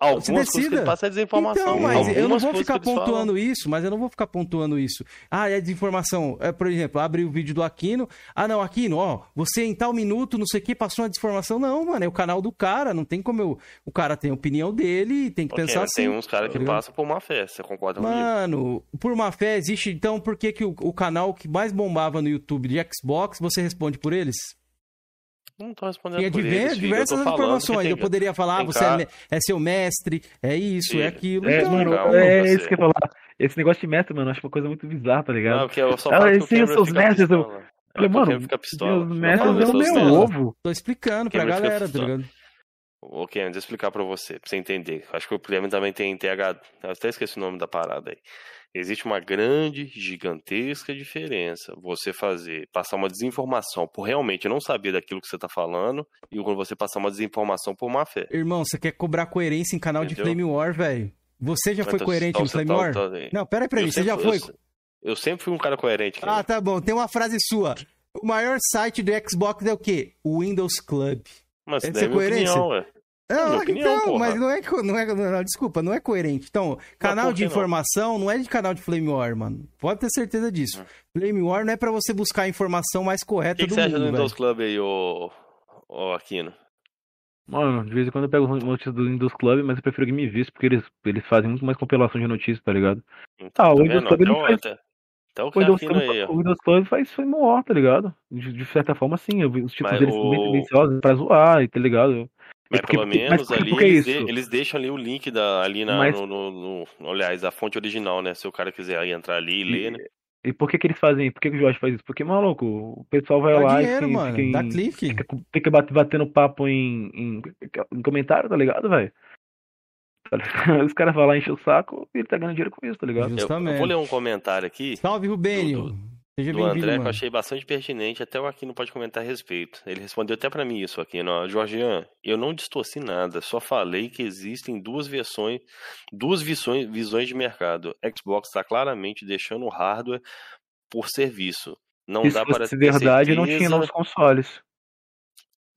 Algumas coisas que ele passa é desinformação. Então, mas Algumas eu não vou ficar que falam. pontuando isso, mas eu não vou ficar pontuando isso. Ah, é desinformação. É, por exemplo, abre o vídeo do Aquino. Ah, não, Aquino, ó, você em tal minuto, não sei o que, passou uma desinformação. Não, mano, é o canal do cara. Não tem como eu. O cara tem a opinião dele e tem que Ok, pensar assim. Tem uns caras que tá ligado? passam por má fé, você concorda comigo? Mano, por má fé existe, então por que, que o, o canal que mais bombava no YouTube de Xbox, você responde por eles? Não tô respondendo Tinha por eles. Eu diversas informações. tem- Eu poderia falar, ah, você é, é seu mestre, é isso, é aquilo. É, então, mano, calma, é você. isso que eu ia falar. Esse negócio de mestre, mano, eu acho uma coisa muito bizarra, tá ligado? Não, porque eu só falo que o Cameron seus fica mestres, eu-. Falei, É, mano, fica pistola. Messi fala deu isso, meu ovo. Tô explicando pra galera, tá ligado? Ô, Ken, deixa eu explicar pra você, pra você entender. Acho que o problema também tem TH. Eu até esqueci o nome da parada aí. Existe uma grande, gigantesca diferença. Você fazer, passar uma desinformação por realmente não saber daquilo que você tá falando e quando você passar uma desinformação por má fé. Irmão, você quer cobrar coerência em canal de Entendeu? Flame War, velho? Você já foi Então, coerente então no Flame tá- War? tá- Não, pera aí pra mim, você já foi? Eu, eu sempre fui um cara coerente. Ken. Ah, tá bom. Tem uma frase sua. O maior site do Xbox é o quê? O Windows Club. Mas essa é é coerência? opinião. Não, minha opinião, então, porra. mas não é, não é, não, desculpa, não é coerente. Então, canal de que não? informação não? é de canal de Flame War, mano. Pode ter certeza disso. Flame War não é pra você buscar a informação mais O correta que, que do você acha do mundo, Windows. Club aí, ô, ô Aquino? Mano, de vez em quando eu pego notícias do Windows Club, mas eu prefiro que me visse, porque eles, eles fazem muito mais compilação de notícias, tá ligado? Então, Ah, o tá Windows? Club não o- faz- até, até o O Windows, Club, aí, o Windows Club faz foi maior, tá ligado? De, de certa forma, sim. eu vi Os títulos Mas deles são bem o- tendenciosos pra zoar, tá ligado? Mas porque- pelo menos mas ali por que eles, de- eles deixam ali o link da, ali na, Mas- no, no- no- Aliás, a fonte original, né? Se o cara quiser entrar ali e ler, né? E por que que eles fazem? Por que, que o Jorge faz isso? Porque, maluco, o pessoal vai Dá lá dinheiro, e fica, mano. fica, em, Dá clique. fica, fica bat- batendo papo em, em, em comentário, tá ligado, velho? Tá? Os caras vão lá encher o saco e ele tá ganhando dinheiro com isso, tá ligado? Eu, eu Justamente. vou ler um comentário aqui Salve, Rubênio. Do- Seja do André que eu mano. achei bastante pertinente, até o Aquino pode comentar a respeito. Ele respondeu até pra mim isso aqui, ó. Jorgian, eu não distorci nada, só falei que existem duas versões, duas visões, visões de mercado. Xbox está claramente deixando o hardware por serviço. Não isso dá para ter verdade, não tinha certeza- novos consoles.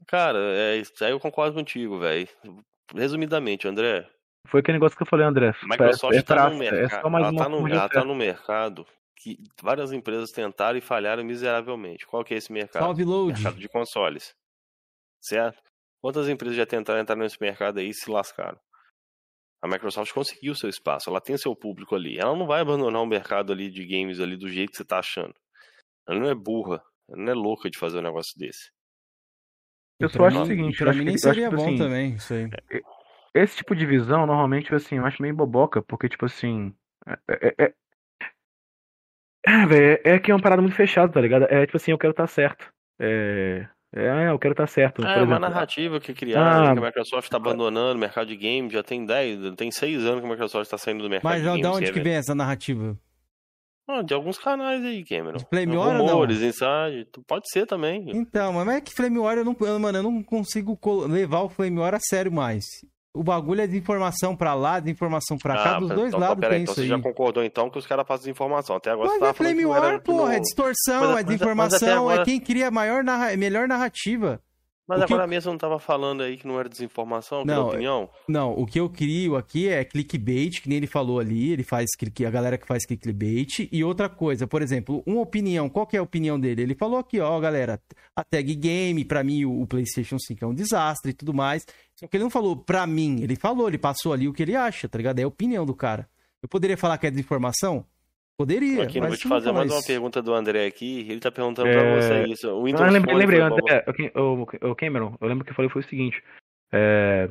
Cara, é, isso aí eu concordo contigo, velho. Resumidamente, André, Foi aquele negócio que eu falei, André. Microsoft é, está praça, no é mercado. só mais ela uma tá no, tá no mercado que várias empresas tentaram e falharam miseravelmente. Qual que é esse mercado? Salve, Load. mercado de consoles. Certo? Quantas empresas já tentaram entrar nesse mercado aí e se lascaram? A Microsoft conseguiu seu espaço, ela tem seu público ali. Ela não vai abandonar o mercado ali de games ali do jeito que você tá achando. Ela não é burra, ela não é louca de fazer um negócio desse. Eu só acho o seguinte, Pra eu acho mim que- nem seria que, bom assim, também, isso aí. Esse tipo de visão, normalmente, assim, eu acho meio boboca, porque, tipo assim. É, é, é... É, velho, é que é uma parada muito fechada, tá ligado? É tipo assim, eu quero estar certo. É. É, eu quero estar certo. É por uma narrativa que criaram, Ah, que a Microsoft está abandonando o mercado de games, já tem 10, tem 6 anos que a Microsoft está saindo do mercado Mas de games. da onde quer que vem essa narrativa? Ah, de alguns canais aí, Cameron. De Flame War ou não? Rumores, inside, pode ser também. Então, mas é que Flame War eu não, mano, eu não consigo levar o Flame War a sério mais. O bagulho é de informação pra lá, de informação pra cá, Ah, dos mas dois então, lados peraí, tem então isso você aí. já concordou então que os caras passam desinformação. Até agora você Mas tava é Flame War, não- porra, é distorção, Mas- é mas- mas até desinformação, é agora- quem cria a maior narra... melhor narrativa. Mas O agora mesmo não tava falando aí que não era desinformação, que era Não, opinião? Não, o que eu crio aqui é clickbait, que nem ele falou ali, ele faz click- a galera que faz clickbait. E outra coisa, por exemplo, uma opinião, qual que é a opinião dele? Ele falou aqui, ó, galera, a tag game, pra mim o, o PlayStation 5 é um desastre e tudo mais. Só que ele não falou pra mim, ele falou, ele passou ali o que ele acha, tá ligado? É a opinião do cara. Eu poderia falar que é desinformação? Poderia, Aqui, mas vou te fazer mais uma pergunta do André aqui. Ele tá perguntando É, pra você isso. O Windows Ah, lembrei, Phone lembrei? André, o, Cameron, eu lembro que eu falei foi o seguinte. é,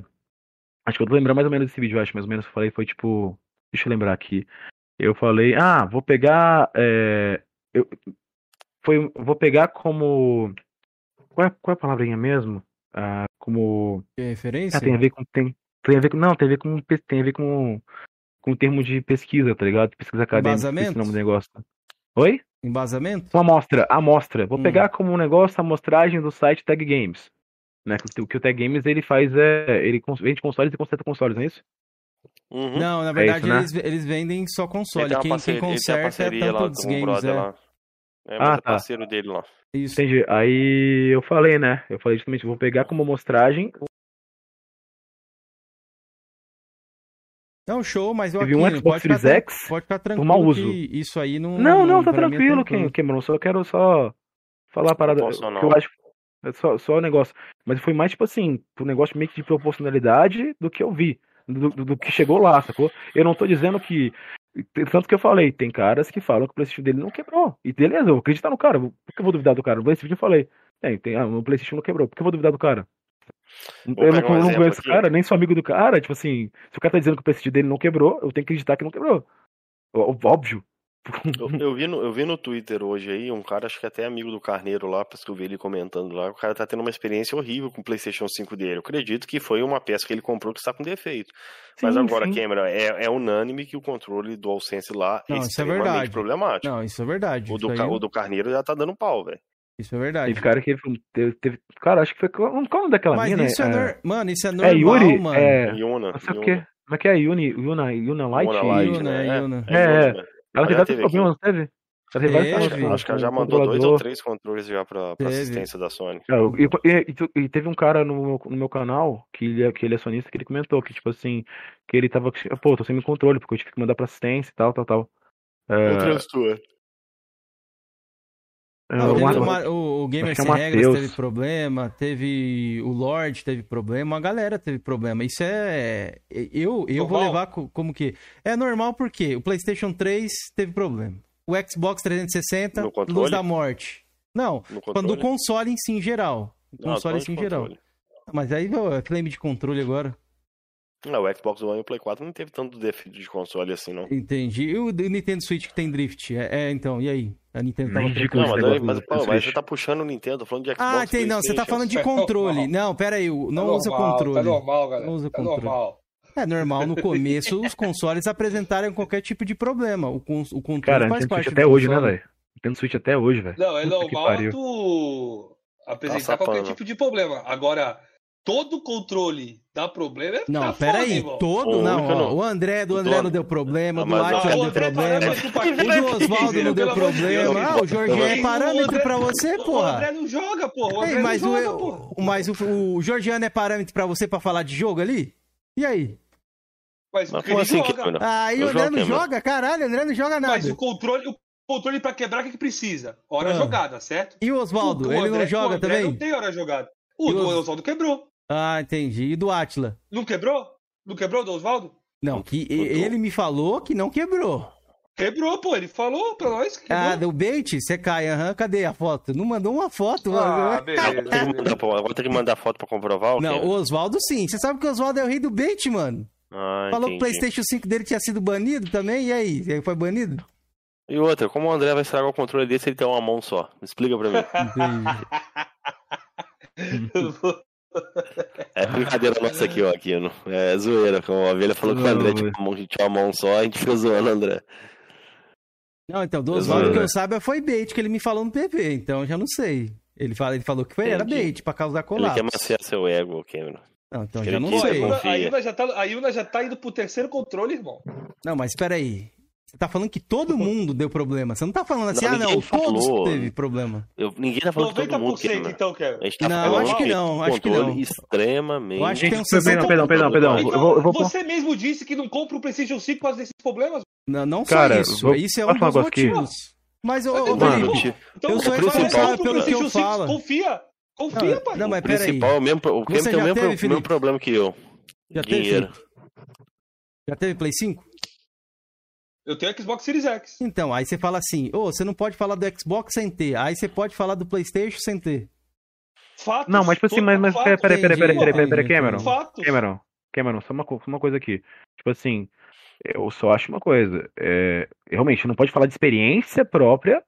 acho que eu tô lembrando mais ou menos desse vídeo, acho, mais ou menos eu falei, foi tipo. Deixa eu lembrar aqui. Eu falei, ah, vou pegar. é, eu, foi, vou pegar como. Qual é, qual é a palavrinha mesmo? Ah, como. Tem referência? Ah, tem a ver com. Tem, tem a ver com. Não, tem a ver com. Tem a ver com. Com o termo de pesquisa, tá ligado? Pesquisa acadêmica. Embasamento? o nome do negócio. Oi? Embasamento? Uma amostra, amostra. Vou Hum. pegar como um negócio a amostragem do site Tag Games. Né? Que, o- que o Tag Games ele faz é. Ele vende consoles e conserta consoles, não é isso? Uhum. Não, na É verdade isso, né? eles, eles vendem só console. Quem, quem parceria, uma conserta é tanto dos games, é. lá. É, mas Ah, é tá. parceiro dele lá. Isso. Entendi. Aí eu falei, né? Eu falei justamente, vou pegar como amostragem. Não, show, mas eu Teve aqui, um não Xbox pode Series X pode ficar tranquilo mau uso. que isso aí não... Não, não, tá mim é tranquilo, tranquilo. Cam- Cameron. Só quero só falar a parada. Não posso, que não. eu acho. É só, só o negócio. Mas foi mais, tipo assim, pro negócio meio que de proporcionalidade do que eu vi. Do, do- do que chegou lá, sacou? Eu não tô dizendo que. Tanto que eu falei, tem caras que falam que o PlayStation dele não quebrou. E beleza, eu vou acreditar no cara. Por que eu vou duvidar do cara? No PlayStation eu falei. Tem, tem, ah, o PlayStation não quebrou. Por que eu vou duvidar do cara? Eu não, um não conheço o cara, nem sou amigo do cara. Tipo assim, se o cara tá dizendo que o PlayStation dele não quebrou, eu tenho que acreditar que não quebrou. Ó- Óbvio. Eu, eu vi no, eu vi no Twitter hoje aí, um cara, acho que até amigo do Carneiro lá, porque eu vi ele comentando lá, o cara tá tendo uma experiência horrível com o PlayStation 5 dele. Eu acredito que foi uma peça que ele comprou que está com defeito. Mas Sim, agora, sim. Cameron, é, é unânime que o controle DualSense lá Não, é isso é extremamente verdade. problemático. Não, isso é verdade. o, do, o do Carneiro já tá dando pau, velho. Isso é verdade. Teve cara que teve, teve- Cara, acho que foi. Qual qual o nome daquela Mas mina? isso é, é, Mano, isso é é normal, Yuri? mano. É. Yuna. Sei o quê. Como é que é? Yuni, Yuna, Yuna Light? Yuna Light, Yuna, né? Yuna. É, É, Yuna, né? Ela teve vários teve problemas, não teve? Ela teve vários problemas acho que ela já mandou dois ou três controles já pra, pra assistência da Sony. É, E, e- e- e teve um cara no meu, no meu canal, que ele, é- que ele é sonista, que ele comentou que, tipo assim, que ele tava. Pô, tô sem controle, porque eu tive que mandar pra assistência e tal, tal, tal. É, Outras tuas. É, Não, o o, Gamer é Sem Regras teve problema, teve o Lorde teve problema, a galera teve problema. Isso é. Eu, eu vou levar co- como que. É normal porque o PlayStation 3 teve problema. O Xbox 360, No Luz da Morte. Não, quando o console em si em geral. O Não, console em só si em geral. Mas aí, é claim de controle agora. Não, o Xbox One e o Play 4 não teve tanto defeito de console assim, não. Entendi. E o do Nintendo Switch que tem drift? É, é, então, e aí? A Nintendo tava digo trocando Não, mas, mas, pô, mas você tá puxando o Nintendo, tô falando de Xbox. Ah, tem, não, você tá falando de É controle. Não, pera aí, não Tá usa normal, controle. Tá normal, galera. Não usa tá controle. normal. É normal, no começo os consoles apresentarem qualquer tipo de problema. O, con o controle Cara, faz Nintendo parte Switch até hoje, né, velho? Nintendo Switch até hoje, velho. Não, é normal pariu. tu apresentar Passa qualquer pano. tipo de problema. Agora, todo controle dá problema é Não, tá pera foda, aí, irmão. todo O não, ó, não. o André, do O André não deu problema, do o Ah, não o deu problema, o do Oswaldo não deu problema, ah, o. Jorginho é O parâmetro pra você, O porra. André não joga, porra. O Ei, mas não o, joga, porra. o- mas o, o Georgiano é parâmetro pra você pra falar de jogo ali? E aí? Mas, Mas como ele assim, joga. Cameron? Ah, Eu o André não joga? Caralho, o André não joga nada. Mas o controle, o controle pra quebrar, o que, que precisa? Hora Ah. jogada, certo? E o Oswaldo, O- o ele André- não o joga André também? Não tem hora jogada. O o- Oswaldo quebrou. Ah, entendi. E do Atila? Não quebrou? Não quebrou do Oswaldo? Não, que ele me falou que não quebrou. Quebrou, pô. Ele falou pra nós que quebrou. Ah, do bait? Você cai, aham. Cadê a foto? Não mandou uma foto, Ah, mano. beleza. Agora tem que mandar, foto pra comprovar o Não, o Oswaldo sim. Você sabe que o Oswaldo é o rei do bait, mano. Ah, Falou que o entendi. PlayStation 5 dele tinha sido banido também. E aí? Ele foi banido? E outra, como o André vai estragar o controle dele se ele tem uma mão só? Explica pra mim. Entendi. É brincadeira nossa aqui, ó, Aquino. É zoeira. Como a ovelha falou que o André tinha uma, tinha uma mão só, a gente fica zoando o André. Não, então, do Oswaldo que né? eu saiba foi bait que ele me falou no PV. Então eu já não sei. Ele, fala, ele falou que foi, era bait pra causar Ele colapso. quer maciar seu ego, Cameron. Não, então Ele já não a sei. a. Yuna já tá, a Yuna já tá indo pro terceiro controle, irmão. Não, mas espera aí. Você tá falando que todo mundo deu problema. Você não tá falando assim, Não, ah, não, ninguém todos falou. teve problema. Eu, ninguém tá falando de todo mundo, 90% Cameron. então, Kevin. A gente tá Não, acho que não, acho que não. extremamente. Eu acho que tem um Gente, perdão, perdão, perdão, perdão. Então, Eu vou, eu vou você mesmo disse que não compra o PlayStation 5 por causa desses problemas. Não, não só Cara, isso. vou- Isso é um dos negócio aqui? motivos. Mas, ô, ô, Então, Mano, Felipe, Então, Eu sou responsável o pelo que eu PlayStation 5, falo. Confia. Confia, pai. não, mas o peraí. principal, é o mesmo, o tem o mesmo, mesmo problema que eu. já teve? Já teve Play 5? Eu tenho Xbox Series X. Então, aí você fala assim, ô, você não pode falar do Xbox sem ter. Aí você pode falar do Playstation sem ter. Fatos. Não, mas tipo assim, mas, mas fato. peraí, peraí, peraí, peraí, peraí, peraí, peraí, Cameron. Fatos. Cameron, Cameron, só uma, só uma coisa aqui. Tipo assim, eu só acho uma coisa. É, realmente, não pode falar de experiência própria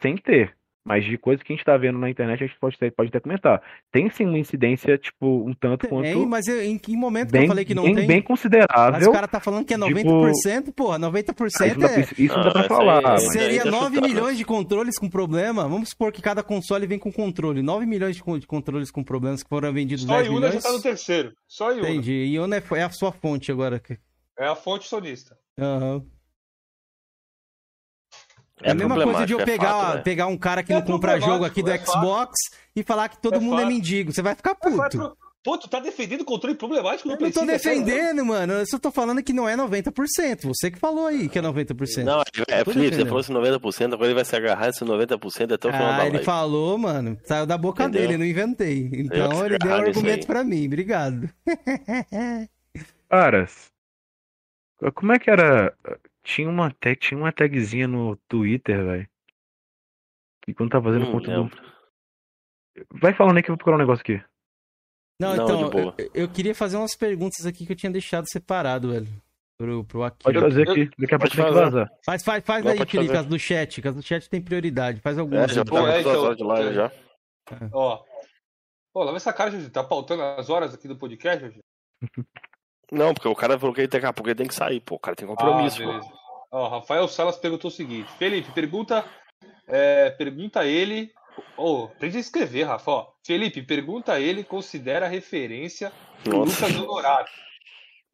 sem ter. Mas de coisa que a gente tá vendo na internet, a gente pode, ter- pode até comentar. Tem sim uma incidência, tipo, um tanto quanto. Tem, mas eu- em que momento que bem, eu falei que não bem, tem? bem Mas considerável. o cara tá falando que é 90%, porra, 90% Ah, é... isso- isso não dá Ah, pra isso falar. aí- mas- Seria ainda 9 chutar, milhões de controles com problema. Vamos supor que cada console vem com controle. 9 milhões de, con- de controles com problemas que foram vendidos Só a 10 Yuna milhões. já tá no terceiro. Só a Yuna. Entendi. E Yuna é, é a sua fonte agora. É a fonte sonista. Aham. É É a mesma coisa de eu é pegar, fato, né? pegar um cara que É não compra jogo aqui do é Xbox e falar que todo É mundo é fato. mendigo. Você vai ficar puto. pro- Pô, tu tá defendendo o controle problemático no Eu não tô é defendendo, mano. Eu só tô falando que não é 90%. Você que falou aí que é 90%. Não, é, Tô Felipe, você falou esse 90%, agora ele vai se agarrar esse 90% até o final da Ah, ele live. falou, mano. Saiu da boca Entendeu? dele, eu não inventei. Então ele deu um argumento pra mim. Obrigado. Caras, como é que era? Tinha uma, tag, tinha uma tagzinha no Twitter, velho. E quando tá fazendo Hum, conteúdo. lembro. Vai falando aí que eu vou procurar um negócio aqui. Não, Não, então, eu, eu queria fazer umas perguntas aqui que eu tinha deixado separado, velho. pro, pro Pode Aquino. fazer aqui. Daqui a pouco Pode tem que fazer. vazar. Faz, faz, faz Não, aí, pode Felipe, fazer. as do chat, que as do chat tem prioridade. Faz É, algumas. já aí. tá Pô, é, então, horas de live é. já. Ó. Pô, lava essa cara, Jorge. Tá pautando as horas aqui do podcast, Jorge? Não, porque o cara falou que ele daqui a pouco ele tem que sair, pô. O cara tem compromisso, ah, pô. beleza. Ó, Rafael Salas perguntou o seguinte. Felipe, pergunta. É, pergunta a ele. Ô, aprende a escrever, Rafa. Ó, Felipe, pergunta a ele considera referência do. Lucas Honorato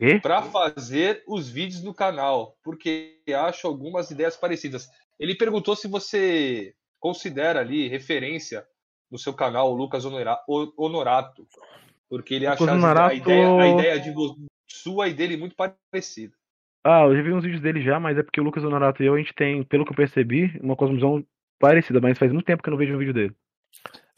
E? para fazer os vídeos no canal, porque acho algumas ideias parecidas. Ele perguntou se você considera ali referência no seu canal o Lucas Honorato, porque ele acha a, ideia, a ideia de sua e dele muito parecida. Ah, eu já vi uns vídeos dele já, mas é porque o Lucas Honorato e eu, a gente tem, pelo que eu percebi, uma cosmovisão parecida, mas faz muito tempo que eu não vejo um vídeo dele.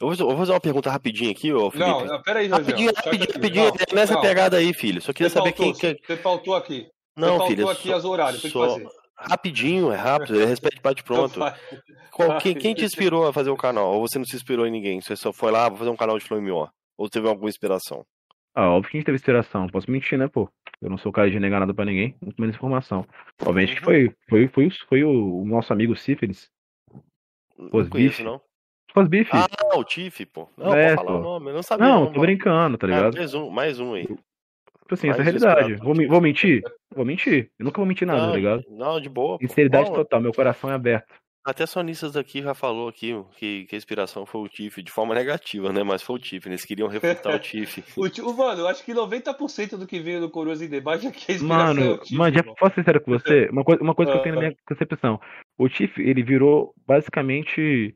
Eu vou, fazer uma pergunta rapidinho aqui, ô Felipe. Não, não, peraí, Jorge. rapidinho, que rapidinho, rapidinho. não, nessa não. pegada aí, filho. Só queria Você saber faltou, quem. que- Você faltou aqui. Não, você faltou filho. aqui só- as horários, tem que só- fazer. Rapidinho, é rápido, é respeito bate pronto. Qual- quem, quem te inspirou a fazer o canal? Ou você não se inspirou em ninguém? Você só foi lá, vou fazer um canal de Flame War? Ou teve alguma inspiração? Ah, óbvio que a gente teve inspiração. Posso mentir, né, pô? Eu não sou o cara de negar nada pra ninguém, muito menos informação. Obviamente que foi, foi, foi, o- foi o, o nosso amigo Sífilis. Não conheço, não. Faz bife. Ah, o Tiff, pô. Não, É, pô. nome. Eu não sabia. não, tô mano. brincando, tá Ah, ligado? mais um, mais um aí. Tipo assim, essa é a mais realidade. Vou, vou mentir? Vou mentir. Eu nunca vou mentir nada, não, tá ligado? não, de boa. Sinceridade Não, total, meu coração é aberto. Até sonistas aqui já falou aqui que, que a inspiração foi o Tiff, de forma negativa, né? Mas foi o Tiff, eles queriam refutar o Tiff. O tio- mano, eu acho que 90% do que veio do Coroas em debate aqui é inspiração. Mano, é o Tiff, mano, já posso ser sincero com você? Uma coisa, uma coisa que eu tenho na Ah. minha concepção. O Tiff, ele virou basicamente.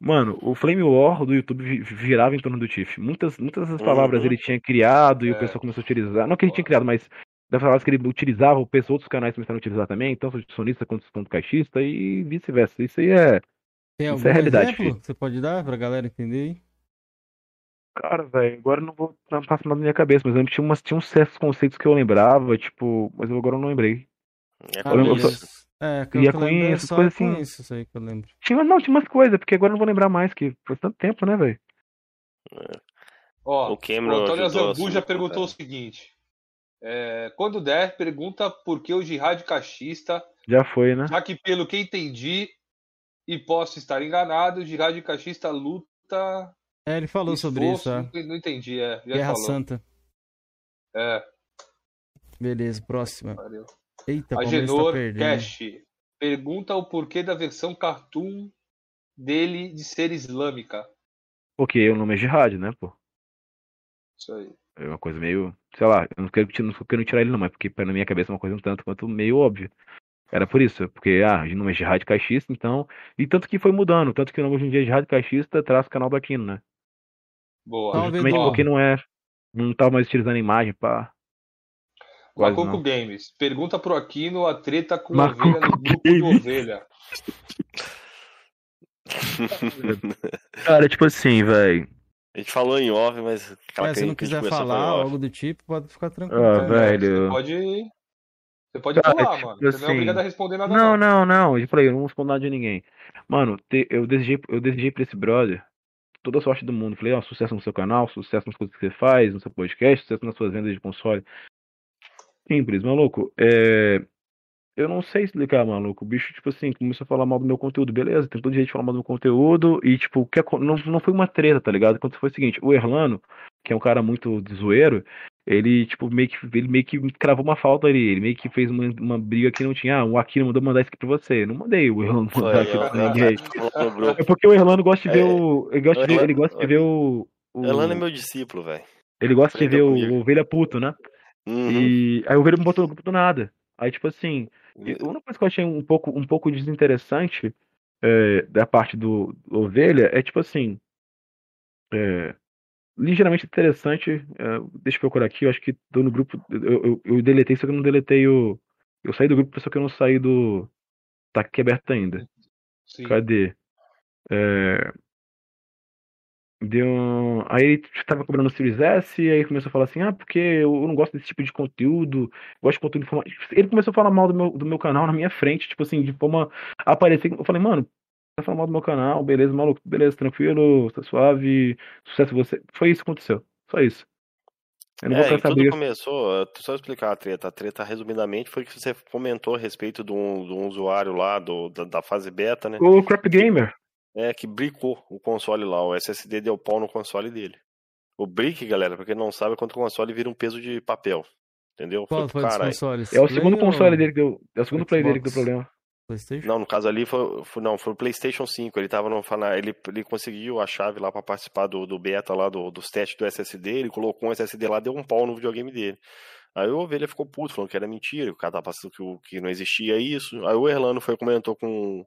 Mano, o Flame War do YouTube vi- virava em torno do Tiff. Muitas, muitas dessas palavras Uhum. ele tinha criado e o É. pessoal começou a utilizar. Não que ele tinha criado, mas das palavras que ele utilizava, o pessoal, outros canais começaram a utilizar também, tanto sonista quanto, quanto caixista e vice-versa. Isso aí é. Tem Isso algum é realidade, exemplo que você pode dar pra galera entender aí? Cara, velho, agora eu não vou não passa nada na minha cabeça, mas eu lembro que tinha, umas, tinha uns certos conceitos que eu lembrava, tipo, mas eu agora não lembrei. É Ah, Eu lembro-. É, que eu lembrando é isso, só coisa com assim. isso, aí que eu lembro. Tinha, não, tinha umas coisas, porque agora eu não vou lembrar mais, que faz tanto tempo, né, velho? Ó, O Cameron o Antônio ajudou a Zambu já sua- perguntou o seguinte. É, quando der, pergunta por que o jihad caixista, Já foi, né? já que pelo que entendi e posso estar enganado, o jihad caixista luta. É, ele falou sobre isso, esforço, é. não, entendi, é. Já Guerra falou. Santa. É, Beleza, próxima. valeu. Eita, tá Genor perdendo. Cash pergunta o porquê da versão cartoon dele de ser islâmica. Porque o nome é Jihad, né, pô? Isso aí. É uma coisa meio. Sei lá, eu não quero, não tô querendo tirar ele, não, mas porque na minha cabeça é uma coisa um tanto quanto meio óbvia. Era por isso, porque, ah, o nome é Jihad Caixista, então. E tanto que foi mudando, tanto que o nome hoje em dia é Jihad Caixista, traz o canal do Aquino, né? Boa. Salve, Justamente Edu. porque não é. Não tá mais utilizando a imagem pra. Quase Macoco não. Games. Pergunta pro Aquino a treta com Macoco ovelha no grupo do Games. ovelha. Cara, tipo assim, velho. A gente falou em off, mas aquela Mas que se não quiser falar algo do tipo, pode ficar tranquilo. Ah, cara. velho. Você pode. Você pode Cara, falar, tipo mano. Você não é assim, obrigado a responder nada. Não, não, não. Eu falei, eu não respondo nada de ninguém. Mano, te- eu desejei, eu desejei pra esse brother toda a sorte do mundo. Falei, ó, sucesso no seu canal, sucesso nas coisas que você faz, no seu podcast, sucesso nas suas vendas de console. Simples, maluco. É... Eu não sei explicar, maluco. O bicho, tipo assim, começou a falar mal do meu conteúdo, beleza? Tem todo jeito de falar mal do meu conteúdo e, tipo, que não, não foi uma treta, tá ligado? Quando foi o seguinte, o Erlano, que é um cara muito de zoeiro, ele, tipo, meio que, ele meio que cravou uma falta ali. Ele meio que fez uma, uma briga que não tinha. Ah, o Aquino mandou mandar isso aqui pra você. Eu não mandei o Erlano mandar tipo, pra ninguém. É porque o Erlano gosta de ver É, o. Ele gosta, de ver, ele gosta de ver o. o- Elano é meu discípulo, velho. Ele gosta de ver aprendeu o, o Ovelha Puto, né? Uhum. E aí o Ovelha me botou no grupo do nada. Aí, tipo assim, e a única coisa que eu achei um pouco, um pouco desinteressante é, da parte do, do Ovelha é tipo assim. é, ligeiramente interessante. é, deixa eu procurar aqui, eu acho que tô no grupo. Eu, eu, eu deletei, só que eu não deletei o. Eu saí do grupo, só que eu não saí do. Tá aqui aberto ainda. Sim. Cadê? É... Deu. Aí ele tava cobrando o Series S, e aí começou a falar assim: ah, porque eu não gosto desse tipo de conteúdo, gosto de conteúdo informativo. Ele começou a falar mal do meu, do meu canal na minha frente, tipo assim, de forma aparecer. Eu falei, mano, tá falando mal do meu canal, beleza, maluco, beleza, tranquilo, tá suave, sucesso você. Foi isso que aconteceu, só isso. Eu não é, vou e querer tudo começou, só explicar a treta. A treta, resumidamente, foi que você comentou a respeito de um, de um usuário lá do, da, da fase beta, né? O Crap Gamer. É, que bricou o console lá. O SSD deu pau no console dele. O brick, galera, pra quem não sabe, é quando o console vira um peso de papel. Entendeu? Qual foi dos caralho. consoles? É o Play segundo ou console dele que deu. É o segundo play dele que deu Xbox? problema. PlayStation? Não, no caso ali foi, foi- não, foi o PlayStation 5. Ele tava no ele, ele conseguiu a chave lá pra participar do, do beta lá do, dos testes do SSD. Ele colocou um SSD lá, deu um pau no videogame dele. Aí o Ovelha ficou puto, falando que era mentira, que o cara tava passando que, que não existia isso. Aí o Erlano foi e comentou com,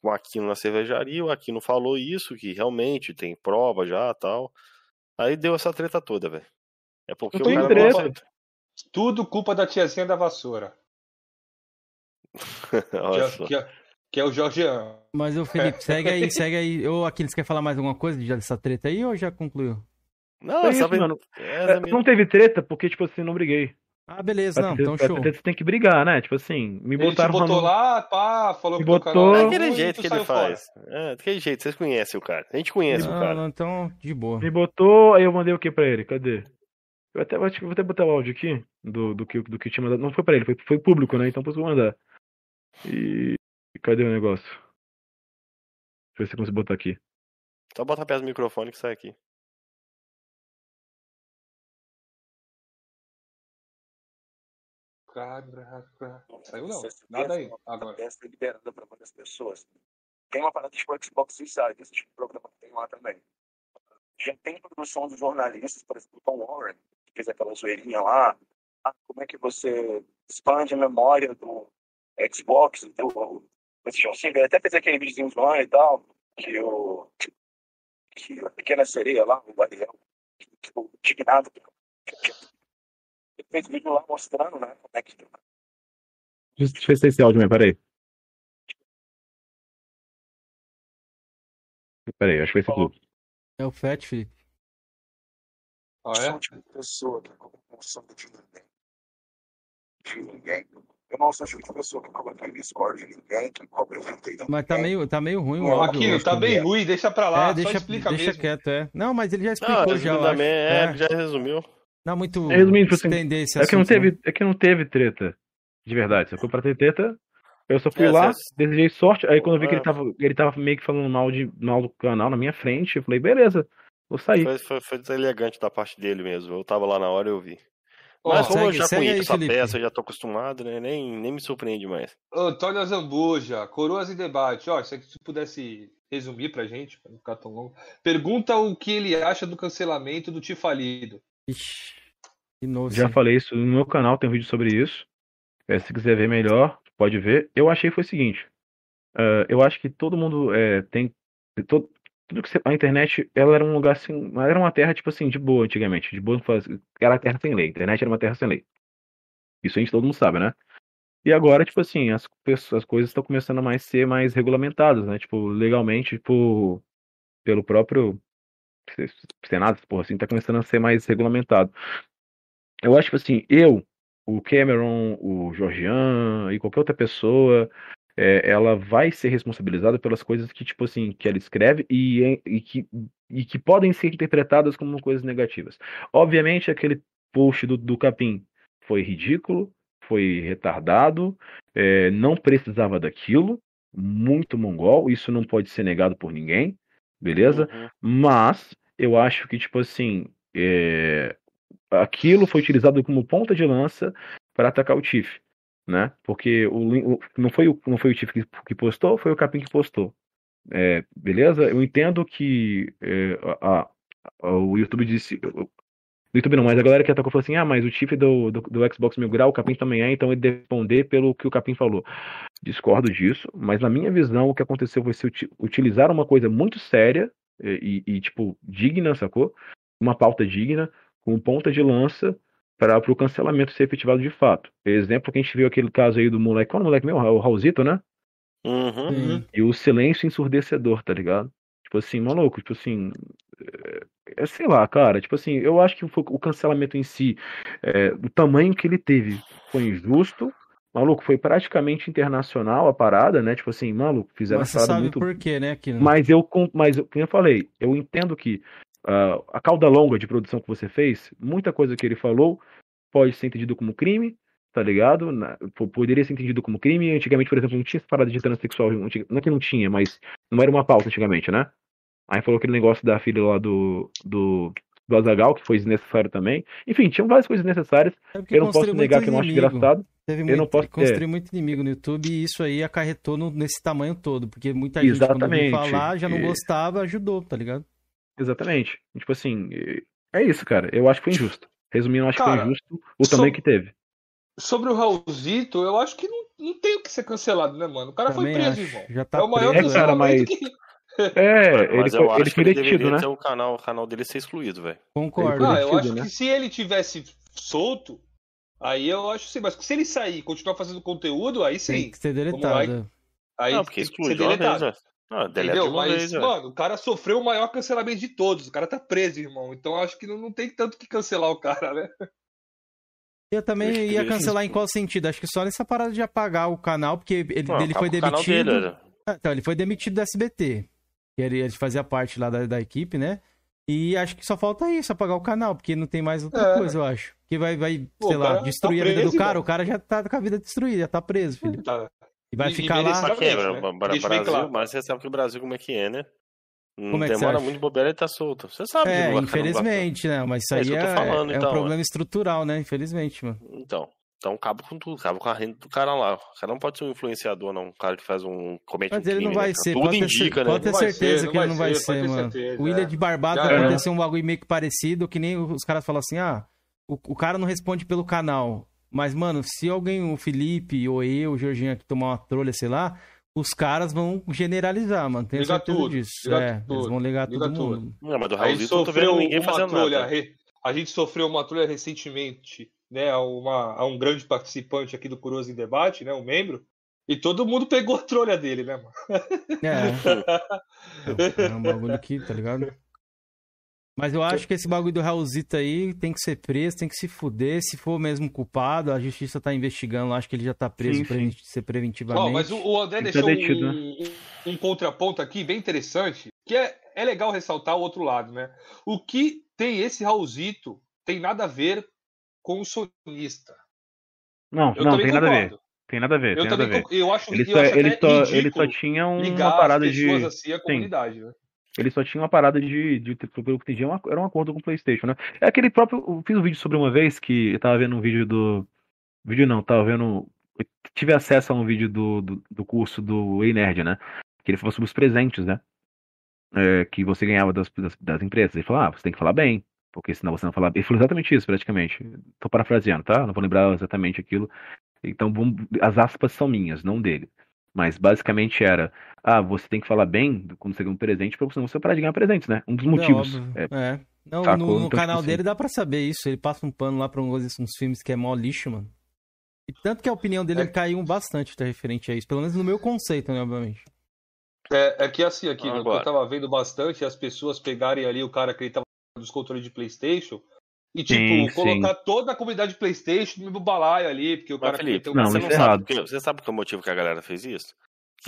com o Aquino na cervejaria. O Aquino falou isso, que realmente tem prova já tal. Aí deu essa treta toda, velho. É porque Eu tô o em cara treta. não. Tudo culpa da tiazinha da vassoura. Que Olha é, só. que é- que é o Jorgean. Mas o Felipe, segue aí, segue aí. Ô, Aquiles, quer falar mais alguma coisa dessa treta aí ou já concluiu? Não, É isso, sabe, mano. essa É, mesmo. não teve treta porque, tipo assim, não briguei. Ah, beleza, Pra não, ter- então show. ter você tem que brigar, né? Tipo assim, me Ele te botaram botou no- lá, pá, falou Me que o botou- É era aquele ruim, jeito que ele faz. fora. É, daquele jeito, vocês conhecem o cara. A gente conhece o Não, cara. não, então, de boa. Me botou, aí eu mandei o que pra ele? Cadê? Eu até, acho que vou até botar o áudio aqui do, do, que, do que tinha mandado. Não foi pra ele, foi, foi público, né? Então posso mandar. E. e cadê o negócio? Deixa eu ver se eu consigo botar aqui. Só bota perto do microfone que sai aqui. Saiu não. Nada aí. Agora. Peça liberada para várias pessoas. Tem uma parada tipo Xbox Inside, esse tipo de programa que tem lá também. Já tem produção dos jornalistas, por exemplo, o Tom Warren, que fez aquela zoeirinha lá. Ah, como é que você expande a memória do Xbox, do PlayStation 5? Ele até fez aquele videozinho zoando e tal, que o que a pequena sereia lá, o Ariel, ficou indignado. Ele fez vídeo lá mostrando, né, como é que Deixa deixa eu ver se é esse áudio mesmo, peraí. Peraí, acho que vai ser tudo. É o Fat, Felipe. Ah, sou é? o tipo de pessoa que cobra função de ninguém. De ninguém. Eu não sou o tipo de pessoa que cobra aquele score de ninguém, que cobra o Mas tá meio, tá meio ruim o Ó, áudio. Aquilo, tá bem ruim, deixa pra lá. É, deixa, só explica deixa mesmo. quieto, é. Não, mas ele já Não, explicou já, eu acho. resumidamente, é, É. já resumiu. Não muito Resumindo, tipo assim, É que não assunto, né? teve, é que não teve treta. De verdade. Se foi pra ter treta, eu só fui É, lá, cê- desejei sorte. Aí quando eu vi que É. ele tava, ele tava meio que falando mal, de, mal do canal na minha frente, eu falei, beleza, vou sair. Foi, foi, foi deselegante da parte dele mesmo. Eu tava lá na hora e eu vi. Mas como eu segue- já segue aí, conheço a Felipe. peça, eu já tô acostumado, né? Nem, nem me surpreende mais. Antônio Zambuja, Coroas em Debate. Ó, se você pudesse resumir pra gente, pra não ficar tão longo. Pergunta o que ele acha do cancelamento do Tifalido. Ixi, novo. Já falei isso no meu canal, tem um vídeo sobre isso. É, se quiser ver melhor, pode ver. Eu achei foi o seguinte. ah, eu acho que todo mundo é, tem. Todo, tudo que você, a internet, ela era um lugar assim. Era uma terra, tipo assim, de boa antigamente. De boa, era a terra sem lei. A internet era uma terra sem lei. Isso a gente todo mundo sabe, né? E agora, tipo assim, as, pessoas- as coisas estão começando a mais ser mais regulamentadas, né? Tipo, legalmente, tipo, pelo próprio Senado, porra, assim, tá começando a ser mais regulamentado. Eu acho, tipo assim, eu, o Cameron, o Georgian e qualquer outra pessoa, é, ela vai ser responsabilizada pelas coisas que, tipo assim, que ela escreve e, e, que, e que podem ser interpretadas como coisas negativas. Obviamente, aquele post do, do Capim foi ridículo, foi retardado, é, não precisava daquilo, muito mongol, isso não pode ser negado por ninguém, beleza? Uhum. Mas eu acho que, tipo assim, é, aquilo foi utilizado como ponta de lança para atacar o Tiff, né? Porque o, o- não foi o, não foi o Tiff que, que postou, foi o Capim que postou. É, beleza? Eu entendo que é, a- a- o YouTube disse. O YouTube não, mas a galera que atacou falou assim: ah, mas o Tiff do, do, do Xbox Mil Grau, o Capim também é, então ele deve responder pelo que o Capim falou. Discordo disso, mas na minha visão, o que aconteceu foi se uti- utilizar uma coisa muito séria e, e, tipo, digna, sacou? Uma pauta digna, com ponta de lança para o cancelamento ser efetivado de fato. Exemplo que a gente viu aquele caso aí do moleque, qual é o moleque meu? O Raulzito, né? Uhum. E o silêncio ensurdecedor, tá ligado? Tipo assim, maluco, tipo assim. É, é, sei lá, cara. Tipo assim, eu acho que foi- o cancelamento em si, é, o tamanho que ele teve foi injusto. Maluco, foi praticamente internacional a parada, né? Tipo assim, maluco, fizeram Mas você sabe muito. por quê, né, Aquino? Mas eu, mas eu- como eu falei, eu entendo que uh, a cauda longa de produção que você fez, muita coisa que ele falou pode ser entendido como crime, tá ligado? Na, poderia ser entendido como crime. Antigamente, por exemplo, não tinha essa parada de transexual. Não é que não tinha, mas não era uma pauta antigamente, né? Aí falou aquele negócio da filha lá do, do, do Azagal, que foi desnecessário também. Enfim, tinham várias coisas necessárias. É eu não posso negar que eu não acho engraçado. Teve eu muito, não posso construir é. muito inimigo no YouTube e isso aí acarretou no, nesse tamanho todo, porque muita gente Exatamente. quando falar já não gostava, ajudou, tá ligado? Exatamente. Tipo assim, é isso, cara. Eu acho que foi injusto. Resumindo, eu acho cara, que foi injusto o tamanho que teve. Sobre o Raulzito, eu acho que não, não tem o que ser cancelado, né, mano? O cara Também foi preso, acho. irmão. Já tá é o maior preso, cara, mas... que... É, Mas ele eu foi, acho ele que foi ele detido, deveria né? ter o canal, o canal dele ser excluído, velho. Concordo. Ah, eu acho né? que se ele tivesse solto, aí eu acho sim. Mas se ele sair e continuar fazendo conteúdo, aí sim. Tem que ser deletado. Aí Não, porque exclui de uma vez, velho. Não, deleta de Entendeu? Mas, vez, velho. mano, o cara sofreu o maior cancelamento de todos. O cara tá preso, irmão. Então eu acho que não, não tem tanto que cancelar o cara, né? Eu também ia ele- cancelar em qual sentido? Acho que só nessa parada de apagar o canal, porque ele, Não, ele foi demitido. dele, era. Ah, Então, ele foi demitido do SBT. Ele, ele fazia parte lá da, da equipe, né? E acho que só falta isso, apagar o canal, porque não tem mais outra É. coisa, eu acho. Que vai, vai Pô, sei lá, tá destruir a vida preso, do cara. irmão. O cara já tá com a vida destruída, já tá preso, filho. Tá. E vai E- ficar e lá. Mas que é, né? Brasil, claro. mas você sabe que o Brasil como é que é, né? Não Como é demora muito bobeira ele tá solto. Você sabe É, infelizmente, né? Mas isso É aí isso é, que eu tô falando, é então, um é. problema estrutural, né? Infelizmente, mano. Então, então acaba com tudo, acaba com a renda do cara lá. O cara não pode ser um influenciador, não. Um cara que faz um. comete Mas um ele crime, não vai né? ser, Tudo pode ter, indica, pode né? ter Não vai certeza ser, que não ele não vai ser, ser, pode ter mano. certeza, o Ilha é. de Barbado Já vai era. acontecer um bagulho meio que parecido, que nem os caras falam assim, ah, o, o cara não responde pelo canal. Mas, mano, se alguém, o Felipe ou eu, o Jorginho aqui tomar uma trolha, sei lá, os caras vão generalizar, mano. Tenho Liga certeza tudo, disso. é, tudo, eles vão ligar liga todo tudo. mundo. Não, mas do Aí Raulzito eu tô vendo sofreu ninguém uma fazendo trolha, nada. re- a gente sofreu uma trolha recentemente, né, a, uma, a um grande participante aqui do Curioso em Debate, né, um membro, e todo mundo pegou a trolha dele, né, mano? É. É um bagulho que, tá ligado? Mas eu acho que esse bagulho do Raulzito aí tem que ser preso, tem que se fuder. Se for mesmo culpado, a justiça tá investigando. Acho que ele já tá preso Sim, pra sim. ser preventivamente. Ó, mas o, André Ele tá deixou detido, um, um- um contraponto aqui bem interessante, que é, é legal ressaltar o outro lado, né? O que tem esse Raulzito tem nada a ver com o sonista. Não, Eu não, tem nada a ver. concordo. Tem nada a ver, Eu tem nada a ver. eu acho, Ele eu só, acho ele, só, ele só tinha um- uma parada as pessoas de. assim à comunidade, né? Ele só tinha uma parada de, de, pelo que entendi, uma- era um acordo com o PlayStation, né? É aquele próprio. Eu fiz um vídeo sobre uma vez que eu tava vendo um vídeo do. Vídeo não, tava vendo. Eu tive acesso a um vídeo do, do, do curso do Ei Nerd, né? Que ele falou sobre os presentes, né? É, que você ganhava das, das, das empresas. Ele falou, ah, você tem que falar bem, porque senão você não fala bem. Ele falou exatamente isso, praticamente. Tô parafraseando, tá? Não vou lembrar exatamente aquilo. Então, as aspas são minhas, não dele. Mas basicamente era, ah, você tem que falar bem do- quando você ganha um presente pra você não parar de ganhar presentes, né? Um dos motivos. É, óbvio. É, É. Não, sacou? no, no Então, tipo canal assim- dele dá pra saber isso. Ele passa um pano lá pra uns, uns filmes que é mó lixo, mano. E tanto que a opinião dele É. caiu bastante tá, referente a isso. Pelo menos no meu conceito, né, obviamente. É, é que assim, aqui, Agora. eu tava vendo bastante, as pessoas pegarem ali o cara que ele tava dos controles de Playstation e, tipo, Sim, colocar toda a comunidade de Playstation no mesmo balaio ali, porque o Mas, cara Felipe, tem um não, você não é sabe, porque- você sabe qual é o motivo que a galera fez isso?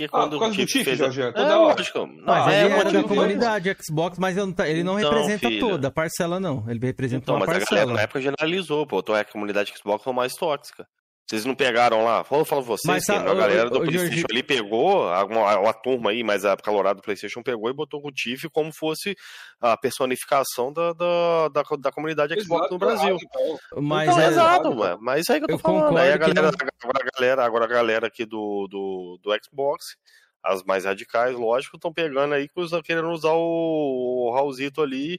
Ah, quando por causa o do Tiff, fez... Jorge, É, toda hora. lógico. Não, Mas é, da motivo mesmo. comunidade Xbox, mas eu não tá- ele não Então, representa filho. toda a parcela, não. Ele representa Então, uma mas a galera parcela. na época generalizou, pô. Então a comunidade Xbox foi mais tóxica. Vocês não pegaram lá? Vou falar vocês, Mas, que sa- a galera do ô, PlayStation Jorge- ali pegou, a- uma, uma turma aí, mas a calorada do PlayStation pegou e botou o Tiff como fosse a personificação da, da, da, da comunidade Xbox Exato, no Brasil. então. Mas então, é- exato, ué. Mas isso aí que eu tô Eu falando. Aí a que não- galera, agora a galera, agora a galera aqui do, do, do Xbox, as mais radicais, lógico, estão pegando aí, querendo usar o, o Raulzito ali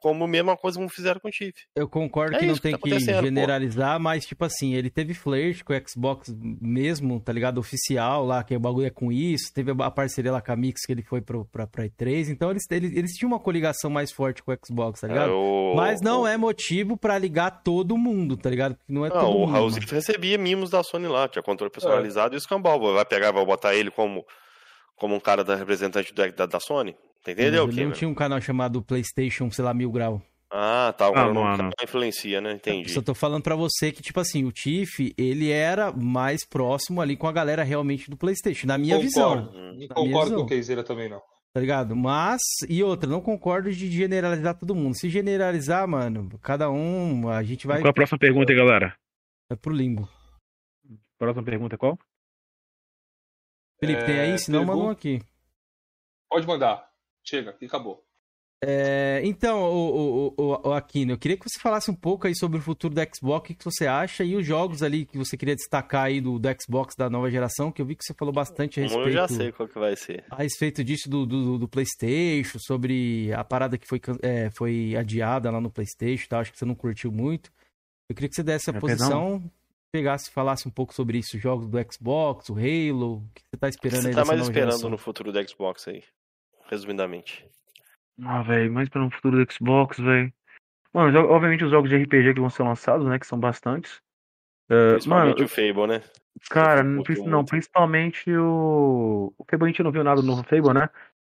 como a mesma coisa como fizeram com o Tiff. Eu concordo É que não que tem tá que acontecendo, pô. generalizar, mas tipo assim, ele teve flirt com o Xbox mesmo, tá ligado? Oficial lá, que o bagulho é com isso. Teve a parceria lá com a Mix que ele foi pro, pra, pra E3. Então eles, eles, eles tinham uma coligação mais forte com o Xbox, tá ligado? É, o- Mas não é motivo pra ligar todo mundo, tá ligado? Porque não é Não, todo o. Raulzito recebia mimos da Sony lá, tinha controle personalizado e o escambau. Vai pegar, vai botar ele como, como um cara da representante da, da, da Sony? Tá Entendeu, ele não Kim? tinha um canal chamado PlayStation, sei lá, Mil Grau. Ah, tá. Agora Ah, não, mano. não influencia, né? Entendi. Só tô falando pra você que, tipo assim, o Tiff, ele era mais próximo ali com a galera realmente do PlayStation, na minha Concordo. visão. Não Na minha concordo com o Keizeira também, não. Tá ligado? Mas, e outra, não concordo de generalizar todo mundo. Se generalizar, mano, cada um, a gente vai. Qual a próxima pergunta, aí, galera? É pro limbo. Próxima pergunta é qual? Felipe, tem É, aí? Senão pergunta- mandam aqui. Pode mandar. Chega, e acabou. É, então, o, o, o, o Aquino, eu queria que você falasse um pouco aí sobre o futuro do Xbox, o que você acha e os jogos ali que você queria destacar aí do, do Xbox da nova geração, que eu vi que você falou bastante a respeito, Eu já sei qual que vai ser. a respeito disso do, do, do PlayStation, sobre a parada que foi, é, foi adiada lá no PlayStation, e tal, acho que você não curtiu muito. Eu queria que você desse a É, posição, pegasse, falasse um pouco sobre isso, os jogos do Xbox, o Halo, o que você tá O que esperando você aí tá mais esperando geração? no futuro do Xbox aí? Resumidamente. Ah, velho, mais para no futuro do Xbox, velho. Mano, obviamente os jogos de RPG que vão ser lançados, né? Que são bastantes. Mano, Principalmente o Fable, né? Cara, não, não, principalmente o. O Fable a gente não viu nada do novo Fable, né?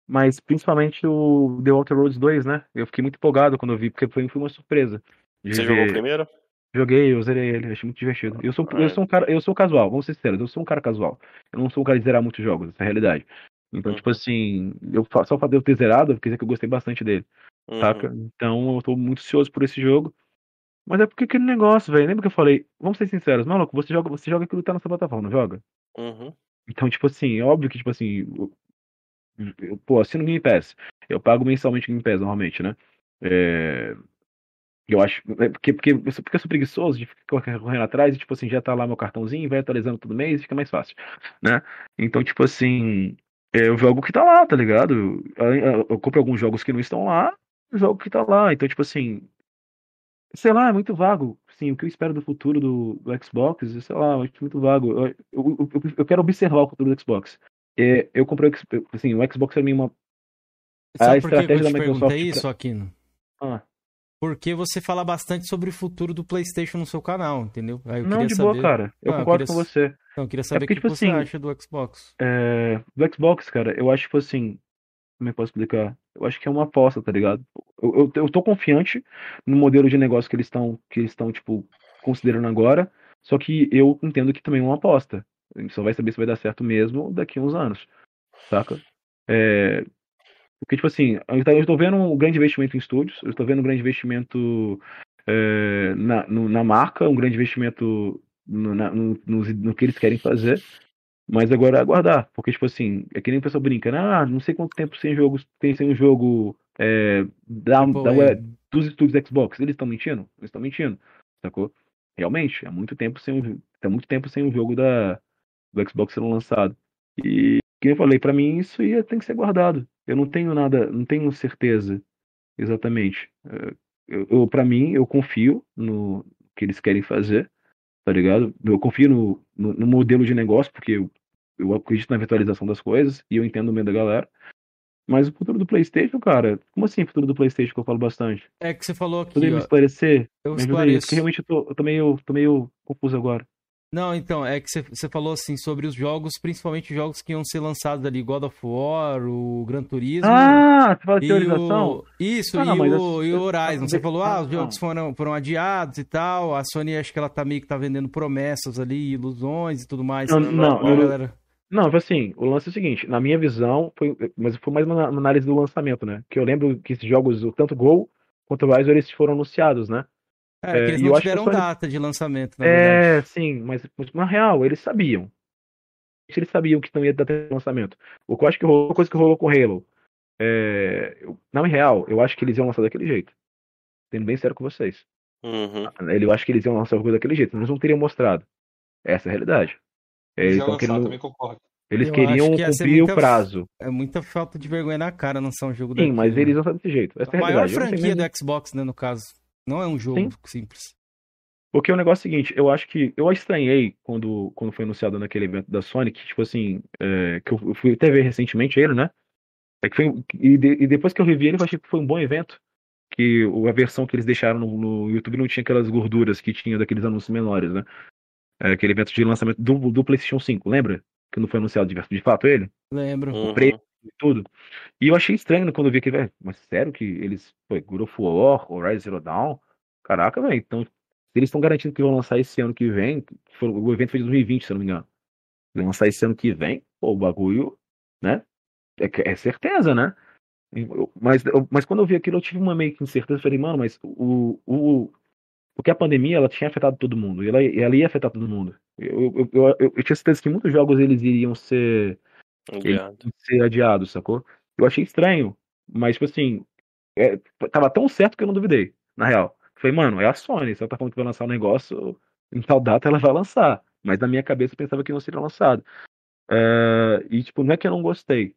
Mas principalmente o The Outer Roads 2, né? Eu fiquei muito empolgado quando eu vi, porque foi, foi uma surpresa. Você ver- jogou o primeiro? Joguei, eu zerei ele, achei muito divertido. Eu sou, Ah, eu é. sou um cara, eu sou casual, vamos ser sinceros, eu sou um cara casual. Eu não sou um cara de zerar muitos jogos, essa é a realidade. Então, Uhum. tipo assim, eu, só o de eu ter zerado, quer dizer que eu gostei bastante dele, Uhum. saca? Então eu tô muito ansioso por esse jogo. Mas é porque aquele negócio, velho, lembra que eu falei, vamos ser sinceros, maluco, você joga, você joga aquilo que tá na sua plataforma, não joga? Uhum. Então, tipo assim, é óbvio que, tipo assim, eu, eu, pô, assino o Game Pass. Eu pago mensalmente o Game Pass, normalmente, né? É, eu acho. é Porque, porque, eu sou- porque eu sou preguiçoso de ficar correndo atrás e, tipo assim, já tá lá meu cartãozinho, vai atualizando todo mês fica mais fácil, né? Então, tipo assim, eu jogo que tá lá, tá ligado? Eu, eu, eu compro alguns jogos que não estão lá, eu jogo o que tá lá. Então, tipo assim, sei lá, é muito vago. Sim, o que eu espero do futuro do, do Xbox, sei lá, eu acho muito vago. Eu, eu, eu, eu quero observar o futuro do Xbox. É, eu comprei assim, o Xbox pra mim é uma. Sabe a eu estratégia da Microsoft pra- isso, Aquino? Ah, Porque você fala bastante sobre o futuro do PlayStation no seu canal, entendeu? Eu não, de saber... boa, cara. Eu Ah, eu concordo queria com você. Então, eu queria saber porque, o que tipo você assim, acha do Xbox. É, do Xbox, cara, eu acho, tipo assim. Como é que eu posso explicar? Eu acho que é uma aposta, tá ligado? Eu, eu, eu tô confiante no modelo de negócio que eles estão, que eles estão, tipo, considerando agora. Só que eu entendo que também é uma aposta. A gente só vai saber se vai dar certo mesmo daqui a uns anos. Saca? É, porque, tipo assim, eu tô- eu estou vendo um grande investimento em estúdios, eu estou vendo um grande investimento é, na, no- na marca, um grande investimento no, na- no- no- no que eles querem fazer. Mas agora é aguardar, porque, tipo assim, é que nem o pessoal brinca, né? Ah, não sei quanto tempo sem jogos tem sem um jogo é, da, Tipo, da é, dos estúdios Xbox. Eles estão mentindo? Eles estão mentindo, sacou? Realmente, há muito tempo sem um, há muito tempo sem um jogo da, do Xbox sendo lançado. E, como eu falei, pra mim isso ia, tem que ser guardado. Eu não tenho nada, não tenho certeza exatamente. É, Eu, eu, para mim, eu confio no que eles querem fazer, tá ligado? Eu confio no, no, no modelo de negócio, porque eu, eu acredito na virtualização das coisas e eu entendo o medo da galera. Mas o futuro do PlayStation, cara, como assim o futuro do PlayStation que eu falo bastante? É que você falou aqui, Poderia me esclarecer? eu Me aí, esclareço. porque realmente eu tô, eu tô meio, tô meio confuso agora. Não, então, é que você- falou assim sobre os jogos, principalmente os jogos que iam ser lançados ali, God of War, o Gran Turismo. Ah, você fala de e teorização? o... Isso, Ah, e, mas o, eu- e o Horizon. Você falou, ah, os não. jogos foram, foram adiados e tal. A Sony, acho que ela tá meio que tá vendendo promessas ali, ilusões e tudo mais. Não, não, não, galera. Não, assim, o lance é o seguinte, na minha visão, foi, mas foi mais uma, uma análise do lançamento, né? Que eu lembro que esses jogos, tanto Gol quanto o Horizon, eles foram anunciados, né? É, É, eles não eu acho que a tiveram Sony- data de lançamento, na verdade. É, sim, mas, mas na real, eles sabiam. Eles sabiam que não ia dar de lançamento. O que eu acho que rolou, coisa que rolou com o Halo. É, eu- na real, eu acho que eles iam lançar daquele jeito. Sendo bem sério com vocês. Uhum. Eu acho que eles iam lançar o jogo daquele jeito, eles não teriam mostrado. Essa é a realidade. É, Eles lançar, querendo- também concordo. eles queriam cumprir muita- o prazo. É muita falta de vergonha na cara lançar um jogo Sim, mas daquilo. eles vão fazer desse jeito. Essa é A a maior realidade. Franquia do Xbox, né, no caso. Não é um jogo Sim. simples. Porque o negócio é o seguinte, eu acho que. Eu estranhei quando, quando foi anunciado naquele evento da Sony, que, tipo assim, é, que eu fui até ver recentemente ele, né? É que foi, e, de- e depois que eu revi ele, eu achei que foi um bom evento. Que o- a versão que eles deixaram no, no YouTube não tinha aquelas gorduras que tinha daqueles anúncios menores, né? É, aquele evento de lançamento do, do PlayStation 5, lembra? Que não foi anunciado de, de fato ele? Lembro. Uhum. preto. E tudo. E eu achei estranho quando eu vi aquele, velho, mas sério que eles, pô, God of War, Horizon Zero Dawn, caraca, velho, então, eles estão garantindo que vão lançar esse ano que vem, que foi- o evento foi de 2020, se eu não me engano, vão lançar esse ano que vem, pô, o bagulho, né, é, que- é certeza, né? Mas, mas quando eu vi aquilo, eu tive uma meio que incerteza. Falei, mano, mas o, o, porque a pandemia ela tinha afetado todo mundo. E ela, ela ia afetar todo mundo. Eu, eu, eu, eu tinha certeza que muitos jogos eles iriam ser, iriam ser adiados, sacou? Eu achei estranho. Mas, tipo assim, é, tava tão certo que eu não duvidei, na real. Falei, mano, é a Sony. Se ela tá falando que vai lançar um negócio, em tal data ela vai lançar. Mas na minha cabeça eu pensava que não seria lançado. É, e, tipo, não é que eu não gostei.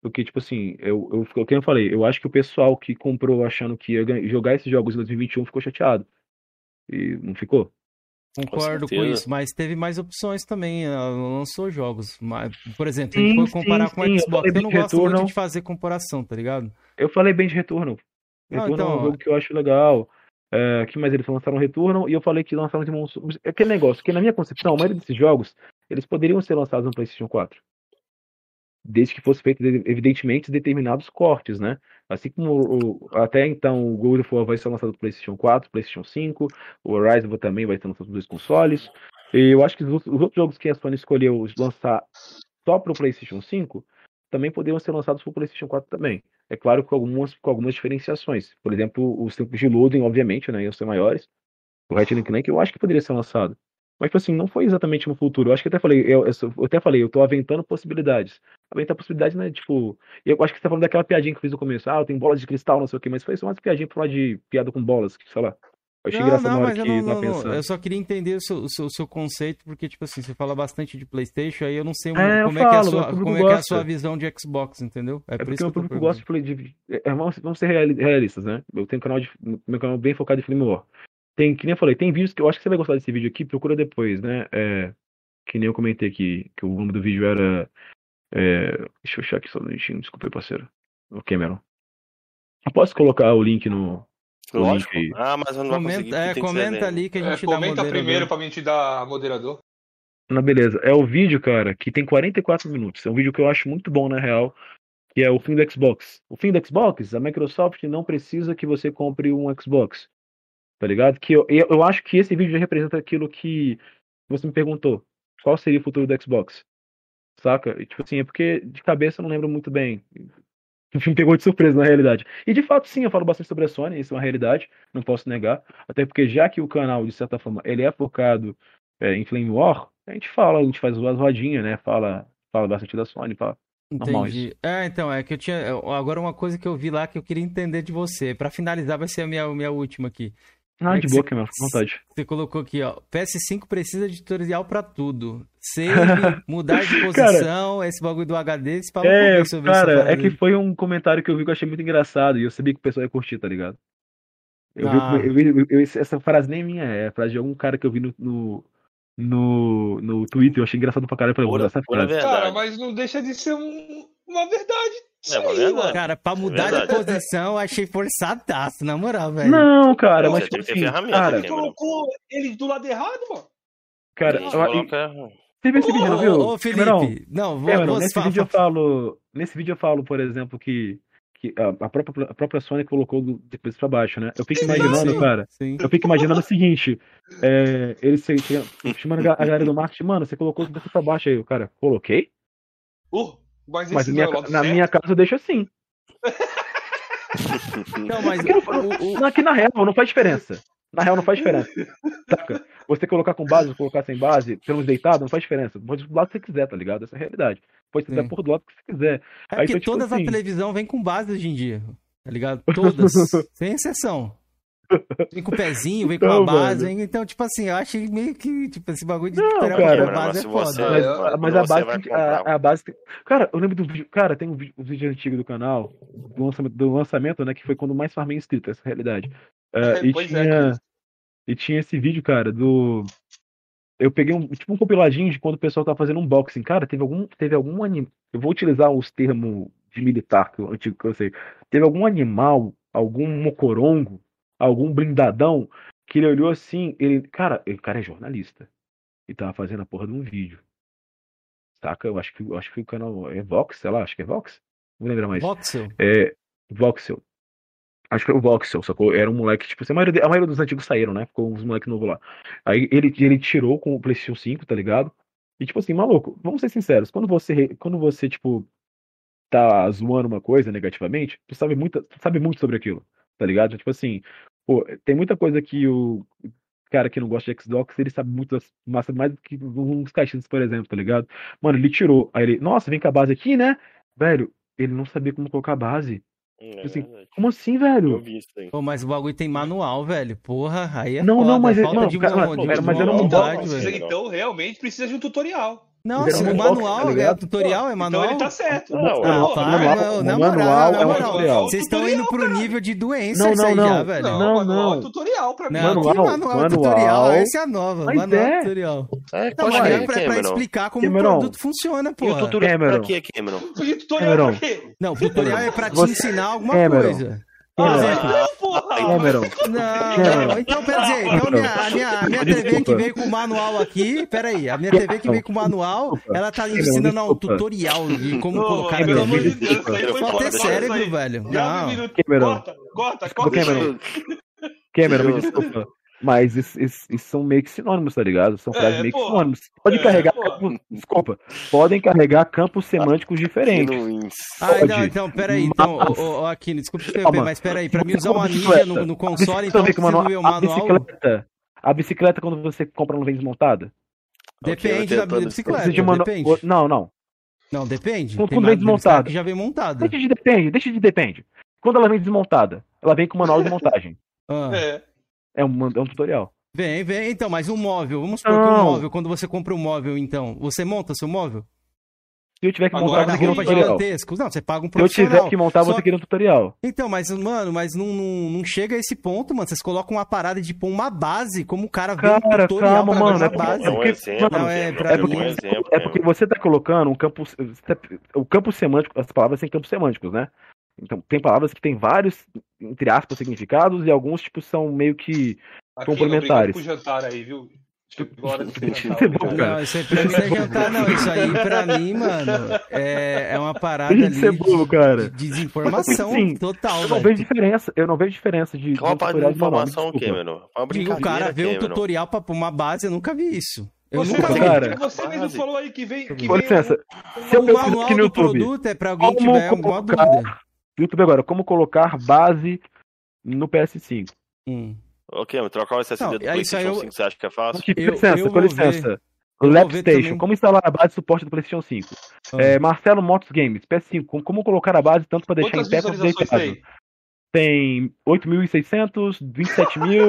Porque, tipo assim, eu, eu, eu, como eu falei, eu acho que o pessoal que comprou achando que ia jogar esses jogos em 2021 ficou chateado. E não ficou. Concordo com, certeza. isso, mas teve mais opções também. Ela lançou jogos. Mas, por exemplo, a Sim, gente foi sim, comparar com sim, o eu Xbox. falei Eu não de gosto muito Returnal. de fazer comparação, tá ligado? Eu falei bem de Returnal. Não, Returnal é um então, jogo que eu acho legal. É, que mais eles lançaram Returnal e eu falei que lançaram Demon Souls. É aquele negócio, que na minha concepção, a maioria desses jogos, eles poderiam ser lançados no PlayStation 4. Desde que fosse feito, evidentemente, determinados cortes, né? Assim como o- até então o God of War vai ser lançado no PlayStation 4, PlayStation 5, o Horizon também vai ser lançado nos dois consoles. E eu acho que os os outros jogos que a Sony escolheu lançar só para o PlayStation 5 também poderiam ser lançados para o PlayStation 4 também. É claro com algumas, com algumas diferenciações. Por exemplo, os tempos de loading, obviamente, né, iam ser maiores. O Ratchet Clank eu acho que poderia ser lançado. Mas, tipo assim, não foi exatamente no futuro. Eu acho que até falei, eu, eu eu até falei, eu tô aventando possibilidades. Aventar possibilidades, né, tipo... Eu acho que você tá falando daquela piadinha que eu fiz no começo. Ah, tem bolas de cristal, não sei o quê. Mas foi só uma piadinha pra falar de piada com bolas, que, sei lá. Eu achei Não, engraçado não, na hora mas que eu não, tava não, não. pensando. Eu só queria entender o seu, o seu, o seu conceito, porque, tipo assim, você fala bastante de Playstation, aí eu não sei É, eu como, é, que é a falo, sua, como é que é a gosta. sua visão de Xbox, entendeu? É, É por porque o que eu público gosta de, play- de, é, vamos, ser reali- realistas, né? Eu tenho um canal de, meu canal bem focado em Flame War. Tem, que nem eu falei, tem vídeos que eu acho que você vai gostar desse vídeo aqui, procura depois, né? É, que nem eu comentei aqui, que o nome do vídeo era. é, deixa eu achar aqui só um minutinho, desculpa aí, parceiro. O Cameron. Eu posso colocar o link no. o Lógico. link aí. Ah, mas eu não vai conseguir. Comenta, é, que comenta ali que a É, gente dá comenta moderador. primeiro pra mim te dar moderador. Não, beleza. É o vídeo, cara, que tem 44 minutos. É um vídeo que eu acho muito bom, na real, que é o fim do Xbox. O fim do Xbox, a Microsoft não precisa que você compre um Xbox. Tá ligado? Que eu, eu acho que esse vídeo já representa aquilo que você me perguntou. Qual seria o futuro do Xbox? Saca? E, tipo assim, é porque de cabeça eu não lembro muito bem. Filme pegou de surpresa, na realidade. E de fato, sim, eu falo bastante sobre a Sony, isso é uma realidade, não posso negar. Até porque já que o canal, de certa forma, ele é focado é, em Flame War, a gente fala, a gente faz umas rodinhas, né? Fala, fala bastante da Sony, fala. Entendi. É, então, é que eu tinha. Agora uma coisa que eu vi lá que eu queria entender de você. Pra finalizar, vai ser a minha, minha última aqui. Ah, É de boa, você- Cameron, fica à vontade. Você colocou aqui, ó. PS5 precisa de tutorial pra tudo. Save, mudar de posição, esse bagulho do HD. Você fala um É, sobre cara, é que foi um comentário que eu vi que eu achei muito engraçado e eu sabia que o pessoal ia curtir, tá ligado? Eu vi, Ah. eu vi- eu- eu- essa frase nem minha, é a frase de algum cara que eu vi no, no, no, no Twitter, eu achei engraçado pra caralho, eu falei, vou usar essa frase. Cara, mas não deixa de ser um- uma verdade. Isso É aí, mano. Cara, pra mudar de verdade. posição, eu achei forçadaço, na moral, velho. Não, cara, mas tipo assim, cara, Ele colocou ele do lado errado, mano. cara, eu- coloca- você viu esse vídeo, não viu? Ô, Cameron, Felipe, não, vou, Cameron, nesse vídeo eu fa- falo, nesse vídeo eu falo, por exemplo, que, que a, própria, a própria Sony colocou do- depois pra baixo, né? Eu fico imaginando, Sim, cara, Sim. Eu fico imaginando o seguinte, é, eles chamando a ga- a galera do marketing, mano, você colocou isso daqui pra baixo aí, o cara, coloquei? Uh, mas Mas minha é na certo. minha casa eu deixo assim. Não, mas Porque o, o- o- Aqui na real não faz diferença. Na real não faz diferença. Saca? Você colocar com base colocar sem base, pelo menos deitado, não faz diferença. Pode do lado que você quiser, tá ligado? Essa é a realidade. Pode ser Sim. por do lado que você quiser. É Aí, porque então, tipo todas assim- as televisão vem com base hoje em dia, tá ligado? Todas, sem exceção. Vem com o pezinho, vem com Então, a base, vem- então, tipo assim, eu achei meio que, tipo, esse bagulho de Não, cara, pra mas base é foda. É, Mas, eu- mas a base, que- a, a base Cara, eu lembro do vídeo. Cara, tem um vídeo, um vídeo antigo do canal, do lançamento, do lançamento, né? Que foi quando mais farmei inscrito, essa é a realidade. É, e, é, tinha, cara. e tinha esse vídeo, cara, do. Eu peguei um, tipo um compiladinho de quando o pessoal tava fazendo unboxing. Cara, teve algum, teve algum animal. Eu vou utilizar os termos de militar, que eu, antigo que eu sei. Teve algum animal, algum mocorongo, algum blindadão, que ele olhou assim, ele. Cara, o cara é jornalista. E tava fazendo a porra de um vídeo. Saca? Eu acho que, eu acho que o canal é Vox, sei lá, acho que é Vox. Não lembro mais. Voxel. É. Voxel. Acho que era o Voxel, sacou? Era um moleque, tipo, assim, a maioria, a maioria dos antigos saíram, né? Ficou uns moleques novos lá. Aí ele, ele tirou com o PlayStation 5, tá ligado? E tipo assim, maluco, vamos ser sinceros, quando você, quando você, tipo, tá zoando uma coisa negativamente, tu sabe muito, tu sabe muito sobre aquilo, tá ligado? Tipo assim, pô, tem muita coisa que o cara que não gosta de Xbox, ele sabe muito, das- sabe mais do que uns caixinhas, por exemplo, tá ligado? Mano, ele tirou, aí ele, nossa, vem com a base aqui, né? Velho, ele não sabia como colocar a base. É assim. Como assim, Eu velho? vi isso aí. Pô, mas o bagulho tem manual, velho. Porra, aí é Não, foda. não, mas- falta não, de, cara, mo- mas- de mas era um Então, vontade, velho. então realmente precisa de um tutorial. Não, era o box, manual tá é tutorial, é manual. Então ele tá certo. Não, Não, Ah, Não, para, manual- não, na o moral, manual na é moral. Vocês estão indo pro cara. nível de doença Não, isso aí não, já, não. velho. Não, Não, manual não. é tutorial pra mim. Não, Manual, que manual, é manual. tutorial. Essa é a nova. Mas manual é. tutorial. É, Não, qual mas é é, pra, pra explicar como Cameron. o produto funciona, E o pô. tutorial Cameron. pra quê, Cameron? E tutorial Cameron. pra quê? Não, o tutorial é pra te ensinar alguma coisa. Ah, Cameron. não, porra! Cameron, Não, Cameron. então quer dizer, então minha, a minha, a minha TV que veio com o manual aqui, peraí, a minha TV que veio com o manual, ela tá ensinando um tutorial de como colocar pelo amor de. Deus, isso aí foi é cérebro, velho. Não. Corta, corta, corta. Cameron. Cameron, me desculpa. Mas isso, isso- isso são meio que sinônimos, tá ligado? São É, frases meio que sinônimos. Pode É, carregar campos. Desculpa. Podem carregar campos semânticos diferentes. Ah, Pode, não, então, peraí, então, mas- ô, ô, ô, Aquino, desculpa te interromper, mas peraí, pra mim usar uma bicicleta. no, no console, então vem com precisa manual- ver o A manual? bicicleta, a bicicleta quando você compra não vem desmontada? Depende da tentando- bicicleta, de manu- depende. Não, não. Não, depende. Quando- quando vem desmontada. que já vem montada. Deixa de depende, deixa de depende. Quando ela vem desmontada, ela vem com manual de montagem. Ah, É. É um, é um tutorial. vem, vem, então, mas um móvel, vamos supor que um móvel, quando você compra um móvel, então, você monta seu móvel? Se eu tiver que Agora montar, você queria um tutorial. Não, você paga um Se eu profissional. tiver que montar, Só- você queria um tutorial. Então, mas, mano, mas não, não, não chega a esse ponto, mano. Vocês colocam uma parada de pôr uma base, como o cara vê um Cara, tutorial calma, pra mano, é porque- base. É um porque- exemplo, não, é pra é mim- um porque, exemplo. é porque você tá colocando um campo. tá- o campo semântico, as palavras têm campos semânticos, né? Então, tem palavras que têm vários, entre aspas, significados, e alguns, tipo, são meio que. Aqui, Complementares. por jantar aí, viu? Chegou a hora de Isso jantar, é bom, obrigado. cara. Não, isso aí pra mim não é jantar, não. Isso aí, pra mim, mano, é, é uma parada Deixa ali de ser burro, de, cara. de desinformação Sim, total, Eu não vejo diferença. Eu não vejo diferença de. Qual a de parte de informação? É uma Digo, o cara vê um tutorial pra uma base, eu nunca vi isso. Eu Você, nunca Cara. você mesmo Base. falou aí que vem. Que Com vem licença. um- Se eu O manual aqui no YouTube. produto é pra alguém que Como tiver colocar- dúvida. YouTube agora, como colocar base no PS5. Hum. Ô, Cameron, trocar o SSD Não, do PlayStation eu- 5, você acha que é fácil? Com Eu- licença, eu com licença. Ver Lapstation, também. como instalar a base de suporte do PlayStation 5? Ah. É, Marcelo Motos Games, PS5, como, colocar a base tanto para deixar Quantas em pé quanto deitado? Tem? Tem 8.600, 27 mil.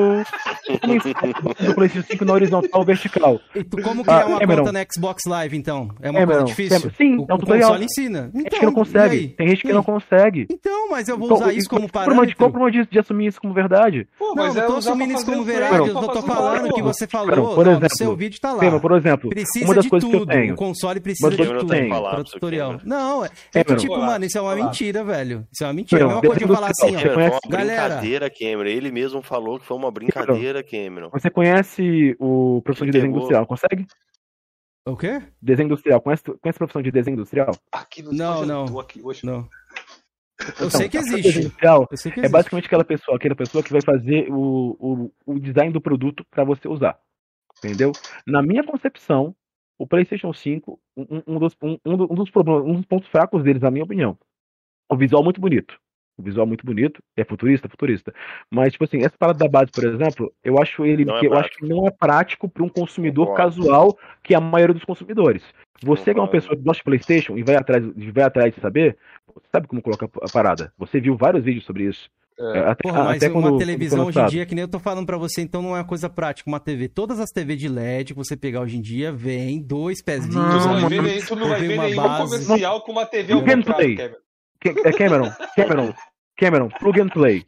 Como instalar a base do PlayStation 5 na horizontal ou vertical? E tu, como criar Ah, uma Cameron. conta no Xbox Live, então? É uma Cameron, coisa difícil? Cameron, sim, o, é um o tutorial. console ensina. Tem gente Então, que não consegue, tem gente que E não consegue. Então, mas eu vou Então, usar isso como uma parâmetro. Compra uma de, de assumir isso como verdade. Pô, Não, mas não é tô assumindo isso como verdade, eu tô um falando frame, que você falou, Cameron, por não, no exemplo, seu vídeo tá lá. Cameron, por exemplo, Precisa uma das de coisas que eu tudo, tenho. o console precisa Uma das de coisas que tudo eu tenho. para o tutorial. Não, é, é tipo, mano, isso é uma mentira, velho. Isso é uma mentira. É a Cameron, mesma coisa de falar assim, ó. Conhece- foi uma Galera. brincadeira, Cameron. Ele mesmo falou que foi uma brincadeira, Cameron. Você conhece o professor de desenho industrial, consegue? O quê? Desenho industrial, conhece, conhece a profissão de desenho industrial? Aqui no Não, eu não. aqui hoje. Não. Eu Então, sei que existe. industrial Eu sei que É existe. basicamente aquela pessoa, aquela pessoa que vai fazer o, o, o design do produto para você usar. Entendeu? Na minha concepção, o PlayStation 5, um, um dos, um, um dos problemas, um dos pontos fracos deles, na minha opinião, o visual muito bonito. O visual muito bonito, é futurista, futurista. Mas, tipo assim, essa parada da base, por exemplo, eu acho ele. Não é que eu acho que não é prático para um consumidor Concordo. casual, que é a maioria dos consumidores. Você que é uma Concordo. pessoa que gosta de Playstation e vai atrás, vai atrás de saber, sabe como colocar a parada. Você viu vários vídeos sobre isso. É. Até, Porra, mas até uma quando- televisão quando hoje em dia, que nem eu tô falando pra você, então não é uma coisa prática. Uma TV, todas as TV de LED que você pegar hoje em dia, vem dois pezinhos. Não, Tu não vai ver, tu não vai ver nenhum base. comercial com uma TV ao contrário. Kevin. Ca- Cameron, Cameron, Cameron, plug and play.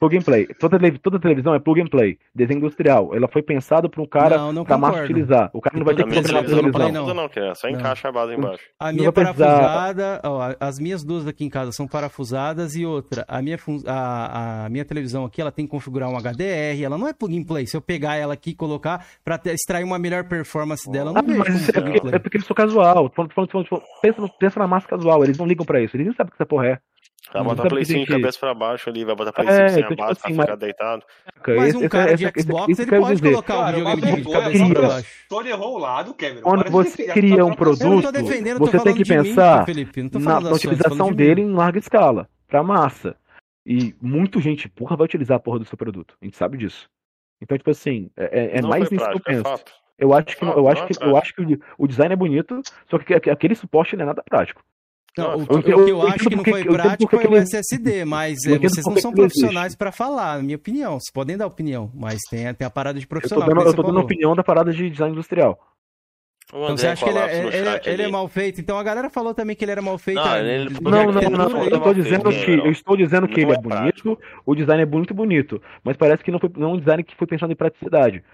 Plug and play. Toda, toda televisão é plug and play. Desenho industrial. Ela foi pensada para um cara Não, não pra concordo. O cara não vai ter que a televisão televisão não não televisão. play, precisa não, que é só Não. encaixa a base embaixo. A Não minha parafusada, ó, as minhas duas aqui em casa são parafusadas e outra, a minha, fun- a, a minha televisão aqui, ela tem que configurar um HDR, ela não é plug and play. Se eu pegar ela aqui e colocar pra ter- extrair uma melhor performance dela, não Ah, vejo mas é plug and porque, play. é porque eu sou casual. Pensa, pensa na massa casual. Eles não ligam pra isso. Eles nem sabem o que essa porra é. Vai botar Play que tem 5 de que- cabeça pra baixo ali, vai botar Play É, 5 sem então, a tipo base assim, pra ficar mas- deitado. Mas Esse- um cara de esse- esse- Xbox, ele pode dizer. colocar o Cara, o videogame bagulho de é cabeça só pra baixo. Sony errou o lado, Cameron. Quando de você cria tá um produto, você tem que de pensar na, utilização de dele em larga escala, pra massa. E muita gente, porra, vai utilizar a porra do seu produto. A gente sabe disso. Então, tipo assim, é, é Não mais nisso que eu é penso. fato. Eu acho que, eu acho é que, eu acho que o- o design é bonito, só que aque- aquele suporte não é nada prático. Não, o, Eu que- o entendo- que eu eu acho que não foi eu prático foi o ele- SSD, mas eu é, vocês não são profissionais pra falar, na minha opinião. Vocês podem dar opinião, mas tem, tem a parada de Eu tô profissional. dando, eu tô dando opinião da parada de design industrial. O Então você acha que ele, é, ele, ele é ali. mal feito? Então a galera falou também que ele era mal feito. Não, Não, Não, não, não. Eu tô mal dizendo que não. eu estou dizendo que Não ele é é bonito, o design é muito bonito, mas parece que não foi não é um design que foi pensado em praticidade.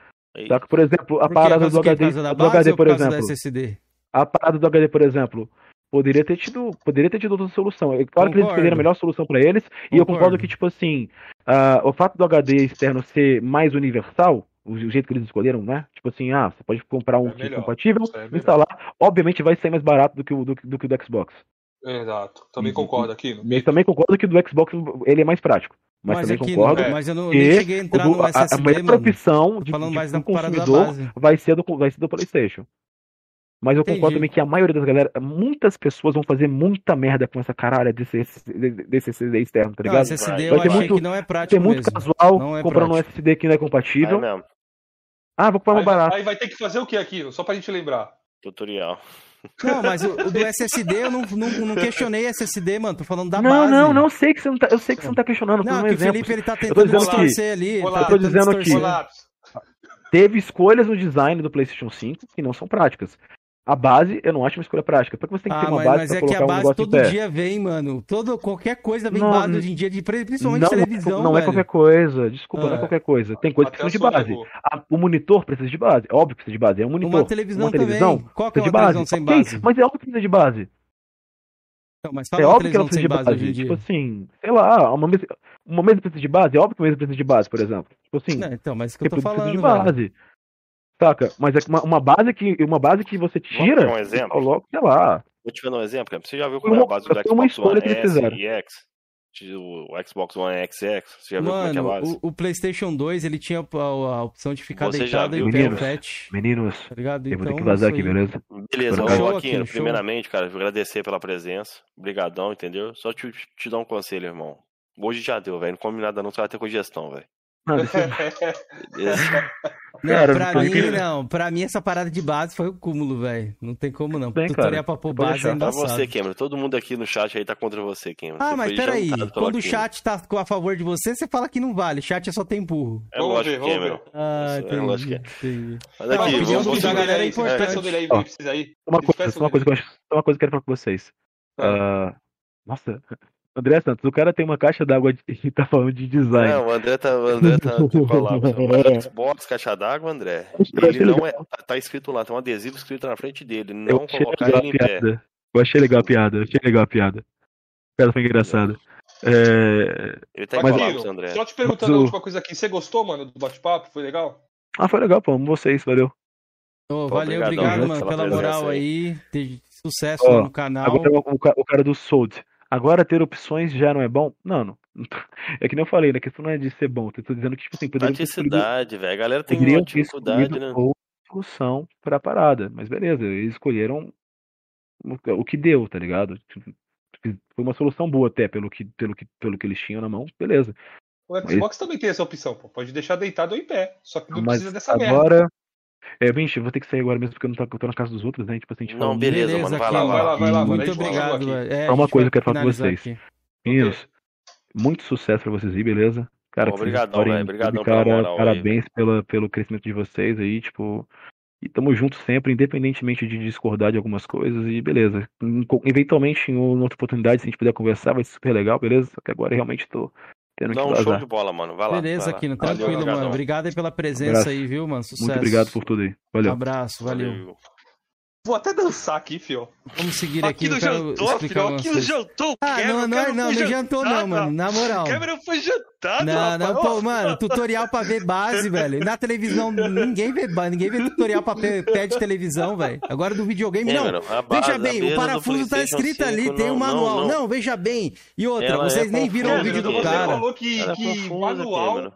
Tá? Por exemplo, a parada do HD, do HD, por exemplo. SSD? A parada do HD, por exemplo, poderia ter tido, poderia ter tido outra solução. É claro que eles Concordo. escolheram a melhor solução para eles, e eu Concordo. concordo que tipo assim, ah, o fato do HD externo ser mais universal, o jeito que eles escolheram, né? Tipo assim, ah, você pode comprar um É kit compatível, é instalar, obviamente vai sair mais barato do que o do, que- do, que o do Xbox. Exato. Também Uhum. concordo aqui. Eu também concordo que o do Xbox ele é mais prático, mas, Mas também aqui, concordo não, mas eu não, que nem cheguei a entrar no a- a, SSD, melhor mano. opção de, falando de, mais pro da parada da consumidor vai ser do vai ser do PlayStation. Mas eu Entendi. concordo também que a maioria das galera, muitas pessoas vão fazer muita merda com essa caralho desse, desse SSD externo, tá Não, ligado? SSD Vai eu ter achei muito- que não é Tem prático muito mesmo. casual Não é comprando um prático. SSD que não é compatível. mesmo. Ah, vou comprar mais barato. aí vai ter que fazer o que aqui? Só pra gente lembrar. Tutorial. Não, mas o, o do SSD eu não, não, não questionei SSD, mano. Tô falando da não, base. não, não sei que você não tá, eu sei que você não tá questionando, Não, um que o exemplo. Felipe ele tá tentando que- distorcer ali. Olá, tá eu tô dizendo que- distorcer. Colapso. Teve escolhas no design do PlayStation 5 que não são práticas. A base, eu não acho uma escolha prática. Por que você tem que ter Ah, uma mas, base mas pra é que colocar a um base negócio todo dia vem, mano. Todo, qualquer coisa vem Não, base hoje em dia, de, principalmente Não, televisão, não é velho. qualquer coisa, desculpa, não é Ah. qualquer coisa. Tem coisas que Até precisam a de base. A- o monitor precisa de base, é óbvio que precisa de base. É um monitor. Uma televisão, uma televisão também. Qual que é precisa uma de televisão base. sem Ok, base? Mas é óbvio que precisa de base. Não, mas É fala uma óbvio que ela televisão precisa sem de base, base. Tipo assim, sei lá, uma mesa, uma mesa precisa de base, é óbvio que uma mesa precisa de base, por exemplo. Tipo assim, Não, então, mas é que eu tô precisa falando, de velho. Saca? Mas é que uma, uma base que uma base que você tira, um exemplo? coloca, sei lá. Vou te dar um exemplo, cara. Você já viu como é a base do Xbox escolha One S e X? O Xbox One XX? Você já viu como é que é a base? o, o PlayStation 2, ele tinha a, a opção de ficar Você já deitado viu, em pé meninos? fat, Meninos, tá ligado? eu vou ter Então, que vazar isso aqui, beleza? Beleza, ô, Joaquim, primeiramente, cara, eu agradecer pela presença. Obrigadão, entendeu? Só te, te dar um conselho, irmão. Hoje já deu, velho. Não come nada não, você vai ter congestão, velho. Não? Não, Cara, pra não mim, tem- não. Pra mim, essa parada de base foi o cúmulo, velho. Não tem como, não. Bem, Tutorial cara, pra pôr base é você, Cameron. Todo mundo aqui no chat aí tá contra você, Cameron. Ah, Você mas peraí. Quando o chat tá a favor de você, você fala que não vale. Chat é só tem burro. É Vamos lógico, Cameron. Ah, é entendi. lógico que é. entendi. Mas Não, aqui, opinião vamos, vamos da galera é Despeça importante. dele aí, Ó, aí. Uma coisa, uma coisa, que eu acho, uma coisa que eu quero falar com vocês. Ah, nossa, André Santos, o cara tem uma caixa d'água de- e tá falando de design. Não, o André tá, o André tá, colado. O Xbox, caixa d'água, André. Achei Ele não é. Tá, tá escrito lá, tem um adesivo escrito na frente dele. Não colocar ele em pé. piada. Eu achei legal a piada, eu achei legal a piada. A piada foi engraçada. É... Ele tá em Mas- colapso, André. só te perguntando Mas a última coisa aqui. Você gostou, mano, do bate-papo? Foi legal? Ah, foi legal, pô. Amo vocês, valeu. Ô, Pô, valeu, obrigado, viu, mano, pela pela moral aí. aí. Sucesso Ó, no canal. Agora o, o cara do Sold. Agora ter opções já não é bom? Não, não. É que nem eu falei, né? A questão não é de ser bom. Eu tô dizendo que, tipo assim, poderiam Praticidade, velho. A galera tem uma dificuldade, né? outra solução pra parada. Mas beleza, eles escolheram o, que deu, tá ligado? Foi uma solução boa até, pelo que, pelo que, pelo que eles tinham na mão, beleza. O Xbox também tem essa opção, pô. Pode deixar deitado ou em pé. Só que não Mas precisa dessa merda. É, bicho, eu vou ter que sair agora mesmo porque eu não tô, eu tô na casa dos outros, né? Tipo assim, a gente Não, falou beleza, mano. Vai aqui, lá, vai lá. vai lá, Muito obrigado. É, uma coisa que eu quero falar com vocês. aqui. Meninos, muito sucesso pra vocês aí, beleza? Cara, vocês Obrigadão, velho. Obrigadão cara, pela moral aí, Parabéns pela, pelo crescimento de vocês aí, tipo. E tamo junto sempre, independentemente de discordar de algumas coisas, e beleza. Eventualmente, em outra oportunidade, se a gente puder conversar, vai ser super legal, beleza? Só que agora realmente tô tendo Não, que show vazar. de bola, mano. Vai lá. Beleza, vai lá. Aquino, Valeu, tranquilo, obrigadão. mano. Obrigado aí pela presença Abraço. aí, viu, mano? Sucesso. Muito obrigado por tudo aí. Valeu. Abraço, valeu. Valeu. Vou até dançar aqui, fio. Vamos seguir aqui, Aqui eu no quero jantou, explicar filho. algumas Aqui no coisas. jantou. o Ah, Cameron, não, não, Cameron não, não jantou não, mano, na moral. O Cameron foi jantado, Não, rapaz. não, pô, mano, tutorial pra ver base, velho. Na televisão, ninguém vê, ba- ninguém vê tutorial pra pé, pé de televisão, velho. Agora do videogame, não. Cameron, a base- Veja bem, o parafuso tá escrito ali, 5, tem não, um manual. Não, não, não. veja bem. E outra, Ela vocês é nem viram o vídeo do você cara. falou que, é manual.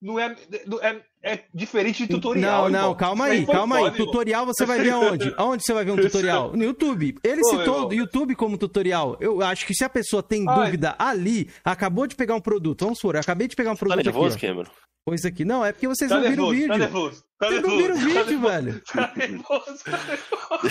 Não é, é, é diferente de tutorial. Não, não, irmão. calma Isso aí, calma aí. irmão. Tutorial você vai ver aonde? Aonde você vai ver um tutorial? No YouTube. Ele Pô, citou irmão. o YouTube como tutorial. Eu acho que se a pessoa tem Ai. dúvida ali, acabou de pegar um produto. Vamos supor, eu acabei de pegar um Tá produto nervoso, aqui. Cameron? Pois aqui. Não, é porque vocês Tá não viram o nervoso, vídeo. tá nervoso. Vocês não viram o vídeo, velho.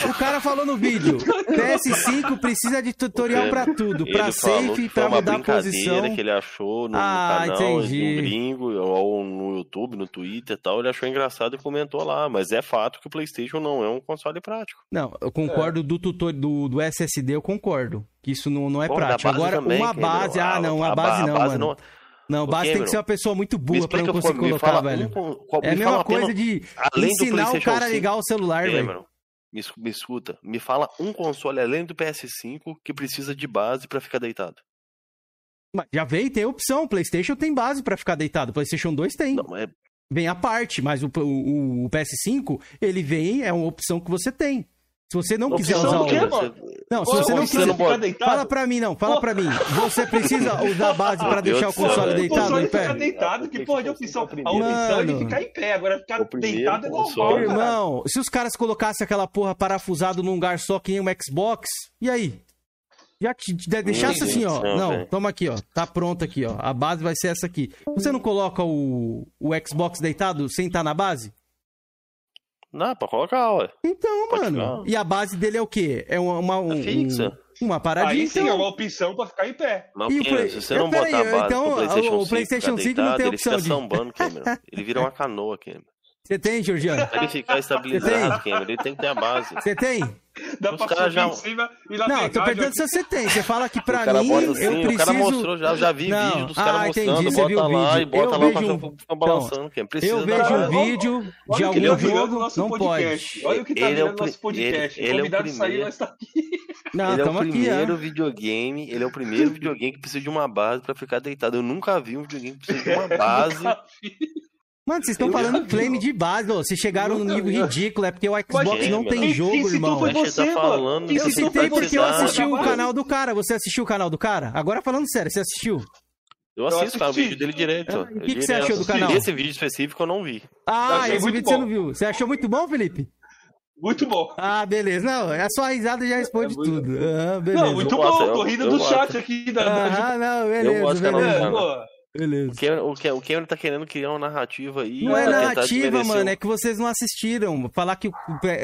O cara falou no vídeo: PS5 precisa de tutorial pra tudo, pra Ele falou safe, que foi pra uma mudar a brincadeira posição. que ele achou no, no Ah, canal entendi. do gringo, ou no YouTube, no Twitter e tal. Ele achou engraçado e comentou lá. Mas é fato que o PlayStation não é um console prático. Não, eu concordo do tutor do, do SSD, eu concordo. Que isso não, não é Pô, prático. Agora, também, uma base. Ah, A- não, a a ba- base a não, base mano. não- Não, Ô, base tem que ser uma pessoa muito Me burra pra não conseguir me colocar, velho. um qual- É a me mesma coisa de ensinar o cara a 5. ligar o celular, velho. Cameron, me, es- me escuta. Me fala um console além do PS5 que precisa de base pra ficar deitado. Mas Já veio, tem opção. PlayStation tem base pra ficar deitado. PlayStation 2 tem. Não, é Vem a parte, mas o, o, o PS5, ele vem, é uma opção que você tem. Se você não quiser Opção usar do quê, o. mano? Não, se Pô, você não você quiser. não ficar? Fala pra mim, não, fala pra mim. Você precisa usar a base pra Deus deixar o console. O deitado console em fica pé? deitado, que porra de opção? A opção Mano. é de ficar em pé, agora ficar O primeiro deitado é normal, console. cara. Irmão, se os caras colocassem aquela porra parafusado num lugar só que nem um Xbox, e aí? Já te, deixasse assim, Deus ó. Não, toma aqui, ó. Tá pronto aqui, ó. A base vai ser essa aqui. Você não coloca o, o Xbox deitado sem estar na base? Não, pra colocar, ué. Então, Pode mano. ficar. E a base dele é o quê? É uma, uma, um- É fixa. um- uma paradinha. Aí sim então. é uma opção pra ficar em pé. Mas, E o Cameron, Play- se você não É, botar a base então, pro PlayStation o 5 PlayStation ficar 5 não tem deitado, ele opção fica de- sambando, Cameron. Ele vira uma canoa, Cameron. Você tem, Georgiano? Pra ele ficar estabilizado, Cameron, ele tem que ter a base. Você tem? Dá Os pra subir já- em cima e lá Não, tô pegar, perguntando já- se você tem. Você fala que pra mim, assim, eu o cara preciso... mostrou já, eu já vi Não. vídeo dos Ah, caras entendi, mostrando, você bota viu o lá vídeo. e bota Eu lá vejo o cachorro um- fica balançando, Cameron. Precisa Eu vejo um vídeo de Olha que algum virando jogo, nosso não podcast. pode. Olha o que tá Ele é o virando nosso podcast. ele- ele é o primeiro. tá aqui. Não, ele é o aqui, primeiro ó. videogame, ele é o primeiro videogame que precisa de uma base pra ficar deitado. Eu nunca vi um videogame que precisa de uma base. Mano, vocês estão Eu falando flame de base. Vocês chegaram num nível vi. ridículo, é porque o Xbox Mas, não mano, tem jogo, quem irmão. foi você você, tá mano. falando, Quem Eu você citei porque eu você, assisti o mano. canal do cara. Você assistiu o canal do cara? Agora falando sério, você assistiu? Eu assisto cara, o vídeo dele direto. Ah, o que você achou do canal? Esse vídeo específico eu não vi. Ah, esse muito vídeo você bom. não viu. Você achou muito bom, Felipe? Muito bom. Ah, beleza. Não, a sua risada já responde É tudo. Ah, beleza. Não, muito Eu gosto, bom. eu- Tô rindo eu do gosto. chat aqui da. Ah, não, beleza, gosto do canal do beleza. É. O Cameron, o o Cameron tá querendo criar uma narrativa aí. Não é narrativa, mano, é que vocês não assistiram. Falar que. o-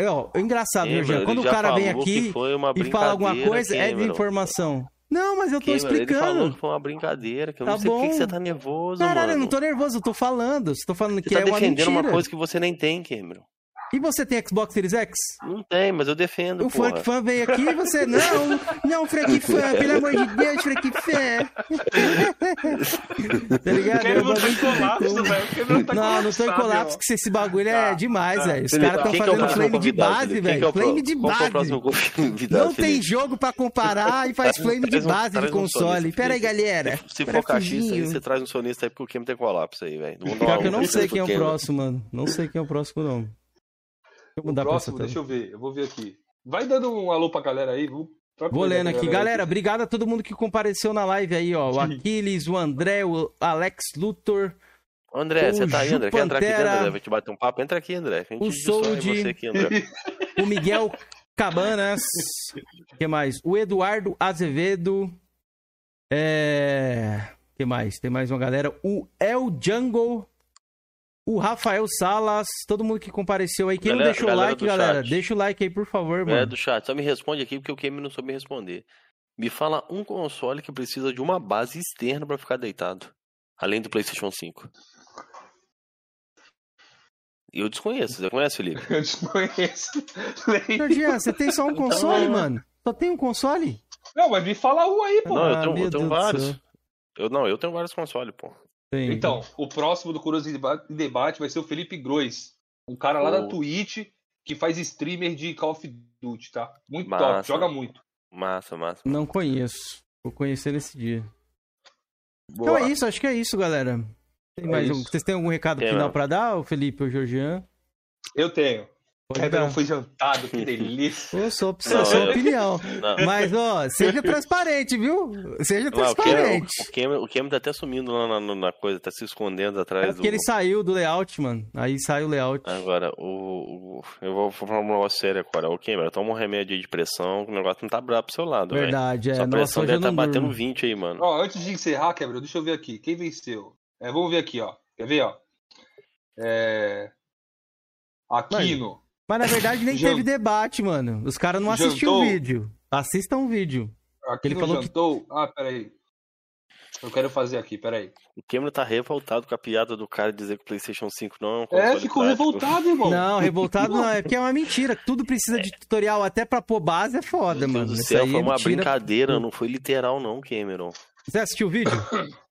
Ó, é engraçado, Cameron, Jorginho. Quando o cara vem que aqui e fala alguma coisa, é de Cameron. informação. Não, mas eu tô Cameron, Ele falou explicando. que foi uma brincadeira, que eu Tá não sei por que bom. que você tá nervoso, Caralho, eu mano. não tô nervoso, eu tô falando. Você tô falando que Você tá é uma defendendo mentira. uma coisa que você nem tem, Cameron. E você tem Xbox Series X? Não tem, mas eu defendo, O porra. Frank Fan veio aqui e você, não, não, Frank Fan, pelo amor de Deus, Frank Fan. tá ligado? Quero É um você em colapso, velho. porque não tá Não, não tô em colapso, porque esse bagulho é Tá, demais, tá. velho. Os caras estão que é fazendo próximo flame de convidado, base, que é velho. pro- Flame de que é base. Não tem Felipe? jogo pra comparar e faz flame de base de console. Pera aí, galera. Se for cachista você traz um sonista aí, porque o Cameron tem colapso aí, velho. Pior que eu não sei quem é o próximo, mano. Não sei quem é o próximo, não. O pra próximo, deixa eu ver. Eu vou ver aqui. Vai dando um alô pra galera aí. Vou, Vou lendo aqui. Galera, obrigado a todo mundo que compareceu na live aí, ó. O Aquiles, o André, o Alex Luthor, André, O você tá aí, André? Quer entrar aqui dentro, André? Vai te bater um papo? Entra aqui, André. A gente o você aqui, André. o Miguel Cabanas. O que mais? O Eduardo Azevedo. É. O que mais? Tem mais uma galera. O El Jungle. O Rafael Salas. Todo mundo que compareceu aí. Quem não Galera- deixou o galera like, galera, chat. deixa o like aí, por favor, É mano. do chat, só me responde aqui porque o Cameron não soube me responder. Me fala um console que precisa de uma base externa pra ficar deitado, além do PlayStation 5. Eu desconheço, você conhece, Felipe? Eu desconheço. Georgian, você tem só um console, mano? Só tem um console? Não, mas me fala um aí, pô. Não, eu Ah, tenho, meu eu tenho vários. Eu, não, eu tenho vários consoles, pô. Tem. Então, o próximo do Curioso em Deba- em Debate vai ser o Felipe Grois. Um cara lá da Oh. Twitch que faz streamer de Call of Duty, tá? Muito Massa. top, joga muito. Massa, massa. Não conheço. Vou conhecer nesse dia. Então é isso, acho que é isso, galera. Tem É mais um- isso. Vocês têm algum recado Tem, final pra dar, o Felipe ou o Georgian? Eu tenho. Dar. não foi jantado, que delícia. Pô, só pra Não, sua eu- opinião. Não. Mas, ó, seja transparente, viu? Seja Não, o Cameron, transparente. o Cameron, o Cameron tá até sumindo lá na, na coisa, tá se escondendo É atrás porque do. ele saiu do layout, mano. Aí saiu o layout. Agora, o, o- Eu vou falar um negócio sério agora. O Cameron, toma um remédio aí de pressão, o negócio não tá brabo pro seu lado, velho. Verdade, é. Sua pressão eu deve tá não batendo durmo. 20 aí, mano. Ó, antes de encerrar, Quebra, deixa eu ver aqui. Quem venceu? É, vamos ver aqui, ó. Quer ver, ó? É... Aquino. Mas na verdade nem teve debate, mano. Os caras não assistiram o vídeo. Assistam o vídeo. Aquino Ele falou que- jantou. Ah, peraí. Eu quero fazer aqui, peraí. O Cameron tá revoltado com a piada do cara dizer que o PlayStation 5 não é um console É, ficou prático. revoltado, irmão. Não, revoltado não. É porque é uma mentira. Tudo precisa de tutorial até pra pôr base é foda, Meu mano. Deus do Isso céu, aí foi é uma mentira. brincadeira, não foi literal não, Cameron. Você assistiu o vídeo?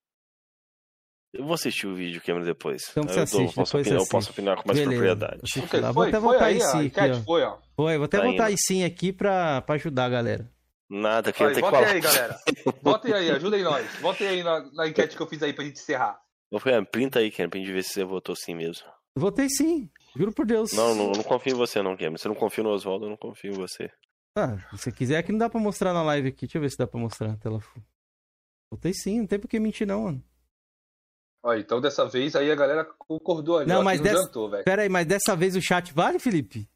Eu vou assistir o vídeo, Cameron, depois. Então Aí você eu, dou- assiste, posso depois opinar, eu posso opinar com mais Beleza. propriedade. Assiste Ok, lá. Vou foi, até voltar aí, em a si aqui, ó. foi, ó. Foi, vou até Tá voltar em sim aqui pra, pra ajudar a galera. Nada, que eu Vai, tenho que votem aí, galera. Votem aí, ajudem nós. Votem aí na, na enquete que eu fiz aí pra gente encerrar. Vou ficar, printa aí, Cameron, pra gente ver se você votou sim mesmo. Votei sim. Juro por Deus. Não, não, eu não confio em você não, Cameron. Você não confia no Oswaldo, eu não confio em você. Ah, se você quiser aqui não dá pra mostrar na live aqui. Deixa eu ver se dá pra mostrar na tela. Votei sim, não tem por que mentir não, mano. Ó, então dessa vez aí a galera concordou ali. Não, mas que não dessa- jantou, velho. Pera aí, mas dessa vez o chat vale, Felipe?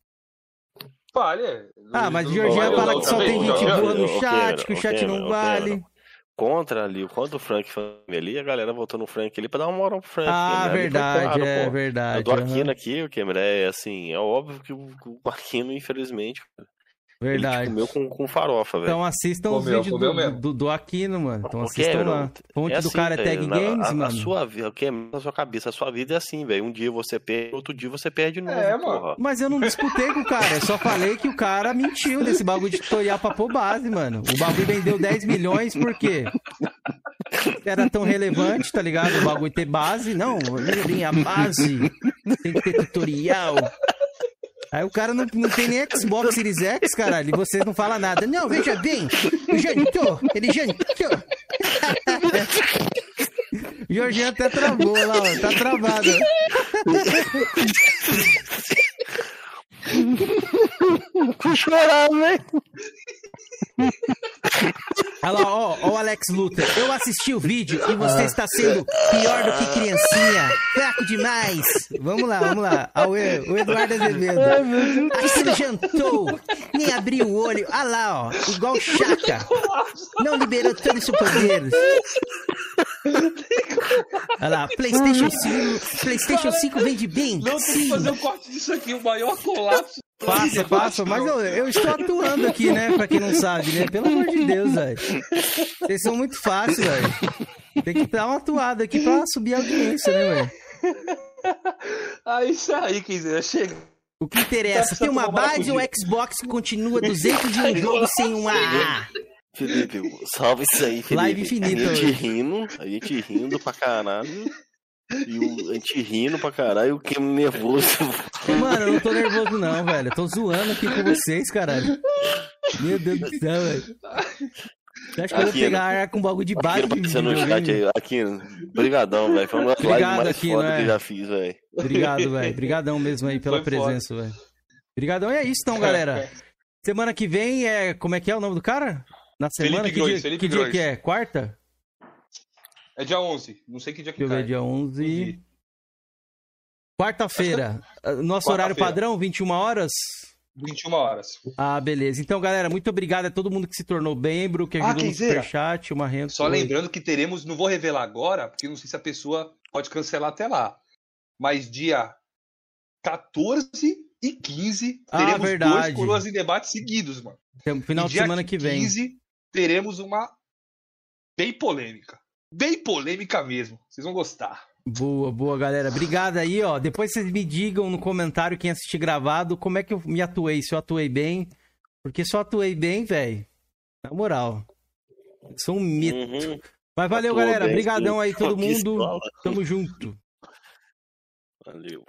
Vale, é. Ah, mas o Não Georgian vale, fala não, que só tem gente boa no chat, que o chat não vale. Contra ali, contra o Frank Family ali, a galera votou no Frank ali pra dar uma moral pro Frank. Ah, né? Verdade, claro, é pô. verdade. Do. Aquino aqui, o Cameron, é assim, é óbvio que o, o Aquino, infelizmente, Verdade. ele comeu com, com farofa, velho. Então assistam os vídeos do, do, do Aquino, mano. Então assistam Cameron, lá. Fonte É do assim, cara é Tag na- Games, a, mano. A sua vida, o que é na sua cabeça, a sua vida é assim, velho. Um dia você perde, outro dia você perde de novo, É, mano. porra. Mas eu não disputei com o cara, eu só falei que o cara mentiu nesse bagulho de tutorial pra pôr base, mano. O bagulho vendeu 10 milhões por quê? Era tão relevante, tá ligado? O bagulho ter base. Não, minha base tem que ter tutorial. Aí o cara não, não tem nem Xbox Series X, caralho, e você não fala nada. Não, veja bem, o jantou, ele jantou. Jorginho até travou lá, ó, tá travado. Vou chorar, velho. Olha lá, ó, ó o Alex Luthor. Eu assisti o vídeo e você está sendo pior do que criancinha. Fraco demais. Vamos lá, vamos lá. Ó, o, Eduardo Azevedo. Aquilo jantou, nem abriu o olho. Olha lá, ó, igual o Chaka. Não liberou todo o seu poder. Olha lá, PlayStation 5. PlayStation 5 vende bem. Não, tem que fazer um corte disso aqui, o maior colapso. Faça, faça, mas eu, eu estou atuando aqui, né? Pra quem não sabe, né? Pelo amor de Deus, velho. Vocês são muito fáceis, velho. Tem que dar uma atuada aqui pra subir a audiência, né, velho? Ah, isso aí, quiser, chega. O que interessa, tem uma base ou Xbox que continua 200 de um jogo sem um AA? Felipe, salve isso aí, Felipe. Live infinita A gente rindo, a gente rindo pra caralho. E o, a gente rindo pra caralho e o Kim nervoso. Mano, eu não tô nervoso não, velho. Eu tô zoando aqui com vocês, caralho. Meu Deus do céu, velho. Você acha que eu vou Aqui, pegar ar com bagulho de base Aqui de aparecendo no chat aí. Aqui, brigadão, velho. Foi uma das lives Obrigado, mais Aquino, foda é. que eu já fiz, velho. Obrigado, velho. Obrigadão mesmo aí pela Foi presença, velho. Obrigadão. E é isso então, galera. Semana que vem é. Como é que é o nome do cara? Na semana Felipe que Grois, dia, Felipe que dia que é? Quarta? É dia 11. Não sei que dia que Deixa eu ver, dia 11. Quarta-feira. Ah, Nosso horário Quarta-feira. padrão, 21 horas? 21 horas. Ah, beleza. Então, galera, muito obrigado a todo mundo que se tornou membro, que Ah, ajudou no Kenzeira. superchat, o Marrento. Só lembrando que teremos, não vou revelar agora, porque não sei se a pessoa pode cancelar até lá. Mas dia 14 e 15 Ah, teremos verdade. dois coroas em debate seguidos, mano. Final E de semana que vem. 15 teremos uma bem polêmica. Bem polêmica mesmo. Vocês vão gostar. Boa, boa, galera. Obrigado aí, ó. Depois vocês me digam no comentário quem assistir gravado como é que eu me atuei, se eu atuei bem. Porque se eu atuei bem, velho, na moral, eu sou um mito. Uhum. Mas valeu, Atuou galera. bem, Obrigadão aí todo mundo. Pistola. Tamo junto. Valeu.